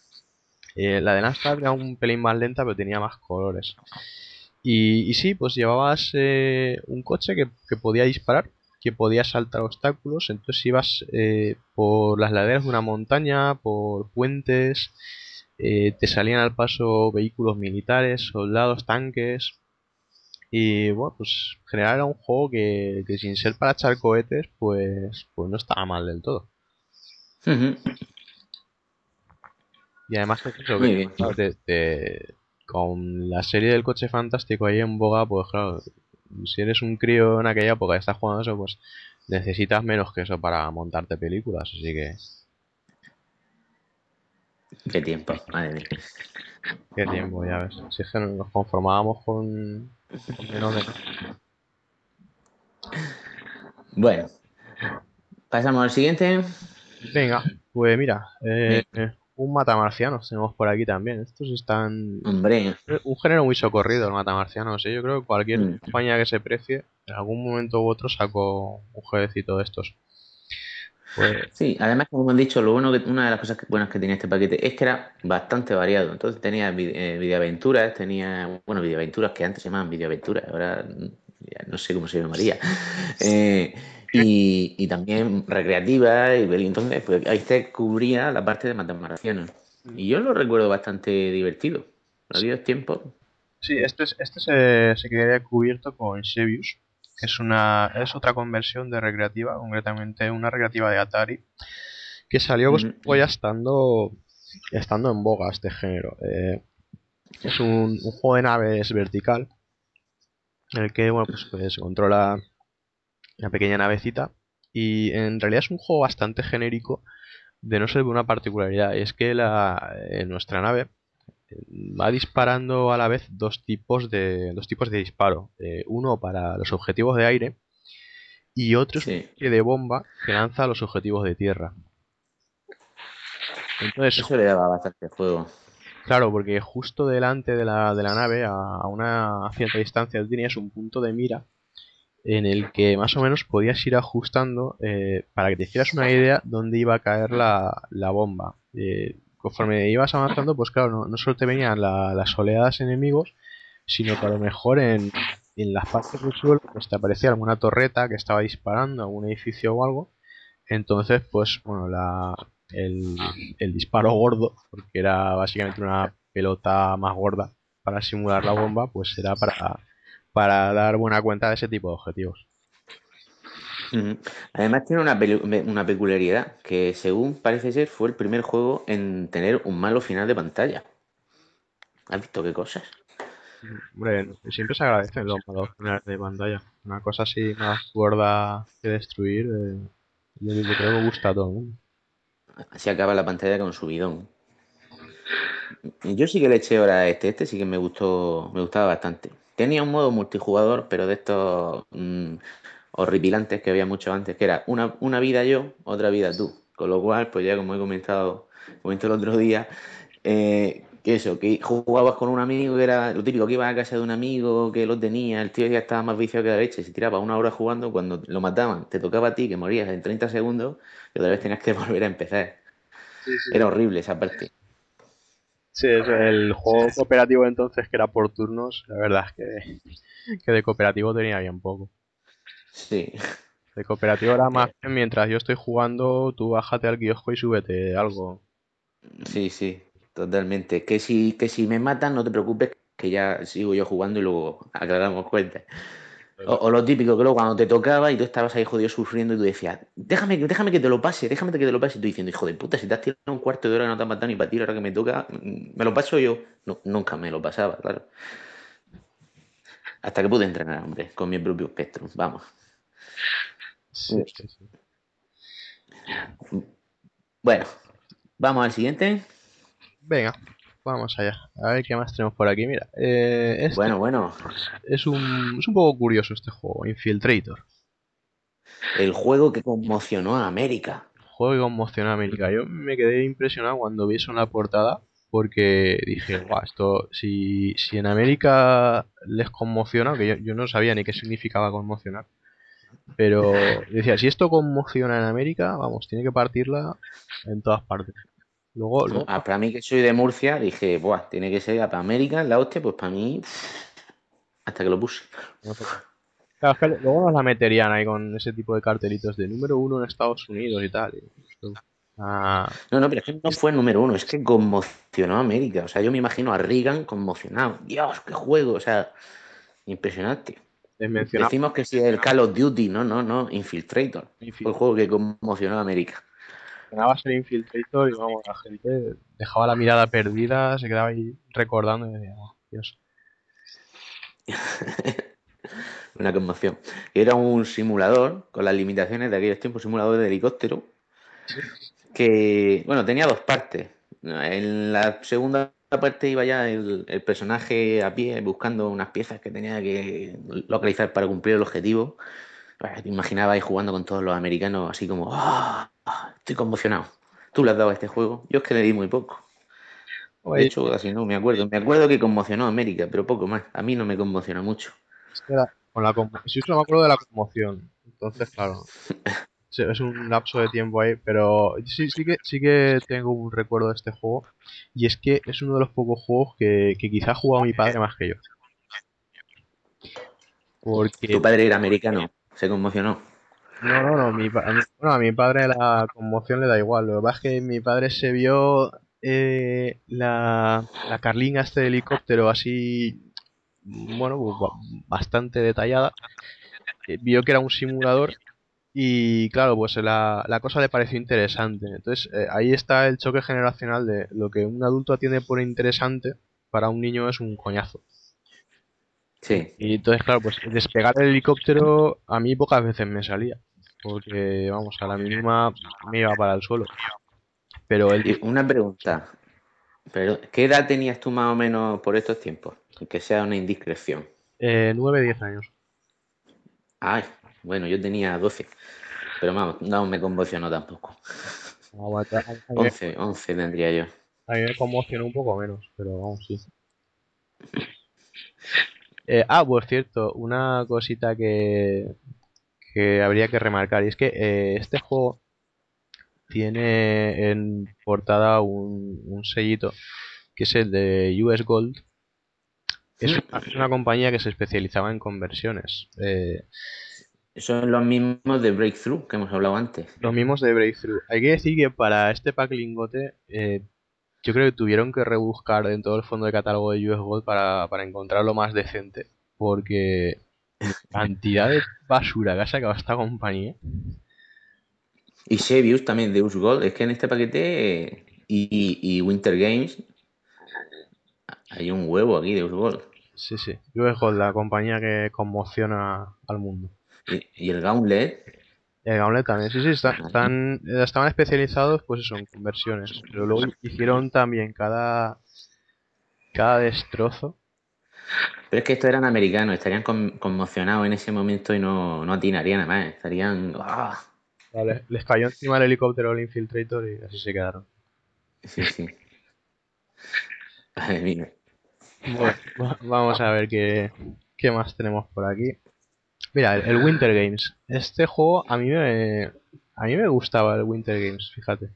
Eh, la de Amstrad era un pelín más lenta, pero tenía más colores. Y, y sí, pues llevabas eh, un coche que, que podía disparar, que podía saltar obstáculos, entonces ibas eh, por las laderas de una montaña, por puentes, eh, te salían al paso vehículos militares, soldados, tanques. Y bueno, pues en general era un juego que, que sin ser para echar cohetes, pues, pues no estaba mal del todo. Y además que eso, que, te- con la serie del coche fantástico ahí en boga, pues claro, si eres un crío en aquella época y estás jugando eso, pues necesitas menos que eso para montarte películas, así que Qué tiempo, madre mía. qué tiempo, ya ves. Si es que nos conformábamos con, con menos de... Bueno, pasamos al siguiente. Venga, pues mira, eh, un matamarcianos tenemos por aquí también. Estos están... Hombre, Un género muy socorrido, el matamarcianos, ¿eh? Yo creo que cualquier Mm. compañía que se precie, en algún momento u otro sacó un jueguecito de estos. Pues, sí, además, como hemos dicho, lo bueno que, una de las cosas buenas que tenía este paquete es que era bastante variado. Entonces tenía eh, videoaventuras, tenía, bueno, videoaventuras que antes se llamaban videoaventuras, ahora ya no sé cómo se llamaría. Eh, y, y también recreativas, y entonces pues, ahí te cubría la parte de matamarcianos. Y yo lo recuerdo bastante divertido. Aquellos tiempos. sí, este, es- este se, se quedaría cubierto con Xevious, que es una es otra conversión de recreativa, concretamente una recreativa de Atari, que salió pues, un poco ya estando, estando en boga este género. Eh, es un, un juego de naves vertical, en el que bueno, pues, pues, se controla una pequeña navecita y en realidad es un juego bastante genérico de no ser una particularidad es que la, en nuestra nave eh, va disparando a la vez dos tipos de dos tipos de disparo Eh, uno para los objetivos de aire y otro Sí. de bomba que lanza a los objetivos de tierra entonces Eso le daba bastante juego. Claro, porque justo delante de la, de la nave, a, a una cierta distancia, tenías un punto de mira en el que más o menos podías ir ajustando eh, para que te hicieras una idea dónde iba a caer la, la bomba. Eh, conforme ibas avanzando, pues claro, no, no solo te venían la- las oleadas enemigos, sino que a lo mejor en, en las partes del suelo pues te aparecía alguna torreta que estaba disparando, algún edificio o algo. Entonces, pues bueno, la, el, el disparo gordo, porque era básicamente una pelota más gorda para simular la bomba, pues era para, para dar buena cuenta de ese tipo de objetivos. Además tiene una, peculiaridad, que según parece ser fue el primer juego en tener un malo final de pantalla. ¿Has visto qué cosas? Hombre, siempre se agradecen los malos finales de pantalla. Una cosa así más gorda que destruir, eh, yo, yo creo que gusta a todo el mundo. Así acaba la pantalla con su bidón. Yo sí que le eché hora a este, este sí que me gustó, me gustaba bastante. Tenía un modo multijugador, pero de estos mm, horripilantes que había mucho antes, que era una, una vida yo, otra vida tú. Con lo cual, pues ya como he comentado, comenté el otro día, eh, que eso, que jugabas con un amigo que era lo típico, que ibas a casa de un amigo que lo tenía, el tío ya estaba más viciado que la leche, se tiraba una hora jugando, cuando lo mataban, te tocaba a ti, que morías en 30 segundos, y otra vez tenías que volver a empezar. Era horrible esa parte. Sí, eso, el juego cooperativo entonces que era por turnos, la verdad es que, que de cooperativo tenía bien poco. Sí. De cooperativo era más bien mientras yo estoy jugando, tú bájate al kiosco y súbete algo. Sí, sí, totalmente. Que si, que si me matan, no te preocupes, que ya sigo yo jugando y luego aclaramos cuentas. O, o lo típico, que luego cuando te tocaba y tú estabas ahí jodido sufriendo y tú decías, déjame, que- déjame que te lo pase, déjame que te lo pase. Y tú diciendo, hijo de puta, si te has tirado un cuarto de hora y no te has matado ni para ti, ahora que me toca, mm, me lo paso yo. No, nunca me lo pasaba, claro. Hasta que pude entrenar, hombre, con mi propio Spectrum, vamos. Sí, sí, sí. Bueno, vamos al siguiente. Venga, vamos allá. A ver qué más tenemos por aquí. Mira, eh, este Bueno, bueno, es, un, es un poco curioso este juego, Infiltrator. el juego que conmocionó a América. Juego que conmocionó a América. Yo me quedé impresionado cuando vi eso en la portada porque dije, guau, esto, si, si en América les conmociona, que yo, yo no sabía ni qué significaba conmocionar, pero decía, si esto conmociona en América, vamos, tiene que partirla en todas partes. Luego, luego Ah, para mí que soy de Murcia, dije, buah, tiene que ser para América, la hostia, pues para mí, hasta que lo puse. Claro, es que luego nos la meterían ahí con ese tipo de cartelitos de número uno en Estados Unidos y tal. ah, No, no, pero es que no fue el número uno, es que conmocionó a América. O sea, yo me imagino a Reagan conmocionado. Dios, qué juego, o sea, impresionante. Decimos que si es el Call of Duty, no, no, no, Infiltrator. Fue el juego que conmocionó a América. Mencionaba ser Infiltrator y vamos, la gente dejaba la mirada perdida, se quedaba ahí recordando y decía, "Oh, Dios. Una conmoción. Era un simulador con las limitaciones de aquellos tiempos, simulador de helicóptero, que, bueno, tenía dos partes. En la segunda parte iba ya el, el personaje a pie buscando unas piezas que tenía que localizar para cumplir el objetivo. Bueno, Te imaginaba ahí jugando con todos los americanos así como, "Ah, ah, estoy conmocionado. ¿Tú le has dado a este juego? Yo es que le di muy poco. De Oye, hecho, casi no me acuerdo. Me acuerdo que conmocionó a América, pero poco más. A mí no me conmocionó mucho. con la conmo- sí, solo me acuerdo de la conmoción. Entonces, claro, es un lapso de tiempo ahí, pero sí, sí que sí que tengo un recuerdo de este juego. Y es que es uno de los pocos juegos que, que quizá ha jugado mi padre más que yo. Porque Tu padre era americano, se conmocionó. No, no, no. Mi, pa- a mi- bueno, a mi padre la conmoción le da igual. Lo que pasa es que mi padre se vio eh, la, la carlinga este helicóptero así, bueno, pues, ba- bastante detallada. Eh, Vio que era un simulador y claro, pues la, la cosa le pareció interesante. Entonces eh, ahí está el choque generacional de lo que un adulto atiende por interesante, para un niño es un coñazo. Sí. Y entonces, claro, pues despegar el helicóptero a mí pocas veces me salía. Porque, vamos, a la mínima me iba para el suelo. Pero Y el, una pregunta. Pero, ¿qué edad tenías tú más o menos por estos tiempos? Que sea una indiscreción. eh, 9-10 años. Ay, bueno, yo tenía 12. Pero vamos, no me conmocionó tampoco. Aguanta- A, a mí, 11, 11 tendría yo. a mí me conmocionó un poco menos, pero vamos, sí. Eh, ah, por cierto, una cosita que, que habría que remarcar, y es que eh, este juego tiene en portada un, un sellito, que es el de US Gold. Es una, es una compañía que se especializaba en conversiones. Eh, Son los mismos de Breakthrough que hemos hablado antes. los mismos de Breakthrough. Hay que decir que para este pack lingote, eh, yo creo que tuvieron que rebuscar en todo el fondo de catálogo de US Gold para, para encontrarlo más decente. Porque cantidad de basura que ha sacado esta compañía. Y Sebius también de Us Gold. Es que en este paquete y, y- y Winter Games hay un huevo aquí de Us Gold. Sí, sí. US Gold, la compañía que conmociona al mundo. Y, y el Gauntlet, el Gauntlet también, sí, sí, está- están, estaban especializados pues eso, en conversiones. Pero luego hicieron también cada, cada destrozo. Pero es que estos eran americanos, estarían con- conmocionados en ese momento y no, no atinarían nada más. Estarían. ¡ah! Vale, les cayó encima el helicóptero el Infiltrator y así se quedaron. Sí, sí. Madre mía. Bueno, va- vamos a ver qué, qué más tenemos por aquí. Mira, el, el Winter Games. Este juego a mí me a mí me gustaba el Winter Games, fíjate.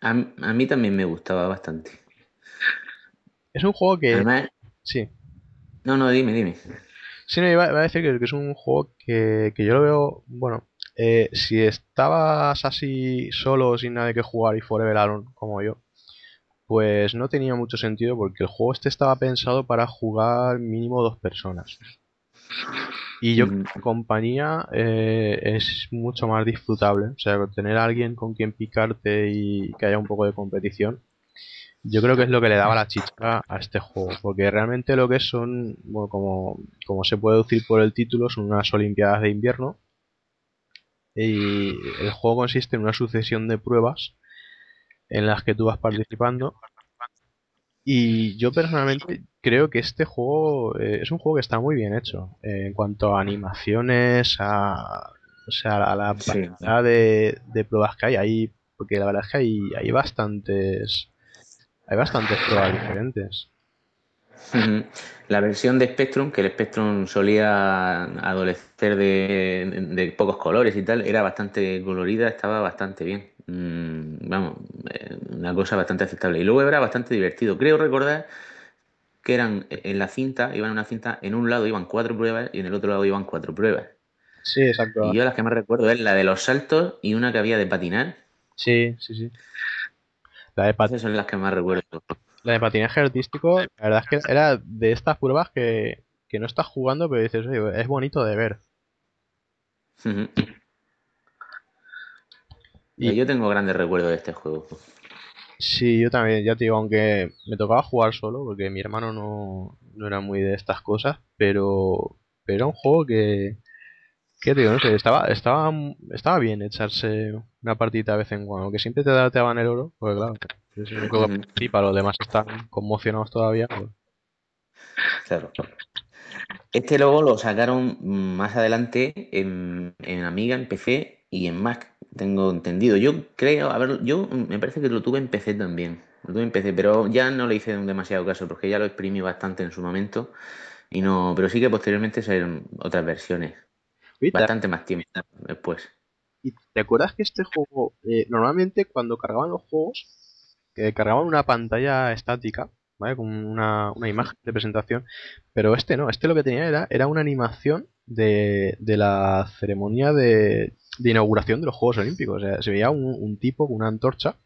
A, a mí también me gustaba bastante. Es un juego que... Además, Sí. No, no, dime, dime. Sí, no, iba, iba a decir que, es un juego que, que yo lo veo, bueno, eh, si estabas así solo, sin nadie que jugar y forever alone, como yo, pues no tenía mucho sentido porque el juego este estaba pensado para jugar mínimo dos personas. Y yo Mm. en compañía eh, es mucho más disfrutable, o sea, tener a alguien con quien picarte y que haya un poco de competición. Yo creo que es lo que le daba la chicha a este juego, porque realmente lo que son, bueno, como, como se puede deducir por el título, son unas Olimpiadas de invierno. Y el juego consiste en una sucesión de pruebas en las que tú vas participando. Y yo personalmente creo que este juego eh, es un juego que está muy bien hecho eh, en cuanto a animaciones, a, o sea, a la Sí. variedad de, de pruebas que hay ahí, porque la verdad es que hay, hay bastantes hay bastantes pruebas diferentes. La versión de Spectrum, que el Spectrum solía adolecer de, de pocos colores y tal, era bastante colorida, estaba bastante bien. Mm, vamos, eh, una cosa bastante aceptable. Y luego era bastante divertido. Creo recordar que eran en la cinta, iban en una cinta, en un lado iban cuatro pruebas y en el otro lado iban cuatro pruebas. Sí, exacto. Y yo las que más recuerdo es la de los saltos y una que había de patinar. Sí, sí, sí. La de, pat- Esas son las que más recuerdo. la de patinaje artístico, la verdad es que era de estas pruebas que, que no estás jugando, pero dices, oye, es bonito de ver. Y- Yo tengo grandes recuerdos de este juego. Sí, yo también, ya te digo, aunque me tocaba jugar solo, porque mi hermano no, no era muy de estas cosas, pero, pero era un juego que, te digo, no sé, estaba, estaba, estaba bien echarse una partida de vez en cuando, que siempre te daban el oro, pues claro, es que Ujú. participa, los demás están conmocionados todavía, pues, Claro. Este luego lo sacaron más adelante en, en Amiga, en PC y en Mac, tengo entendido. Yo creo, a ver, yo me parece que lo tuve en PC también. Lo tuve en PC, pero ya no le hice demasiado caso porque ya lo exprimí bastante en su momento. Y no, pero sí que posteriormente salieron otras versiones. Oye, ¿te- Bastante más tiempo después. ¿Y te acuerdas que este juego, eh, normalmente cuando cargaban los juegos, que cargaban una pantalla estática, ¿vale? Con una, una imagen de presentación, pero este no, este lo que tenía era, era una animación de, de la ceremonia de, de inauguración de los Juegos Olímpicos. O sea, se veía un, un tipo con una antorcha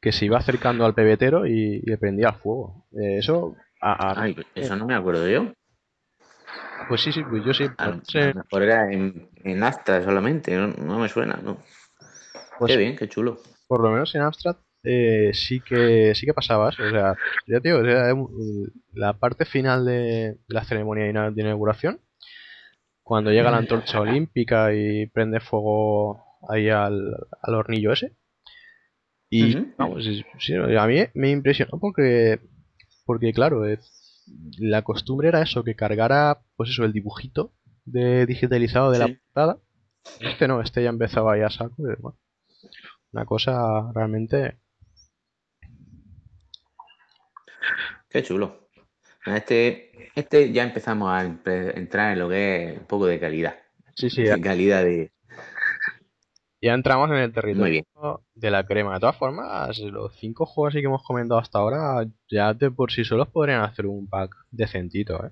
que se iba acercando al pebetero y, y le prendía el fuego. Eh, eso, a- a- Ay, eso no me acuerdo yo. Pues sí, sí, pues yo sí. A, lo mejor era en, en Astra solamente, no, no me suena, ¿no? pues Qué bien, qué chulo. por lo menos en Amstrad eh, sí que sí que pasaba eso. O sea, ya te digo, o sea, la parte final de, la ceremonia de ina- de inauguración, cuando llega la antorcha olímpica y prende fuego ahí al, al hornillo ese. Y vamos, sí, a mí me impresionó porque, porque claro, eh, la costumbre era eso, que cargara, pues eso, el dibujito de digitalizado de la portada. Este no, este ya empezaba ya a saco. y, bueno, una cosa realmente Qué chulo. Este, este ya empezamos a entrar en lo que es un poco de calidad. Sí, sí, calidad de. Ya entramos en el territorio Muy bien. de la crema. De todas formas, los cinco juegos que hemos comentado hasta ahora, ya de por sí solos podrían hacer un pack decentito, ¿eh?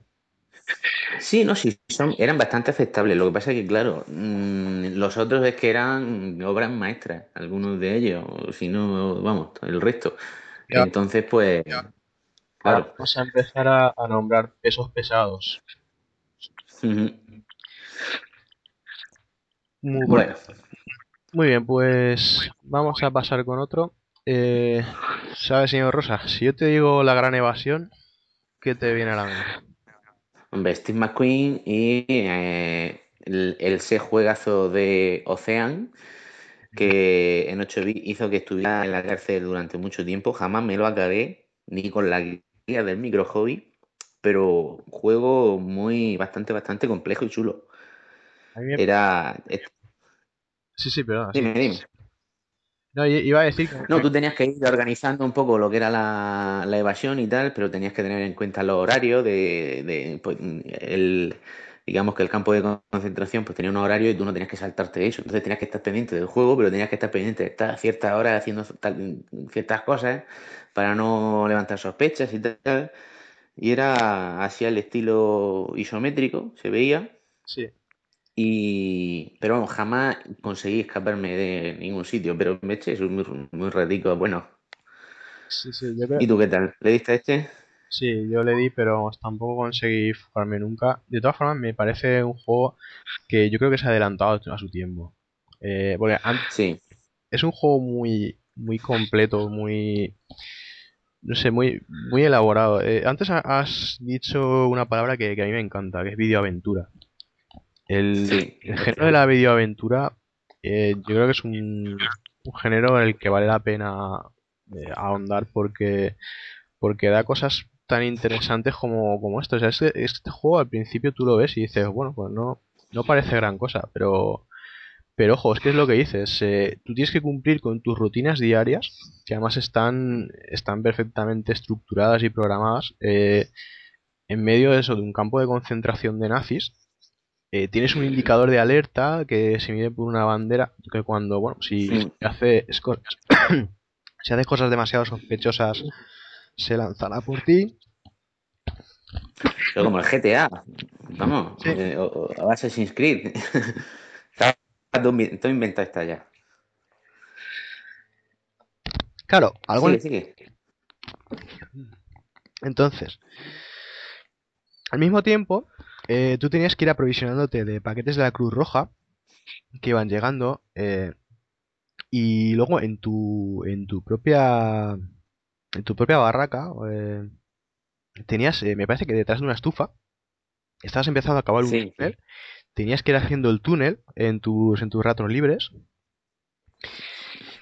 Sí, no, sí, son, eran bastante aceptables. Lo que pasa es que, claro, mm, los otros es que eran obras maestras, algunos de ellos, si no, vamos, el resto. Ya. Entonces, pues, claro. vamos a empezar a, a nombrar pesos pesados. Muy, Bueno, muy bien, pues vamos a pasar con otro. Eh, ¿Sabe, señor Rosa? Si yo te digo la gran evasión, ¿qué te viene a la mente? hombre, Steve McQueen y eh, el, el ese juegazo de Ocean, que en 8 bits hizo que estuviera en la cárcel durante mucho tiempo. Jamás me lo acabé, ni con la guía del micro hobby, pero juego muy, bastante, bastante complejo y chulo. Era. es- Sí, sí, perdón. sí. Dime, dime. No, iba a decir que No, tú tenías que ir organizando un poco lo que era la, la evasión y tal, pero tenías que tener en cuenta los horarios de, de, pues, el, digamos que el campo de concentración pues tenía un horario y tú no tenías que saltarte eso. Entonces tenías que estar pendiente del juego, pero tenías que estar pendiente de estar a ciertas horas haciendo ciertas cosas para no levantar sospechas y tal. Y era así el estilo isométrico, se veía. Sí. Y, pero vamos, jamás conseguí escaparme de ningún sitio, pero me eché, es muy, muy radico, bueno. Sí, sí, yo creo... ¿Y tú qué tal? ¿Le diste a este? Sí, yo le di, pero vamos, tampoco conseguí fugarme nunca. De todas formas, me parece un juego que yo creo que se ha adelantado a su tiempo. Eh, porque antes Sí, es un juego muy, muy completo, muy, no sé, muy, muy elaborado. Eh, antes ha- has dicho una palabra que, que a mí me encanta, que es videoaventura. El, sí. el género de la videoaventura, eh, yo creo que es un, un género en el que vale la pena eh, ahondar porque, porque da cosas tan interesantes como, como esto. O sea, este, este juego al principio tú lo ves y dices, bueno, pues no, no parece gran cosa, pero, pero ojo, es que es lo que dices. eh, tú tienes que cumplir con tus rutinas diarias, que además están, están perfectamente estructuradas y programadas, eh, en medio de eso, de un campo de concentración de nazis. Eh, tienes un indicador de alerta que se mide por una bandera que cuando, bueno, si Sí. hace si haces cosas demasiado sospechosas se lanzará por ti. Pero como el GTA, vamos, Sí. eh, o, o Assassin's Creed. Todo inventado está ya. Claro, algo Sigue, sigue. Entonces, al mismo tiempo, eh, tú tenías que ir aprovisionándote de paquetes de la Cruz Roja que iban llegando eh, y luego en tu en tu propia en tu propia barraca eh, tenías, eh, me parece que detrás de una estufa estabas empezando a acabar un Sí. túnel, tenías que ir haciendo el túnel en tus en tus ratos libres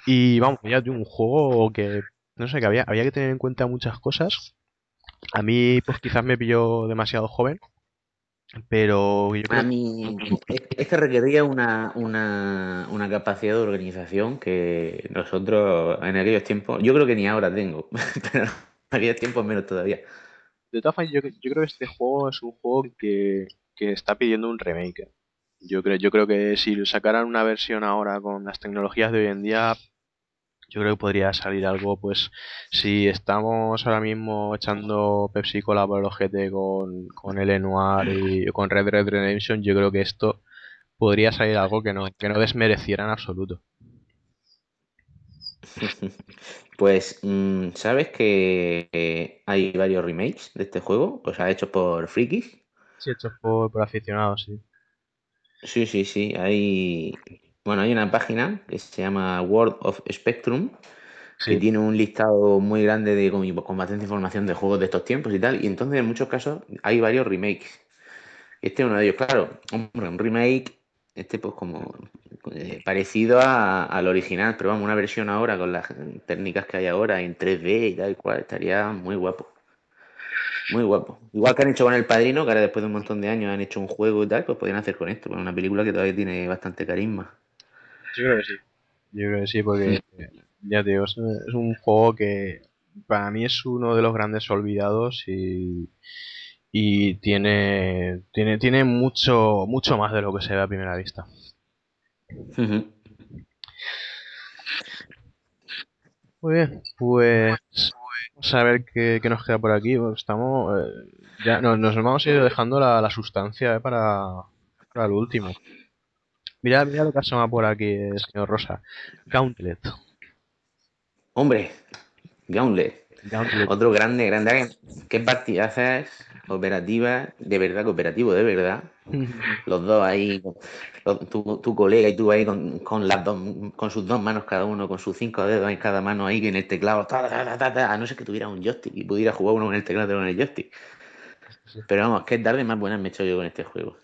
y vamos, ya un juego que no sé, que había, había que tener en cuenta muchas cosas. A mí, pues quizás me pilló demasiado joven, pero yo A creo mí es, es que requería una, una, una capacidad de organización que nosotros en aquellos tiempos, yo creo que ni ahora tengo, pero en aquellos tiempos menos todavía. De todas formas, yo, yo creo que este juego es un juego que, que está pidiendo un remake. Yo creo, yo creo que si sacaran una versión ahora con las tecnologías de hoy en día, yo creo que podría salir algo, pues, si estamos ahora mismo echando Pepsi Cola por el ojete con, con el Noir y con Red Red Redemption, yo creo que esto podría salir algo que no, que no desmereciera en absoluto. Pues, mm, ¿sabes que hay varios remakes de este juego? O sea, hechos por frikis. Sí, hecho por, por aficionados, sí. Sí, sí, sí. Hay, bueno, hay una página que se llama World of Spectrum que tiene un listado muy grande de con, con bastante información de juegos de estos tiempos y tal. Y entonces, en muchos casos, hay varios remakes. Este es uno de ellos, claro. Hombre, un remake, este pues como eh, parecido a- al original, pero vamos, una versión ahora con las técnicas que hay ahora en 3D y tal y cual, estaría muy guapo. Muy guapo. Igual que han hecho con El Padrino, que ahora después de un montón de años han hecho un juego y tal, pues podrían hacer con esto, con una película que todavía tiene bastante carisma. Yo creo que sí. Yo creo que sí, porque ya te digo, es, un juego que para mí es uno de los grandes olvidados y, y tiene, tiene, tiene mucho, mucho más de lo que se ve a primera vista. Muy bien, pues vamos a ver qué, qué nos queda por aquí. Estamos, eh, ya no- nos vamos a ir dejando la, la sustancia eh, para, para lo último. Mira, mira lo que asoma por aquí, señor Rosa. Gauntlet. Hombre, Gauntlet. Gauntlet. Otro grande, grande. Qué partidazas operativas, de verdad, cooperativo, de verdad. Los dos ahí, los- tu, tu colega y tú ahí con, con las dos, con sus dos manos cada uno, con sus cinco dedos en cada mano ahí en el teclado, ta, ta, ta, ta, ta, a no ser que tuviera un joystick y pudiera jugar uno con el teclado con el joystick. Pero vamos, qué tarde más buenas me he hecho yo con este juego.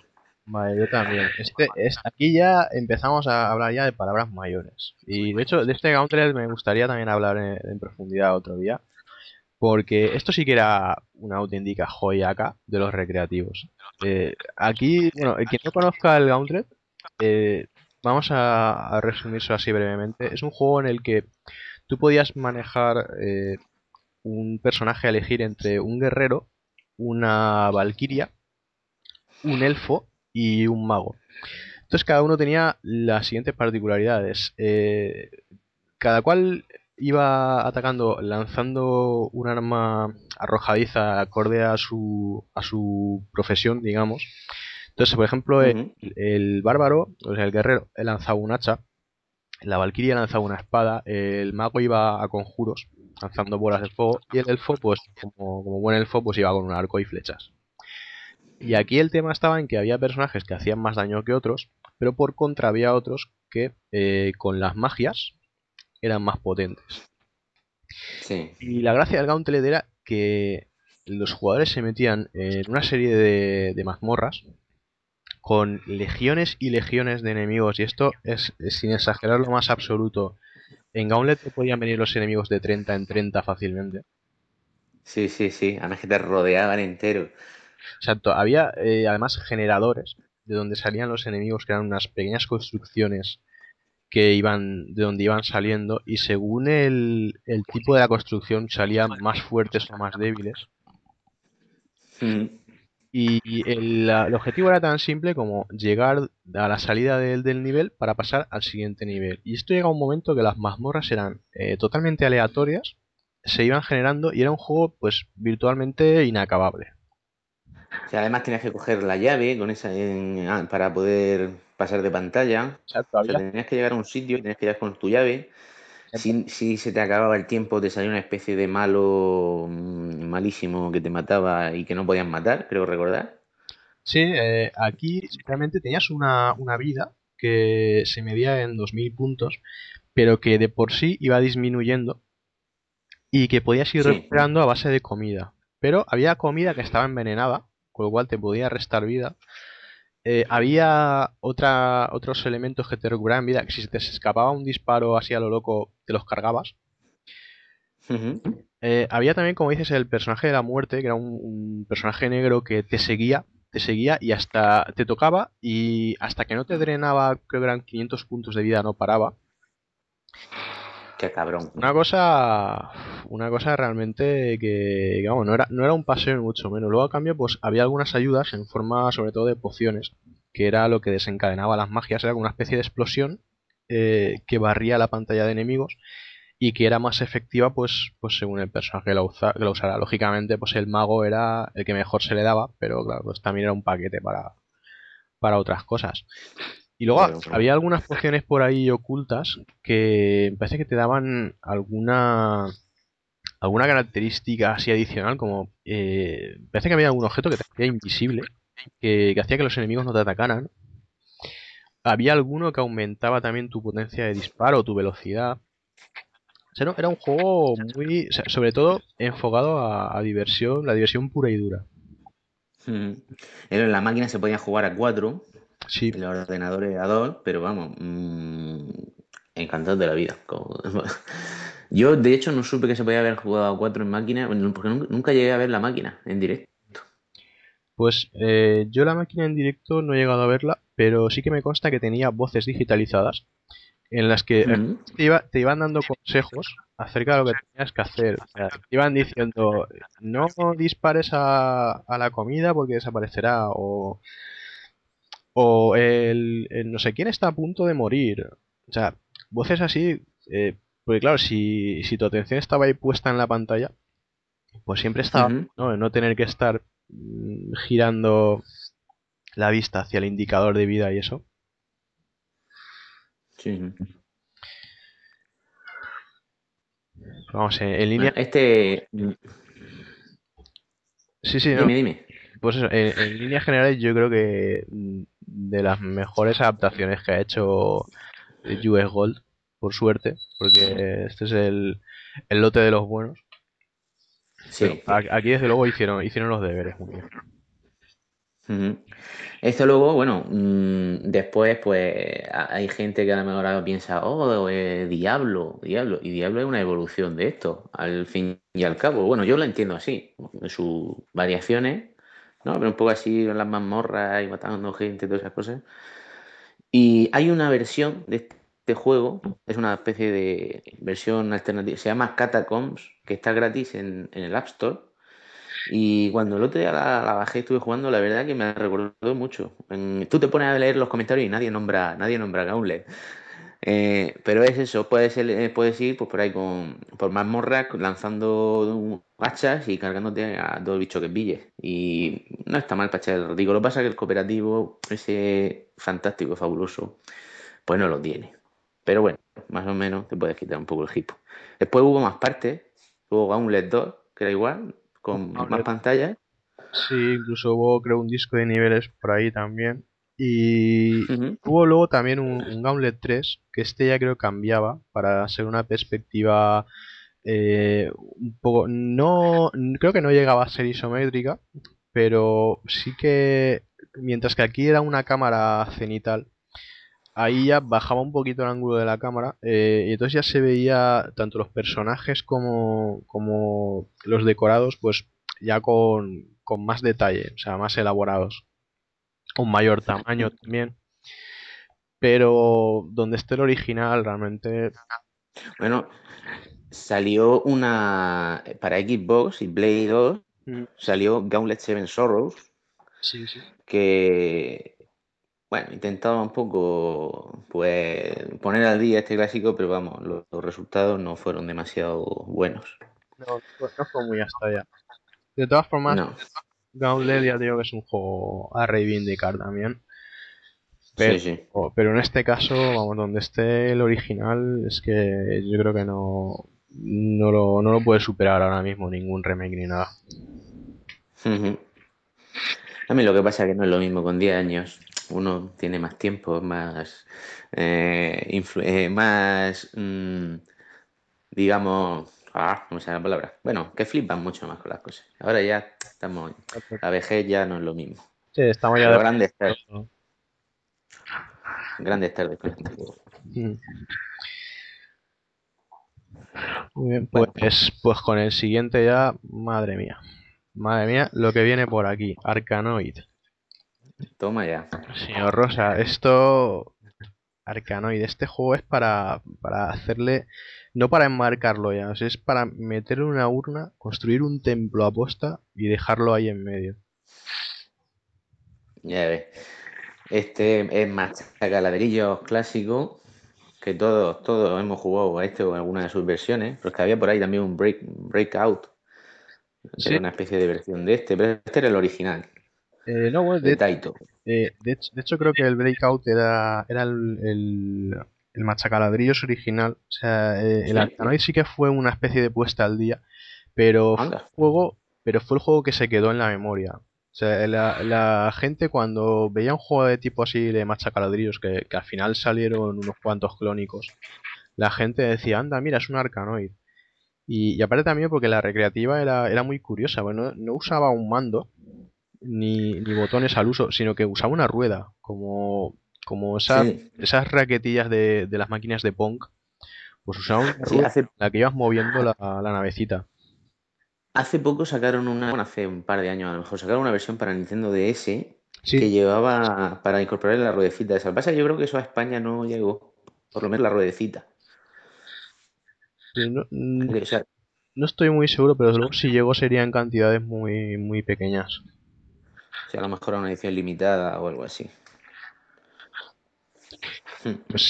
Vale, yo también. Este, es, aquí ya empezamos a hablar ya de palabras mayores. Y de hecho, de este Gauntlet me gustaría también hablar en, profundidad otro día. Porque esto sí que era una auténtica joya acá de los recreativos. Eh, aquí, bueno, el que no conozca el Gauntlet, eh, vamos a, a resumirlo así brevemente. Es un juego en el que tú podías manejar eh, un personaje a elegir entre un guerrero, una valquiria, un elfo y un mago. Entonces cada uno tenía las siguientes particularidades. Eh, cada cual iba atacando lanzando un arma arrojadiza acorde a su, a su profesión, digamos. Entonces, por ejemplo, el, bárbaro, o sea, el guerrero, lanzaba un hacha, la valquiria lanzaba una espada, el mago iba a conjuros, lanzando bolas de fuego, y el elfo, pues, como, como buen elfo, pues iba con un arco y flechas. Y aquí el tema estaba en que había personajes que hacían más daño que otros, pero por contra había otros que eh, con las magias eran más potentes. Y la gracia del Gauntlet era que los jugadores se metían en una serie de, mazmorras con legiones y legiones de enemigos. Y esto es, sin exagerar lo más absoluto. En Gauntlet te podían venir los enemigos de 30 en 30 fácilmente. Sí, sí, sí. Además que te rodeaban entero. Exacto. Había eh, además generadores de donde salían los enemigos, que eran unas pequeñas construcciones que iban de donde iban saliendo y según el, tipo de la construcción salían más fuertes o más débiles. Mm. Y el, objetivo era tan simple como llegar a la salida del, del, nivel para pasar al siguiente nivel. Y esto llega a un momento que las mazmorras eran eh, totalmente aleatorias, se iban generando y era un juego pues virtualmente inacabable. O además tenías que coger la llave con esa ah, para poder pasar de pantalla. Exacto, tenías que llegar a un sitio, tenías que llegar con tu llave. Si, si, se te acababa el tiempo, te salía una especie de malo mm, malísimo que te mataba y que no podías matar, creo recordar. Sí, eh, aquí realmente tenías una, vida que se medía en 2000 puntos, pero que de por sí iba disminuyendo y que podías ir recuperando a base de comida. Pero había comida que estaba envenenada, con lo cual te podía restar vida. Eh, había otra, otros elementos que te recuperaban vida, que si te escapaba un disparo así a lo loco, te los cargabas. Eh, había también, como dices, el personaje de la muerte, que era un, personaje negro que te seguía, te seguía y hasta te tocaba y hasta que no te drenaba, creo que eran 500 puntos de vida, no paraba. Una cosa, una cosa realmente que, no era, no era un paseo mucho menos. Luego a cambio, pues había algunas ayudas en forma sobre todo de pociones, que era lo que desencadenaba las magias, era como una especie de explosión eh, que barría la pantalla de enemigos y que era más efectiva pues, pues según el personaje que lo usara. Lógicamente, pues el mago era el que mejor se le daba, pero claro, pues también era un paquete para, para otras cosas. Y luego había algunas pociones por ahí ocultas que parece que te daban alguna alguna característica así adicional, como eh, parece que había algún objeto que te hacía invisible, que, hacía que los enemigos no te atacaran. Había alguno que aumentaba también tu potencia de disparo, tu velocidad. O era un juego muy, sobre todo enfocado a, diversión, la diversión pura y dura. Hmm. En la máquina se podía jugar a cuatro Sí. El ordenador a dos, pero vamos, mmm, encantado de la vida. Yo, de hecho, no supe que se podía haber jugado a cuatro en máquina, porque nunca llegué a ver la máquina en directo. Pues eh, yo la máquina en directo no he llegado a verla, pero sí que me consta que tenía voces digitalizadas en las que eh, te, iban dando consejos acerca de lo que tenías que hacer. te iban diciendo, no dispares a, a la comida porque desaparecerá, o o el, no sé quién está a punto de morir. O sea, voces así, eh, porque claro, si, si tu atención estaba ahí puesta en la pantalla, pues siempre estaba, ¿no? No tener que estar mm, girando la vista hacia el indicador de vida y eso. Sí. Vamos, en, línea. Este. Sí, sí, no. Dime, dime. Pues eso, en, en líneas generales yo creo que mm, de las mejores adaptaciones que ha hecho US Gold, por suerte, porque este es el, el lote de los buenos. Sí. aquí desde luego hicieron, hicieron los deberes muy bien. Esto luego, bueno, mm, después pues hay gente que a lo mejor ahora piensa, oh, eh, Diablo, Diablo, y Diablo es una evolución de esto, al fin y al cabo. Bueno, yo lo entiendo así, sus variaciones ¿no? Pero un poco así en las mazmorras y matando gente y todas esas cosas. Y hay una versión de este juego, es una especie de versión alternativa, se llama Catacombs, que está gratis en, el App Store. Y cuando el otro día la, la bajé estuve jugando, la verdad que me recordó mucho. Tú te pones a leer los comentarios y nadie nombra, nadie nombra Gauntlet. Eh, pero es eso, puedes, eh, puedes ir pues, por ahí con, por mazmorras lanzando hachas y cargándote a dos bichos que pilles. Y no está mal para echar el ratico. Lo que pasa es que el cooperativo, ese fantástico, fabuloso, pues no lo tiene. Pero bueno, más o menos te puedes quitar un poco el hipo. Después hubo más partes. Hubo Gauntlet 2, que era igual, con más pantallas. Sí, incluso hubo creo un disco de niveles por ahí también. Y hubo luego también un, un Gauntlet 3, que este ya creo cambiaba para ser una perspectiva eh, un poco... No, creo que no llegaba a ser isométrica, pero sí que mientras que aquí era una cámara cenital, ahí ya bajaba un poquito el ángulo de la cámara eh, y entonces ya se veía tanto los personajes como, como los decorados pues ya con, con más detalle, o sea, más elaborados. Un mayor tamaño también. Pero donde esté el original realmente... Bueno, salió una. Para Xbox y Play 2 Mm. salió Gauntlet Seven Sorrows, Sí, sí. que. Bueno, intentaba un poco. Pues. poner al día este clásico, pero vamos, los, los resultados no fueron demasiado buenos. No, fue- no fue muy hasta allá. De todas formas, No. Gauntlet ya digo que es un juego a reivindicar también. Pero, Sí, sí. pero en este caso, vamos, donde esté el original, es que yo creo que no, no lo, no lo puede superar ahora mismo ningún remake ni nada. A mí lo que pasa es que no es lo mismo con 10 años. Uno tiene más tiempo, más, eh, eh, más, mm, digamos, ah, no me sale la palabra. Bueno, que flipan mucho más con las cosas. Ahora ya estamos, la vejez ya no es lo mismo. Sí, estamos ya Pero de grande estar, ¿no? grande estar de con este juego. Mm. Muy bien, pues, pues con el siguiente ya, madre mía. Madre mía, lo que viene por aquí, Arcanoid. Toma ya. Señor Rosa, esto. Arcanoid, este juego es para, para hacerle. No para enmarcarlo ya, o sea, es para meterle una urna, construir un templo aposta y dejarlo ahí en medio. Ya ves. Este es más ladrillos clásico que todos, todos hemos jugado a este o a alguna de sus versiones. Pero es que había por ahí también un break, Breakout. Sí. Era una especie de versión de este, pero este era el original, Eh, no, bueno, de de, Taito. eh, de hecho, de hecho creo que el Breakout era, era el, el, el machacaladrillos original. O sea, eh, el. Arcanoid sí que fue una especie de puesta al día, pero fue, un juego, pero fue el juego que se quedó en la memoria. O sea, la, la gente cuando veía un juego de tipo así de machacaladrillos, que, que al final salieron unos cuantos clónicos, la gente decía, anda, mira, es un Arcanoid. Y, y aparte también porque la recreativa era, era muy curiosa, bueno, no usaba un mando ni, ni botones al uso, sino que usaba una rueda, como, como esas, Sí. esas raquetillas de, de las máquinas de Pong, pues usaba una Sí, rueda hace, en la que ibas moviendo la, la navecita. hace poco sacaron una, bueno, hace un par de años a lo mejor, sacaron una versión para Nintendo DS que llevaba para incorporar la ruedecita esa. Lo que pasa yo creo que eso a España no llegó, por lo menos la ruedecita. no, mm, O sea, no estoy muy seguro, pero luego si llegó sería en cantidades muy, muy pequeñas. o sea, a lo mejor era una edición limitada o algo así. Hmm. Pues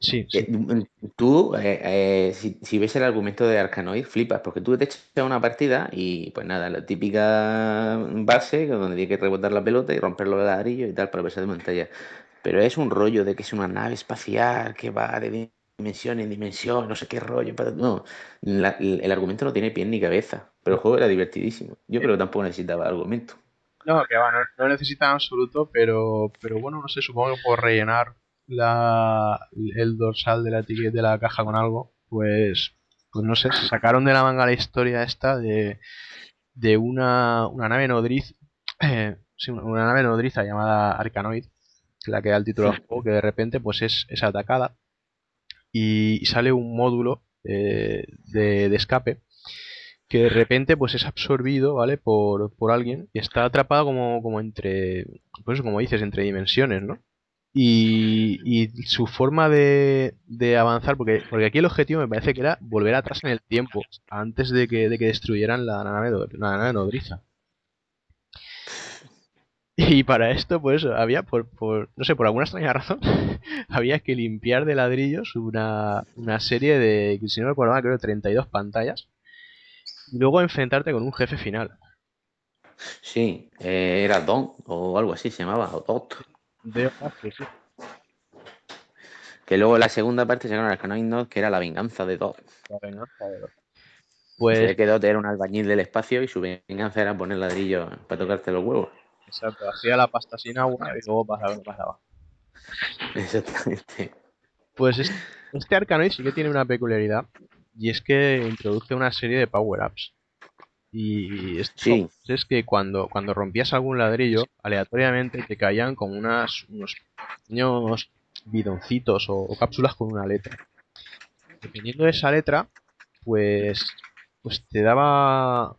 sí, Eh, sí. mm, Tú, eh, eh, si, si ves el argumento de Arkanoid, flipas, porque tú te echas una partida y, pues nada, la típica base donde tienes que rebotar la pelota y romper los ladrillos y tal para pasar de pantalla. Pero es un rollo de que es una nave espacial que va de dimensión en dimensión, no sé qué rollo. No, la- el argumento no tiene pie ni cabeza, pero el juego era divertidísimo. Yo creo que tampoco necesitaba argumento. No, que va, no, no necesita en absoluto, pero, pero bueno, no sé, supongo que por rellenar la, el dorsal de la etiqueta de la caja con algo, pues, pues no sé, sacaron de la manga la historia esta de, de una, una nave nodriz, eh, sí, una- nave nodriza llamada Arcanoid, la que da el título del juego, que de repente pues es, es atacada y, y sale un módulo eh, de, de escape que de repente pues es absorbido, ¿vale? Por, por alguien y está atrapado como, como entre, pues como dices, entre dimensiones, ¿no? Y, y su forma de, de avanzar, porque, porque aquí el objetivo me parece que era volver atrás en el tiempo, antes de que, de que destruyeran la nave, la nave nodriza. Y para esto, pues había, por, por, no sé, por alguna extraña razón, había que limpiar de ladrillos una, una serie de, si no recuerdo mal, creo 32 pantallas. Y luego enfrentarte con un jefe final. Sí, eh, era Don o algo así se llamaba, o Dot. De que sí. Que luego la segunda parte sacaron Arkanoid Nod, que era la venganza de Dot. La venganza de Dot. Se Pues, ve que Dot era un albañil del espacio y su venganza era poner ladrillo para tocarte los huevos. exacto, hacía la pasta sin agua y luego pasaba lo que pasaba. Exactamente. Pues es- este Arkanoid sí que tiene una peculiaridad y es que introduce una serie de power-ups. Y esto Sí. es que cuando, cuando rompías algún ladrillo, aleatoriamente te caían como unas, unos pequeños bidoncitos o, o cápsulas con una letra. Dependiendo de esa letra, pues, pues te daba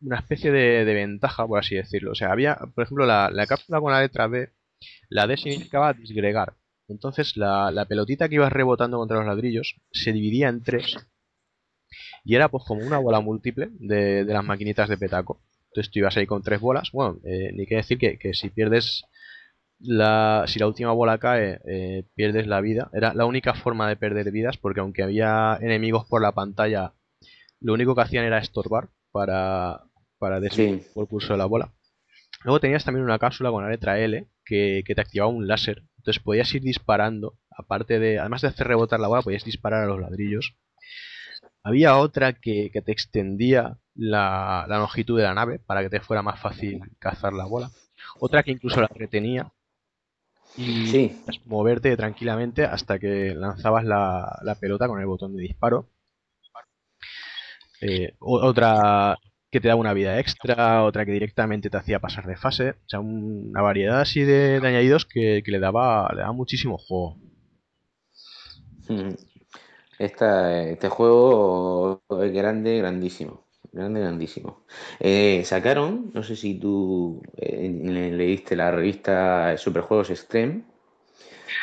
una especie de, de ventaja, por así decirlo. O sea, había, por ejemplo, la, la cápsula con la letra B, la D significaba disgregar. Entonces la, la pelotita que ibas rebotando contra los ladrillos se dividía en tres y era pues como una bola múltiple de, de las maquinitas de petaco. Entonces tú ibas ahí con tres bolas. Bueno, eh, ni que decir que, que si pierdes la, si la última bola cae, eh, pierdes la vida. Era la única forma de perder vidas porque aunque había enemigos por la pantalla, lo único que hacían era estorbar para, para desviar Sí. el curso de la bola. Luego tenías también una cápsula con la letra L que, que te activaba un láser. Entonces podías ir disparando, aparte de, además de hacer rebotar la bola, podías disparar a los ladrillos. Había otra que, que te extendía la, la longitud de la nave para que te fuera más fácil cazar la bola. Otra que incluso la retenía y Sí. podías moverte tranquilamente hasta que lanzabas la, la pelota con el botón de disparo. Eh, otra que te daba una vida extra, otra que directamente te hacía pasar de fase. O sea, un- una variedad así de, de añadidos que, que le daba le daba muchísimo juego. Mm. Esta, este juego es grande, grandísimo. Grande, grandísimo. Eh, sacaron, no sé si tú eh, le- leíste la revista Superjuegos Extreme,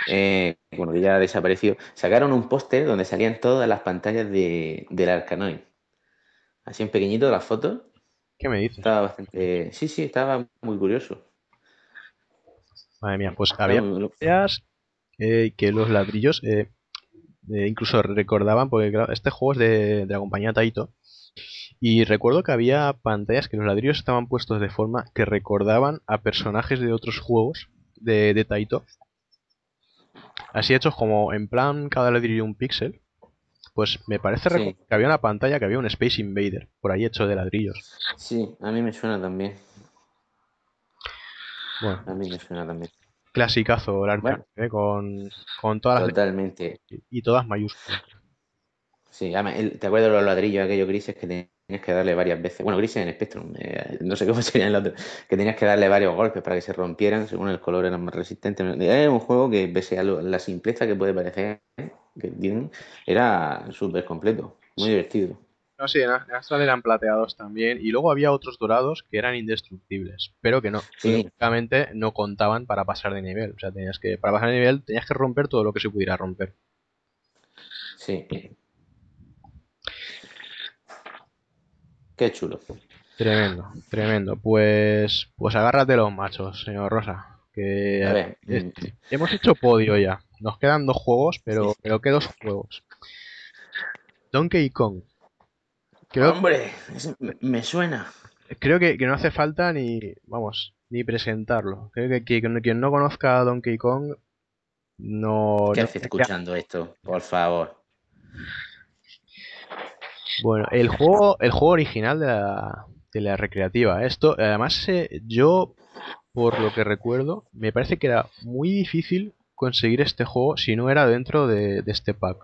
eh, bueno, que ya desapareció. Sacaron un póster donde salían todas las pantallas de, del Arkanoid. Así en pequeñito las fotos. ¿Qué me dices? Estaba bastante. Sí, sí, estaba muy curioso. Madre mía, pues había pantallas que los ladrillos eh, incluso recordaban, porque claro, este juego es de, de la compañía Taito. Y recuerdo que había pantallas que los ladrillos estaban puestos de forma que recordaban a personajes de otros juegos de, de Taito. Así hechos como en plan cada ladrillo un píxel. Pues me parece Sí. que había una pantalla que había un Space Invader por ahí hecho de ladrillos. Sí, a mí me suena también. Bueno, A mí me suena también. Clasicazo el Arkham, Bueno. eh, con, con todas las Totalmente. letras y todas mayúsculas. Sí, además, el- ¿te acuerdas de los ladrillos aquellos grises que tenías que darle varias veces? Bueno, grises en Spectrum, eh, no sé cómo serían los otros, que tenías que darle varios golpes para que se rompieran, según el color eran más resistentes. Es un juego que, pese a lo- la simpleza que puede parecer que tienen, era súper completo, muy divertido. No, sí, en Astral eran plateados también. Y luego había otros dorados que eran indestructibles, pero que no. Sí. No contaban para pasar de nivel. O sea, tenías que, para pasar de nivel tenías que romper todo lo que se pudiera romper. Sí. Qué chulo. Tremendo, tremendo. Pues, pues agárrate los machos, señor Rosa. Que A ver, es- mm, hemos hecho podio ya. Nos quedan dos juegos, pero, pero ¿qué dos juegos? Donkey Kong. Creo, Hombre, me- suena. creo que, que no hace falta ni, vamos, ni presentarlo. Creo que, que quien no conozca a Donkey Kong no... ¿Qué no- escuchando esto? Por favor. Bueno, el juego, el juego original de la, de la recreativa. Esto, además, eh, yo, por lo que recuerdo, me parece que era muy difícil conseguir este juego si no era dentro de, de este pack.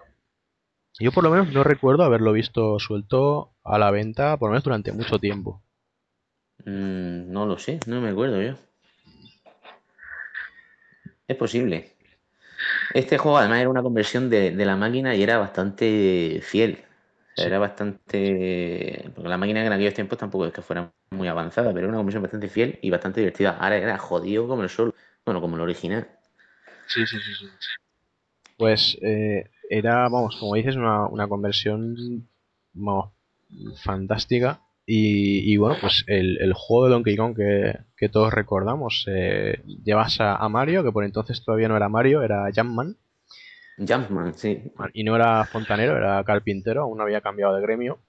Yo por lo menos no recuerdo haberlo visto suelto a la venta, por lo menos durante mucho tiempo. Mm, no lo sé, no me acuerdo yo. Es posible. Este juego además era una conversión de, de la máquina y era bastante fiel. O sea, Sí. Era bastante... Porque la máquina en aquellos tiempos tampoco es que fuera muy avanzada, pero era una conversión bastante fiel y bastante divertida. Ahora era jodido como el sol. Bueno, como el original. Sí, sí, sí, sí. Pues eh, era, vamos, como dices, una, una conversión vamos, fantástica. Y, y bueno, pues el, el juego de Donkey Kong que, que todos recordamos, eh, llevas a, a Mario, que por entonces todavía no era Mario, era Jumpman. Jumpman, sí. Y no era fontanero, era carpintero, aún no había cambiado de gremio.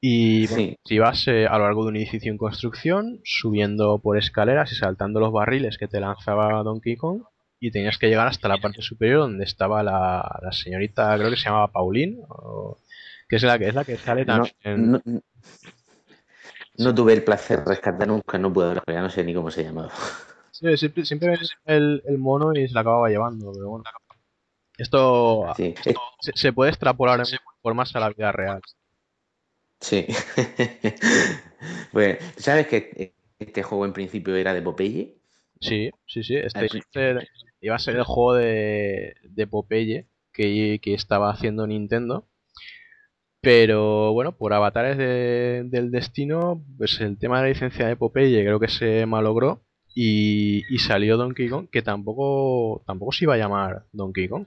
Y bueno, Sí. si ibas eh, a lo largo de un edificio en construcción, subiendo por escaleras y saltando los barriles que te lanzaba Donkey Kong, y tenías que llegar hasta la parte superior donde estaba la, la señorita, creo que se llamaba Pauline, o- que es la que es la que sale No, en- no, no tuve el placer de rescatar nunca, no puedo hablar, ya no sé ni cómo se llamaba. Sí, siempre, el, el mono y se la acababa llevando, pero bueno. Esto Sí, se, se puede extrapolar en formas a la vida real. sí. Pues, ¿sabes que este juego en principio era de Popeye? Sí, sí, sí. Este iba a ser, iba a ser el juego de, de Popeye que, que estaba haciendo Nintendo. Pero bueno, por avatares de- del destino, pues el tema de la licencia de Popeye creo que se malogró. Y, y salió Donkey Kong, que tampoco, tampoco se iba a llamar Donkey Kong.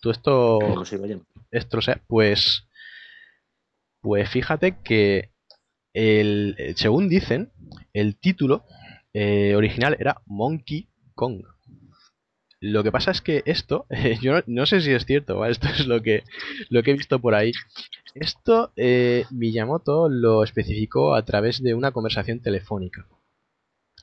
Todo esto, ¿Cómo se iba a llamar? esto, o sea, pues, pues fíjate que el, según dicen, el título eh, original era Monkey Kong. Lo que pasa es que esto, yo no, no sé si es cierto, ¿vale? esto es lo que, lo que he visto por ahí. Esto eh, Miyamoto lo especificó a través de una conversación telefónica.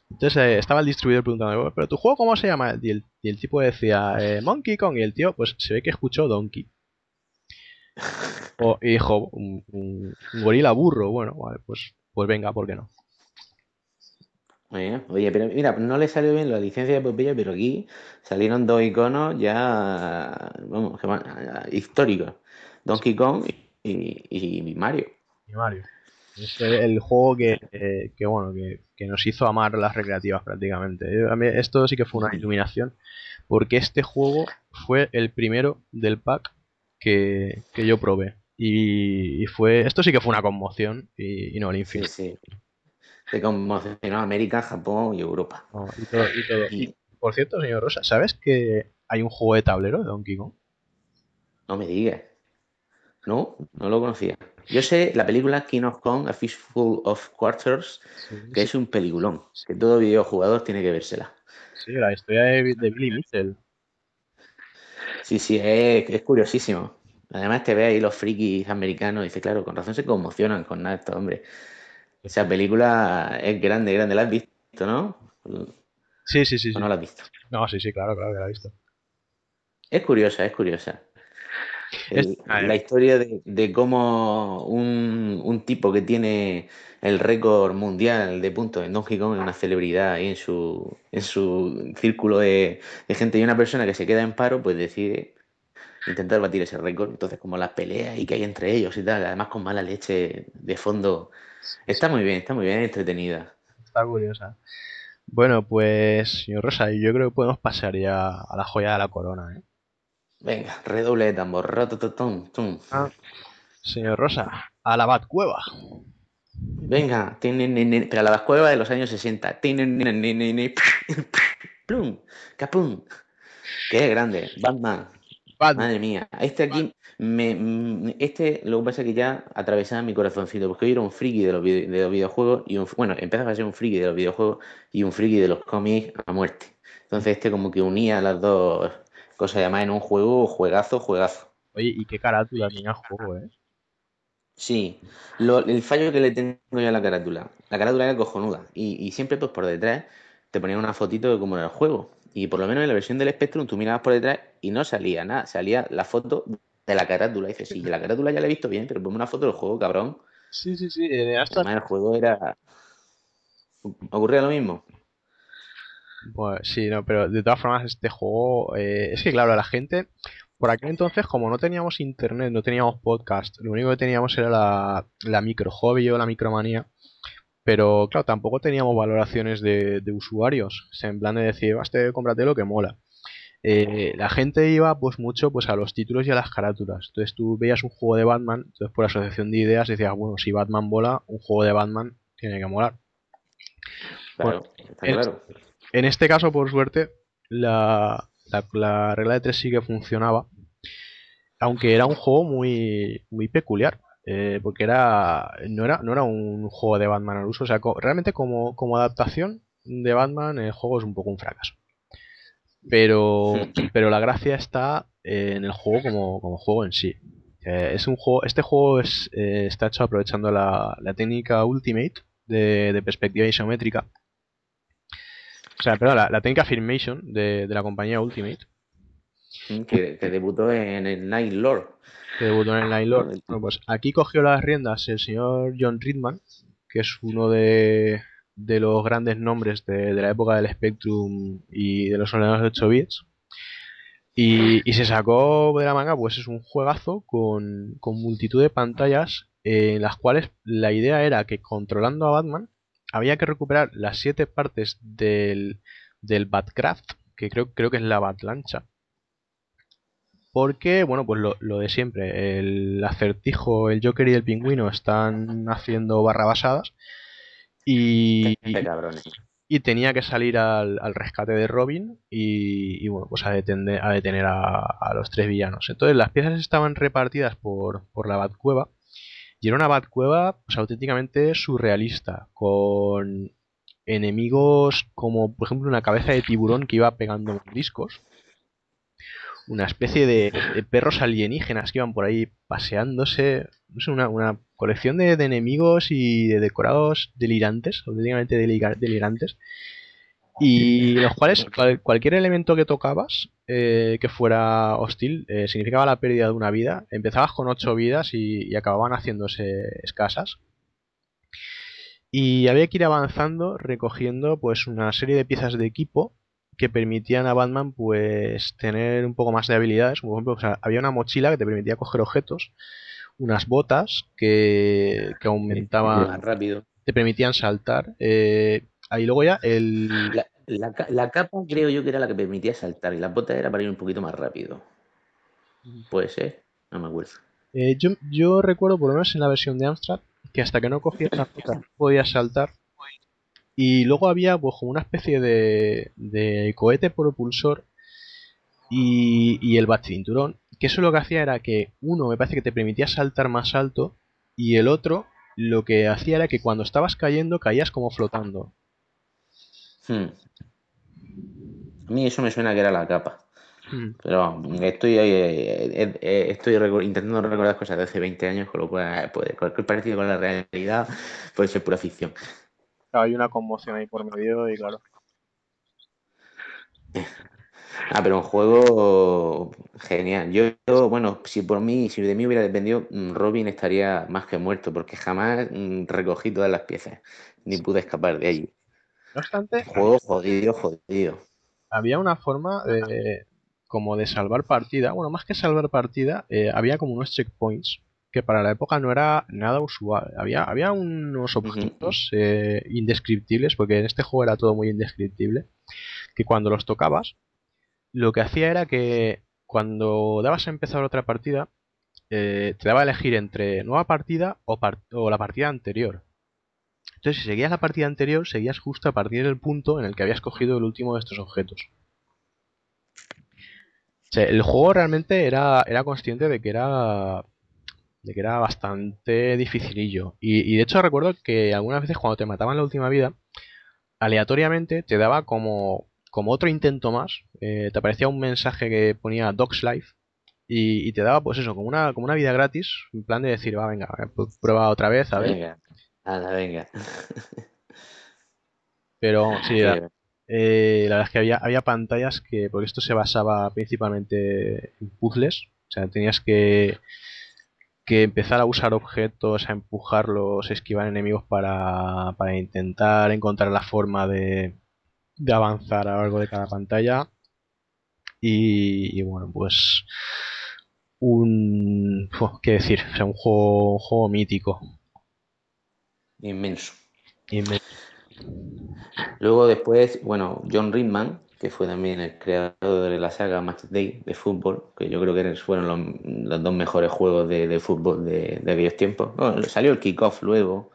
Entonces eh, estaba el distribuidor preguntando, ¿pero tu juego cómo se llama? Y el, y el tipo decía, eh, Monkey Kong. Y el tío, pues se ve que escuchó Donkey. O- y dijo, un, un- un gorila burro. Bueno, vale, pues, pues venga, ¿por qué no? Oye, oye, pero mira, no le salió bien la licencia de Popeye, pero aquí salieron dos iconos ya, vamos, que van- históricos. Donkey Kong y, y Mario. Y Mario. Es el, el juego que, eh, que, bueno, que, que nos hizo amar las recreativas prácticamente. Eh, a mí esto sí que fue una iluminación, porque este juego fue el primero del pack que, que yo probé. Y, y fue, esto sí que fue una conmoción y, y no el Sí, infinito. sí. Se conmocionó América, Japón y Europa. Y todo, y todo. Y- por cierto, señor Rosa, ¿sabes que hay un juego de tablero de Donkey Kong? No me digas. No, no lo conocía. Yo sé la película King of Kong, A Fistful of Quarters, que es un peliculón, que todo videojugador tiene que vérsela. Sí, la historia de, de Billy Mitchell. Sí, sí, es, es curiosísimo. Además te ve ahí los frikis americanos y dice, claro, con razón se conmocionan con nada estos hombres. Esa película es grande, grande. ¿La has visto, no? Sí, sí, sí. ¿O sí. no la has visto? No, sí, sí, claro, claro que la he visto. Es curiosa, es curiosa. Es- El- la historia de, de cómo un, un tipo que tiene el récord mundial de puntos en Donkey Kong es una celebridad ahí en su, en su círculo de, de gente y una persona que se queda en paro, pues decide intentar batir ese récord. Entonces, como las peleas y que hay entre ellos y tal, además con mala leche de fondo, está muy bien, está muy bien entretenida. Está curiosa. Bueno, pues, señor Rosa, yo creo que podemos pasar ya a la joya de la corona, ¿eh? Venga, redoble de tambor, rotototum, tum. Ah. Señor Rosa, a la Batcueva. Venga, tinininí, pero a la cueva de los años 60. Tinininí, Plum, capum. Qué grande, Batman. Madre mía, este aquí, me, mm, este lo que pasa es que ya atravesaba mi corazoncito, porque yo era un friki de los, de los videojuegos, y un, bueno, empezaba a ser un friki de los videojuegos y un friki de los cómics a muerte. Entonces este como que unía las dos cosas, y además en un juego, juegazo, juegazo. Oye, y qué carátula tenía el juego, ¿eh? Sí, lo- el fallo que le tengo yo a la carátula, la carátula era cojonuda y, y siempre pues por detrás te ponían una fotito de cómo era el juego y por lo menos en la versión del Spectrum tú mirabas por detrás y no salía nada, salía la foto de la carátula y dices, sí, la carátula ya la he visto bien, pero ponme una foto del juego, cabrón. Sí, sí, sí. eh, hasta... Además el juego era... ¿Ocurría lo mismo? Pues sí, no, pero de todas formas este juego... eh, es que claro, la gente... Por aquel entonces, como no teníamos internet, no teníamos podcast, lo único que teníamos era la, la micro hobby o la micromanía. Pero claro, tampoco teníamos valoraciones de, de usuarios. En plan de decir, baste, cómprate lo que mola. Eh, la gente iba pues mucho pues a los títulos y a las carátulas. Entonces tú veías un juego de Batman, entonces por asociación de ideas decías, bueno, si Batman mola, un juego de Batman tiene que molar. Claro, está en- claro. En este caso, por suerte, la, la, regla de tres sí que funcionaba, aunque era un juego muy, muy peculiar. Eh, porque era no, era no era un juego de Batman al uso, o sea, realmente como, como adaptación de Batman el juego es un poco un fracaso. Pero, pero la gracia está en el juego como, como juego en sí. Eh, es un juego, este juego es, eh, está hecho aprovechando la, la técnica Ultimate de, de, perspectiva isométrica. O sea, perdón, la, la técnica Filmation de, de, la compañía Ultimate. Que, que, debutó en el Night Lord. Que debutó en el Night Lord. Bueno, pues aquí cogió las riendas el señor John Ridman, que es uno de, de los grandes nombres de, de, la época del Spectrum y de los ordenadores de 8 bits. Y, y, se sacó de la manga, pues es un juegazo con, con multitud de pantallas en las cuales la idea era que controlando a Batman había que recuperar las siete partes del, del Batcraft, que creo, creo que es la Batlancha. Porque, bueno, pues lo, lo, de siempre, el acertijo, el Joker y el pingüino están haciendo barrabasadas y, y tenía que salir al, al rescate de Robin y, y, bueno, pues a detener, a, detener a, a, los tres villanos. Entonces las piezas estaban repartidas por, por la Batcueva y era una Batcueva pues, auténticamente surrealista, con enemigos como por ejemplo una cabeza de tiburón que iba pegando discos una especie de, perros alienígenas que iban por ahí paseándose, no sé, una, una colección de, enemigos y de decorados delirantes, auténticamente delirantes, y los cuales cual, cualquier elemento que tocabas eh, que fuera hostil eh, significaba la pérdida de una vida. Empezabas con ocho vidas y, y acababan haciéndose escasas. Y había que ir avanzando recogiendo pues una serie de piezas de equipo que permitían a Batman pues tener un poco más de habilidades. Por ejemplo, o sea, había una mochila que te permitía coger objetos, unas botas que, que aumentaban... Más rápido. Te permitían saltar. Eh, ahí luego ya el... La, la, la, capa creo yo que era la que permitía saltar y la bota era para ir un poquito más rápido. Puede ser, no me acuerdo. Eh, yo, yo recuerdo, por lo menos en la versión de Amstrad, que hasta que no cogías la bota podías saltar y luego había pues como una especie de, de cohete propulsor y, y el cinturón, que eso lo que hacía era que uno me parece que te permitía saltar más alto y el otro lo que hacía era que cuando estabas cayendo caías como flotando. Hmm. A mí eso me suena que era la capa. Hmm. Pero estoy, eh, eh, eh, estoy intentando recordar cosas de hace 20 años, con lo cual puede, cualquier parecido con la realidad puede ser pura ficción hay una conmoción ahí por medio y claro. Ah, pero un juego genial. Yo, bueno, si por mí, si de mí hubiera dependido, mm, Robin estaría más que muerto, porque jamás mm, recogí todas las piezas, ni pude escapar de allí. No obstante, juego jodido, jodido. Había una forma de, como de salvar partida, bueno, más que salvar partida, eh, había como unos checkpoints que para la época no era nada usual. Había, había unos objetos eh, indescriptibles, porque en este juego era todo muy indescriptible, que cuando los tocabas, lo que hacía era que cuando dabas a empezar otra partida, eh, te daba a elegir entre nueva partida o, la partida anterior. Entonces, si seguías la partida anterior, seguías justo a partir del punto en el que habías cogido el último de estos objetos. O sea, el juego realmente era, era consciente de que era de que era bastante dificilillo. Y, y, de hecho recuerdo que algunas veces cuando te mataban la última vida, aleatoriamente te daba como, como otro intento más. Eh, te aparecía un mensaje que ponía Dogs Life y, y, te daba pues eso, como una, como una vida gratis, en plan de decir, va, venga, prueba otra vez, a ver. Venga, anda, venga. Pero sí, la, eh, la verdad es que había, había pantallas que, porque esto se basaba principalmente en puzzles, o sea, tenías que que empezar a usar objetos, a empujarlos, esquivar enemigos para, para intentar encontrar la forma de, de, avanzar a lo largo de cada pantalla. Y, y bueno, pues un... ¿Qué decir? O sea, un juego, un juego mítico. Inmenso. Inmenso. Luego después, bueno, John Ridman, que fue también el creador de la saga Match Day de fútbol, que yo creo que fueron los, dos mejores juegos de, fútbol de, aquellos tiempos. Bueno, salió el kickoff luego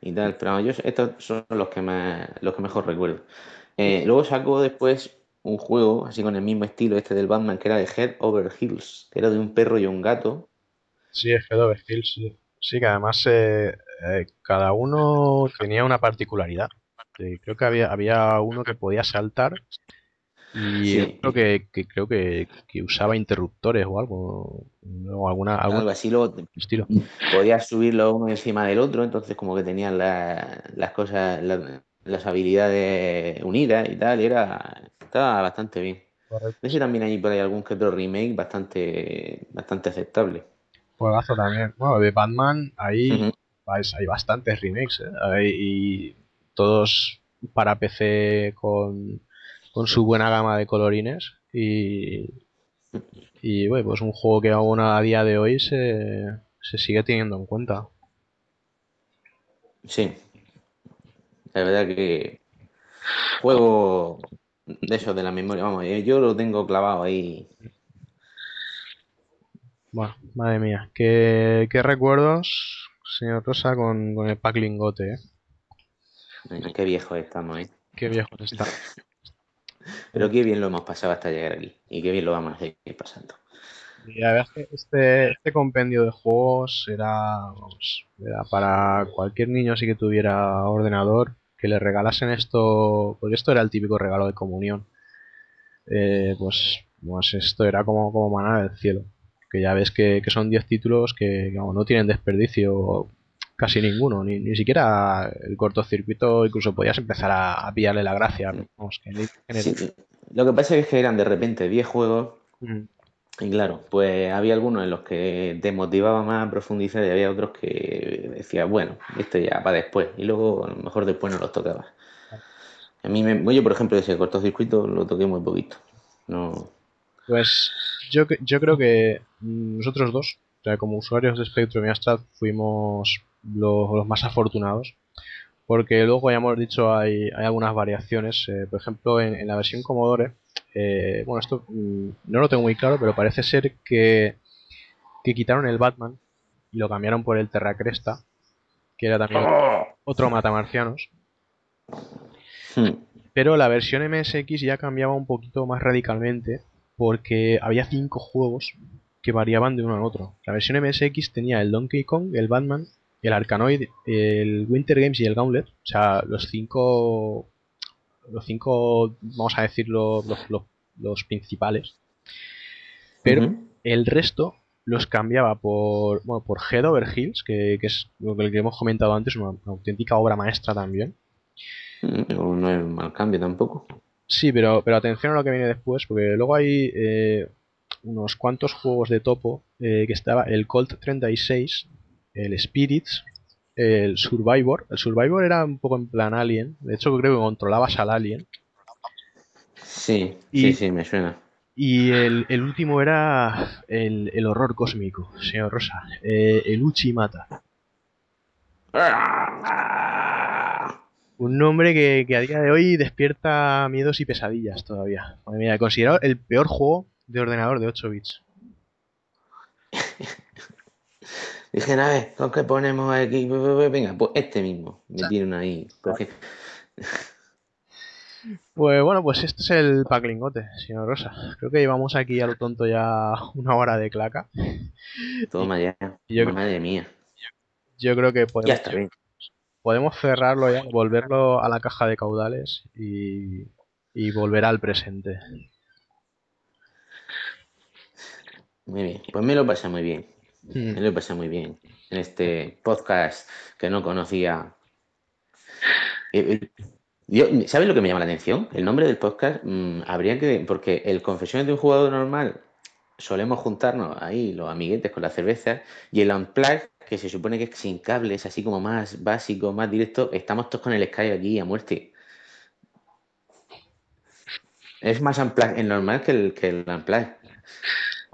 y tal, pero yo, estos son los que, más, los que mejor recuerdo. Eh, luego sacó después un juego así con el mismo estilo este del Batman que era de Head Over Heels, que era de un perro y un gato. Sí, es Head Over Heels, sí. Sí, que además eh, eh, cada uno tenía una particularidad. Creo que había, había uno que podía saltar y Sí. que, que creo que, que usaba interruptores o algo. O alguna, algún Algo así, luego estilo. podías subirlo uno encima del otro, entonces como que tenían la- las cosas, la- las habilidades unidas y tal, y era, estaba bastante bien. Correcto. No sé si también hay por ahí algún que otro remake bastante, bastante aceptable. Juegazo también. Bueno, de Batman Ujú. hay, hay bastantes remakes, ¿eh? Hay- y todos para PC con, con su buena gama de colorines. Y, y bueno, pues un juego que aún a día de hoy se, se sigue teniendo en cuenta. Sí, la verdad que juego de esos de la memoria, vamos, eh, yo lo tengo clavado ahí. Bueno, madre mía, qué, qué recuerdos, señor Rosa, con, con el pack lingote, ¿eh? Qué viejos estamos, ¿eh? Qué viejo está. Pero qué bien lo hemos pasado hasta llegar aquí. Y qué bien lo vamos a seguir pasando. Y la verdad este, este compendio de juegos era, era para cualquier niño así que tuviera ordenador, que le regalasen esto, porque esto era el típico regalo de comunión. Eh, pues, pues esto era como, como maná del cielo. Que ya ves que, que son 10 títulos que, no tienen desperdicio casi ninguno, ni, ni siquiera el cortocircuito, incluso podías empezar a, a pillarle la gracia. Vamos, que ni- Sí, lo que pasa es que eran de repente 10 juegos Mm. y claro, pues había algunos en los que te motivaba más a profundizar y había otros que decías, bueno, esto ya para después. Y luego a lo mejor después no los tocabas. A mí, me, yo por ejemplo, ese cortocircuito lo toqué muy poquito. No, Pues yo, yo creo que nosotros dos, o sea, como usuarios de Spectrum y Amstrad, fuimos los, los más afortunados. Porque luego, ya hemos dicho, hay, hay algunas variaciones. eh, por ejemplo, en, en la versión Commodore, eh, bueno, esto mm, no lo tengo muy claro, pero parece ser que, que quitaron el Batman y lo cambiaron por el Terra Cresta, que era también otro matamarcianos. Hmm. Pero la versión MSX ya cambiaba un poquito más radicalmente porque había cinco juegos que variaban de uno a otro. La versión MSX tenía el Donkey Kong, el Batman, el Arkanoid, el Winter Games y el Gauntlet. O sea, los cinco. Los cinco, vamos a decirlo, los, los, los principales. Pero el resto los cambiaba por, bueno, por Head Over Heels, que, que es lo que hemos comentado antes, una, una auténtica obra maestra también. No, no es mal cambio tampoco. Sí, pero, pero atención a lo que viene después, porque luego hay eh, unos cuantos juegos de topo eh, que estaba el Colt 36, el Spirits, el Survivor. El Survivor era un poco en plan Alien, de hecho creo que controlabas al Alien. Sí, Y- sí, sí, me suena. Y el, el último era el, el horror cósmico, señor Rosa, eh, el Uchimata. Un nombre que, que a día de hoy despierta miedos y pesadillas todavía. Madre mía, considerado el peor juego de ordenador de 8 bits. Dije, a ver, ¿con qué ponemos aquí? Venga, pues este mismo. Me tienen ahí. Porque- Pues bueno, pues este es el pack lingote, señor Rosa. Creo que llevamos aquí a lo tonto ya una hora de claca. Toma ya. Yo- Madre mía. Yo creo que Ya podemos, está bien. podemos cerrarlo ya, volverlo a la caja de caudales y, y volver al presente. Muy bien. Pues me lo pasé muy bien. Hmm. Me lo pasé muy bien. En este podcast que no conocía. Eh, eh, ¿Sabes lo que me llama la atención? El nombre del podcast mm, habría que. Porque el Confesiones de un jugador normal solemos juntarnos ahí, los amiguetes con la cerveza, y el Unplug, que se supone que es sin cables, así como más básico, más directo, estamos todos con el Skype aquí a muerte. Es más Unplug el normal que el, que.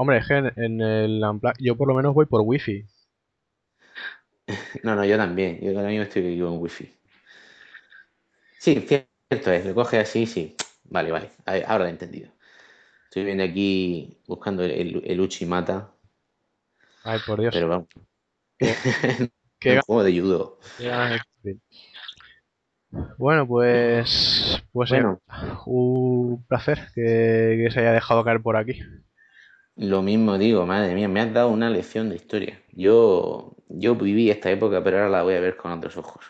Hombre, es que en, en el Unplugged yo por lo menos voy por wifi. No, no, yo también. Yo ahora mismo estoy con wifi. Sí, cierto es. Lo coge así, sí. Vale, vale. Ver, Ahora lo he entendido. Estoy viendo aquí buscando el, el, el Uchimata, Ay, por Dios. pero vamos. qué un juego de judo. Bueno, pues, pues Bueno. un placer que, que se haya dejado caer por aquí. Lo mismo digo, madre mía, me has dado una lección de historia. Yo, yo viví esta época, pero ahora la voy a ver con otros ojos.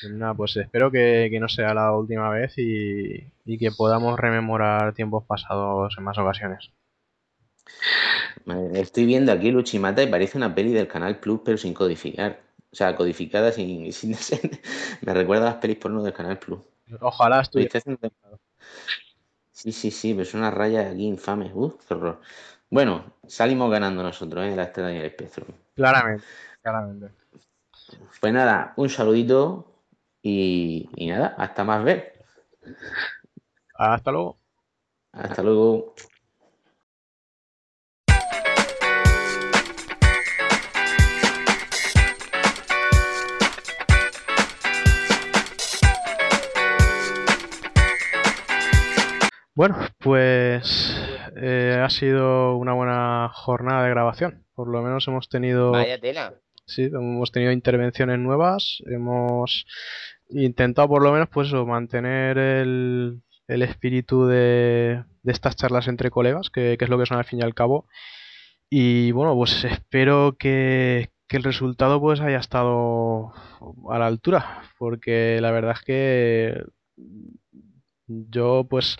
Pues nada, pues espero que, que no sea la última vez y, y que podamos rememorar tiempos pasados en más ocasiones. Madre, Estoy viendo aquí Luchimata y parece una peli del Canal Plus, pero sin codificar. O sea, codificada sin, sin Me recuerda a las pelis porno del Canal Plus. Ojalá tiempo. Sí, sí, sí, pero son unas rayas aquí infames. Uf, qué horror. Bueno, salimos ganando nosotros, ¿eh? La estrella y el espectro. Claramente, claramente. Pues nada, un saludito y, y nada, hasta más ver. Hasta luego. Hasta luego. Bueno, pues eh, ha sido una buena jornada de grabación. Por lo menos hemos tenido, Vaya tela. sí, hemos tenido intervenciones nuevas. Hemos intentado por lo menos pues eso, mantener el, el espíritu de, de estas charlas entre colegas, que, que es lo que son al fin y al cabo. Y bueno, pues espero que, que el resultado pues haya estado a la altura, porque la verdad es que yo pues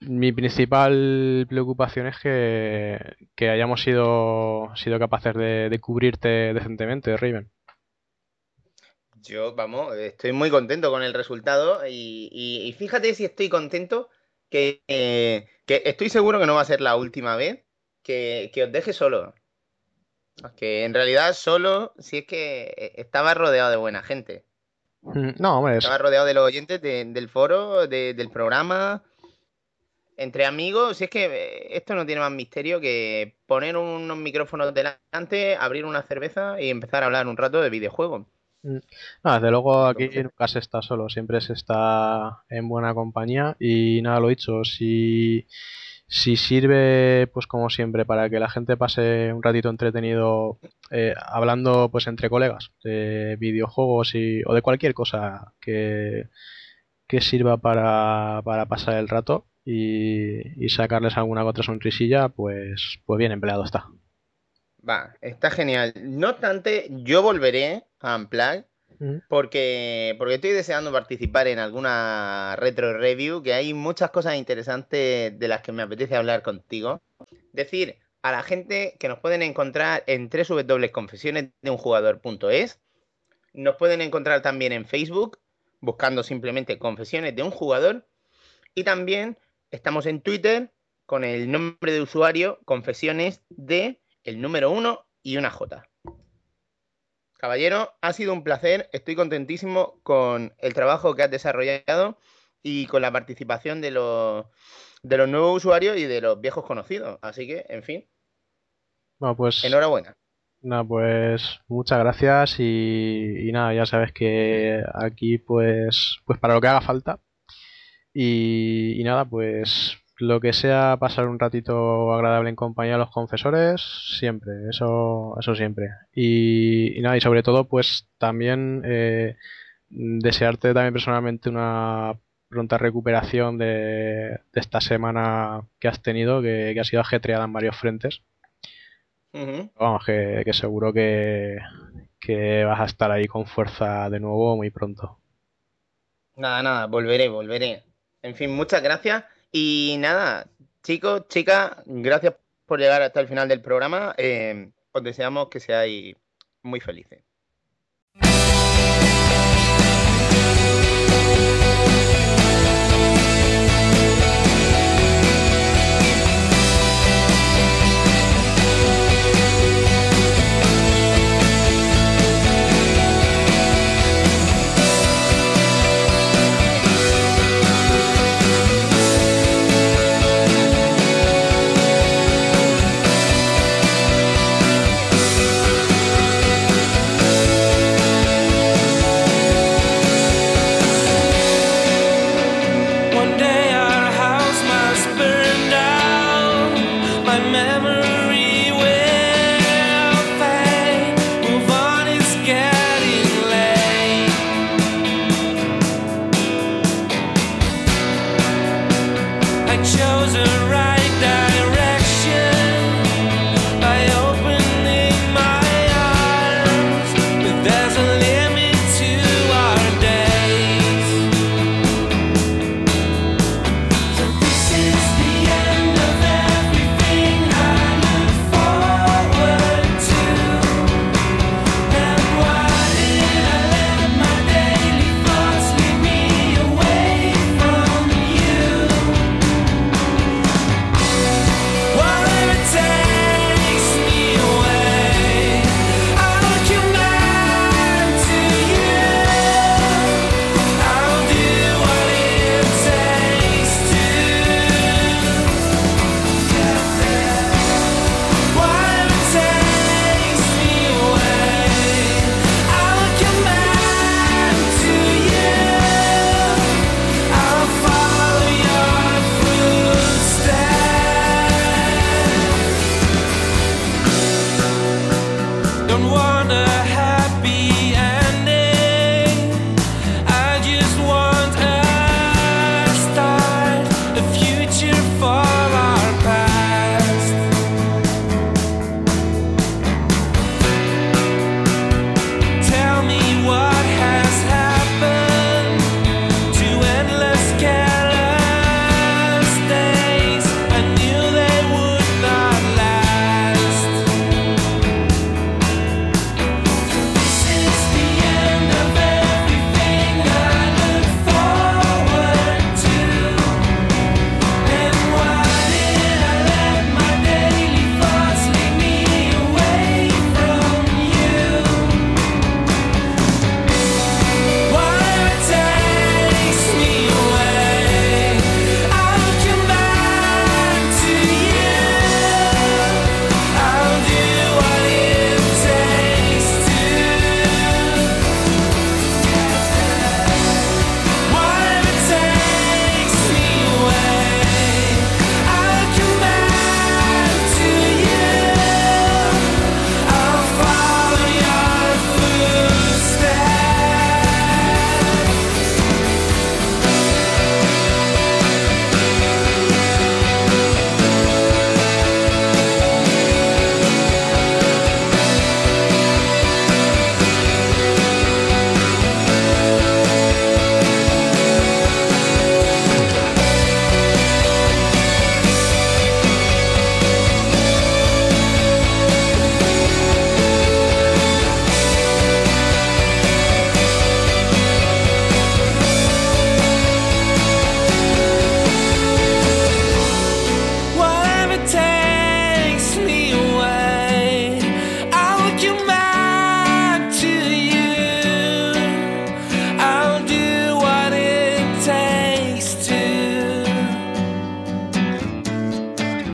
mi principal preocupación es que, que hayamos sido, sido capaces de, de cubrirte decentemente, Raven. Yo, vamos, estoy muy contento con el resultado y, y- y fíjate si estoy contento que, eh, que estoy seguro que no va a ser la última vez que, que os deje solo. Que en realidad solo, si es que eh, estaba rodeado de buena gente. Mm, No, hombre, es- Estaba rodeado de los oyentes de- del foro, de- del programa, entre amigos. Si es que eh, esto no tiene más misterio que poner unos micrófonos delante, abrir una cerveza y empezar a hablar un rato de videojuegos. No, desde luego aquí nunca se está solo, siempre se está en buena compañía y nada, lo dicho, si, si sirve pues como siempre para que la gente pase un ratito entretenido eh, hablando pues entre colegas de videojuegos y, o de cualquier cosa que, que sirva para, para pasar el rato y, y sacarles alguna otra sonrisilla, pues, pues bien empleado está. Va, está genial. No obstante, yo volveré a Unplugged porque, porque estoy deseando participar en alguna retro review, que hay muchas cosas interesantes de las que me apetece hablar contigo. Decir a la gente que nos pueden encontrar en www.confesionesdeunjugador.es. Nos pueden encontrar también en Facebook, buscando simplemente Confesiones de un Jugador. Y también estamos en Twitter con el nombre de usuario Confesiones de el número 1 y una J. Caballero, ha sido un placer. Estoy contentísimo con el trabajo que has desarrollado y con la participación de los, de los nuevos usuarios y de los viejos conocidos. Así que, en fin, Bueno, pues enhorabuena. Nada, pues muchas gracias y, y nada, ya sabes que aquí pues, pues para lo que haga falta y, y nada, pues lo que sea pasar un ratito agradable en compañía de los confesores, siempre, eso, eso siempre. Y, y nada, y sobre todo pues también eh, desearte también personalmente una pronta recuperación de, de esta semana que has tenido, que, que ha sido ajetreada en varios frentes. Vamos, que, que seguro que, que vas a estar ahí con fuerza de nuevo muy pronto. Nada, nada, volveré, volveré. En fin, muchas gracias. Y nada, chicos, chicas, gracias por llegar hasta el final del programa. Eh, os deseamos que seáis muy felices.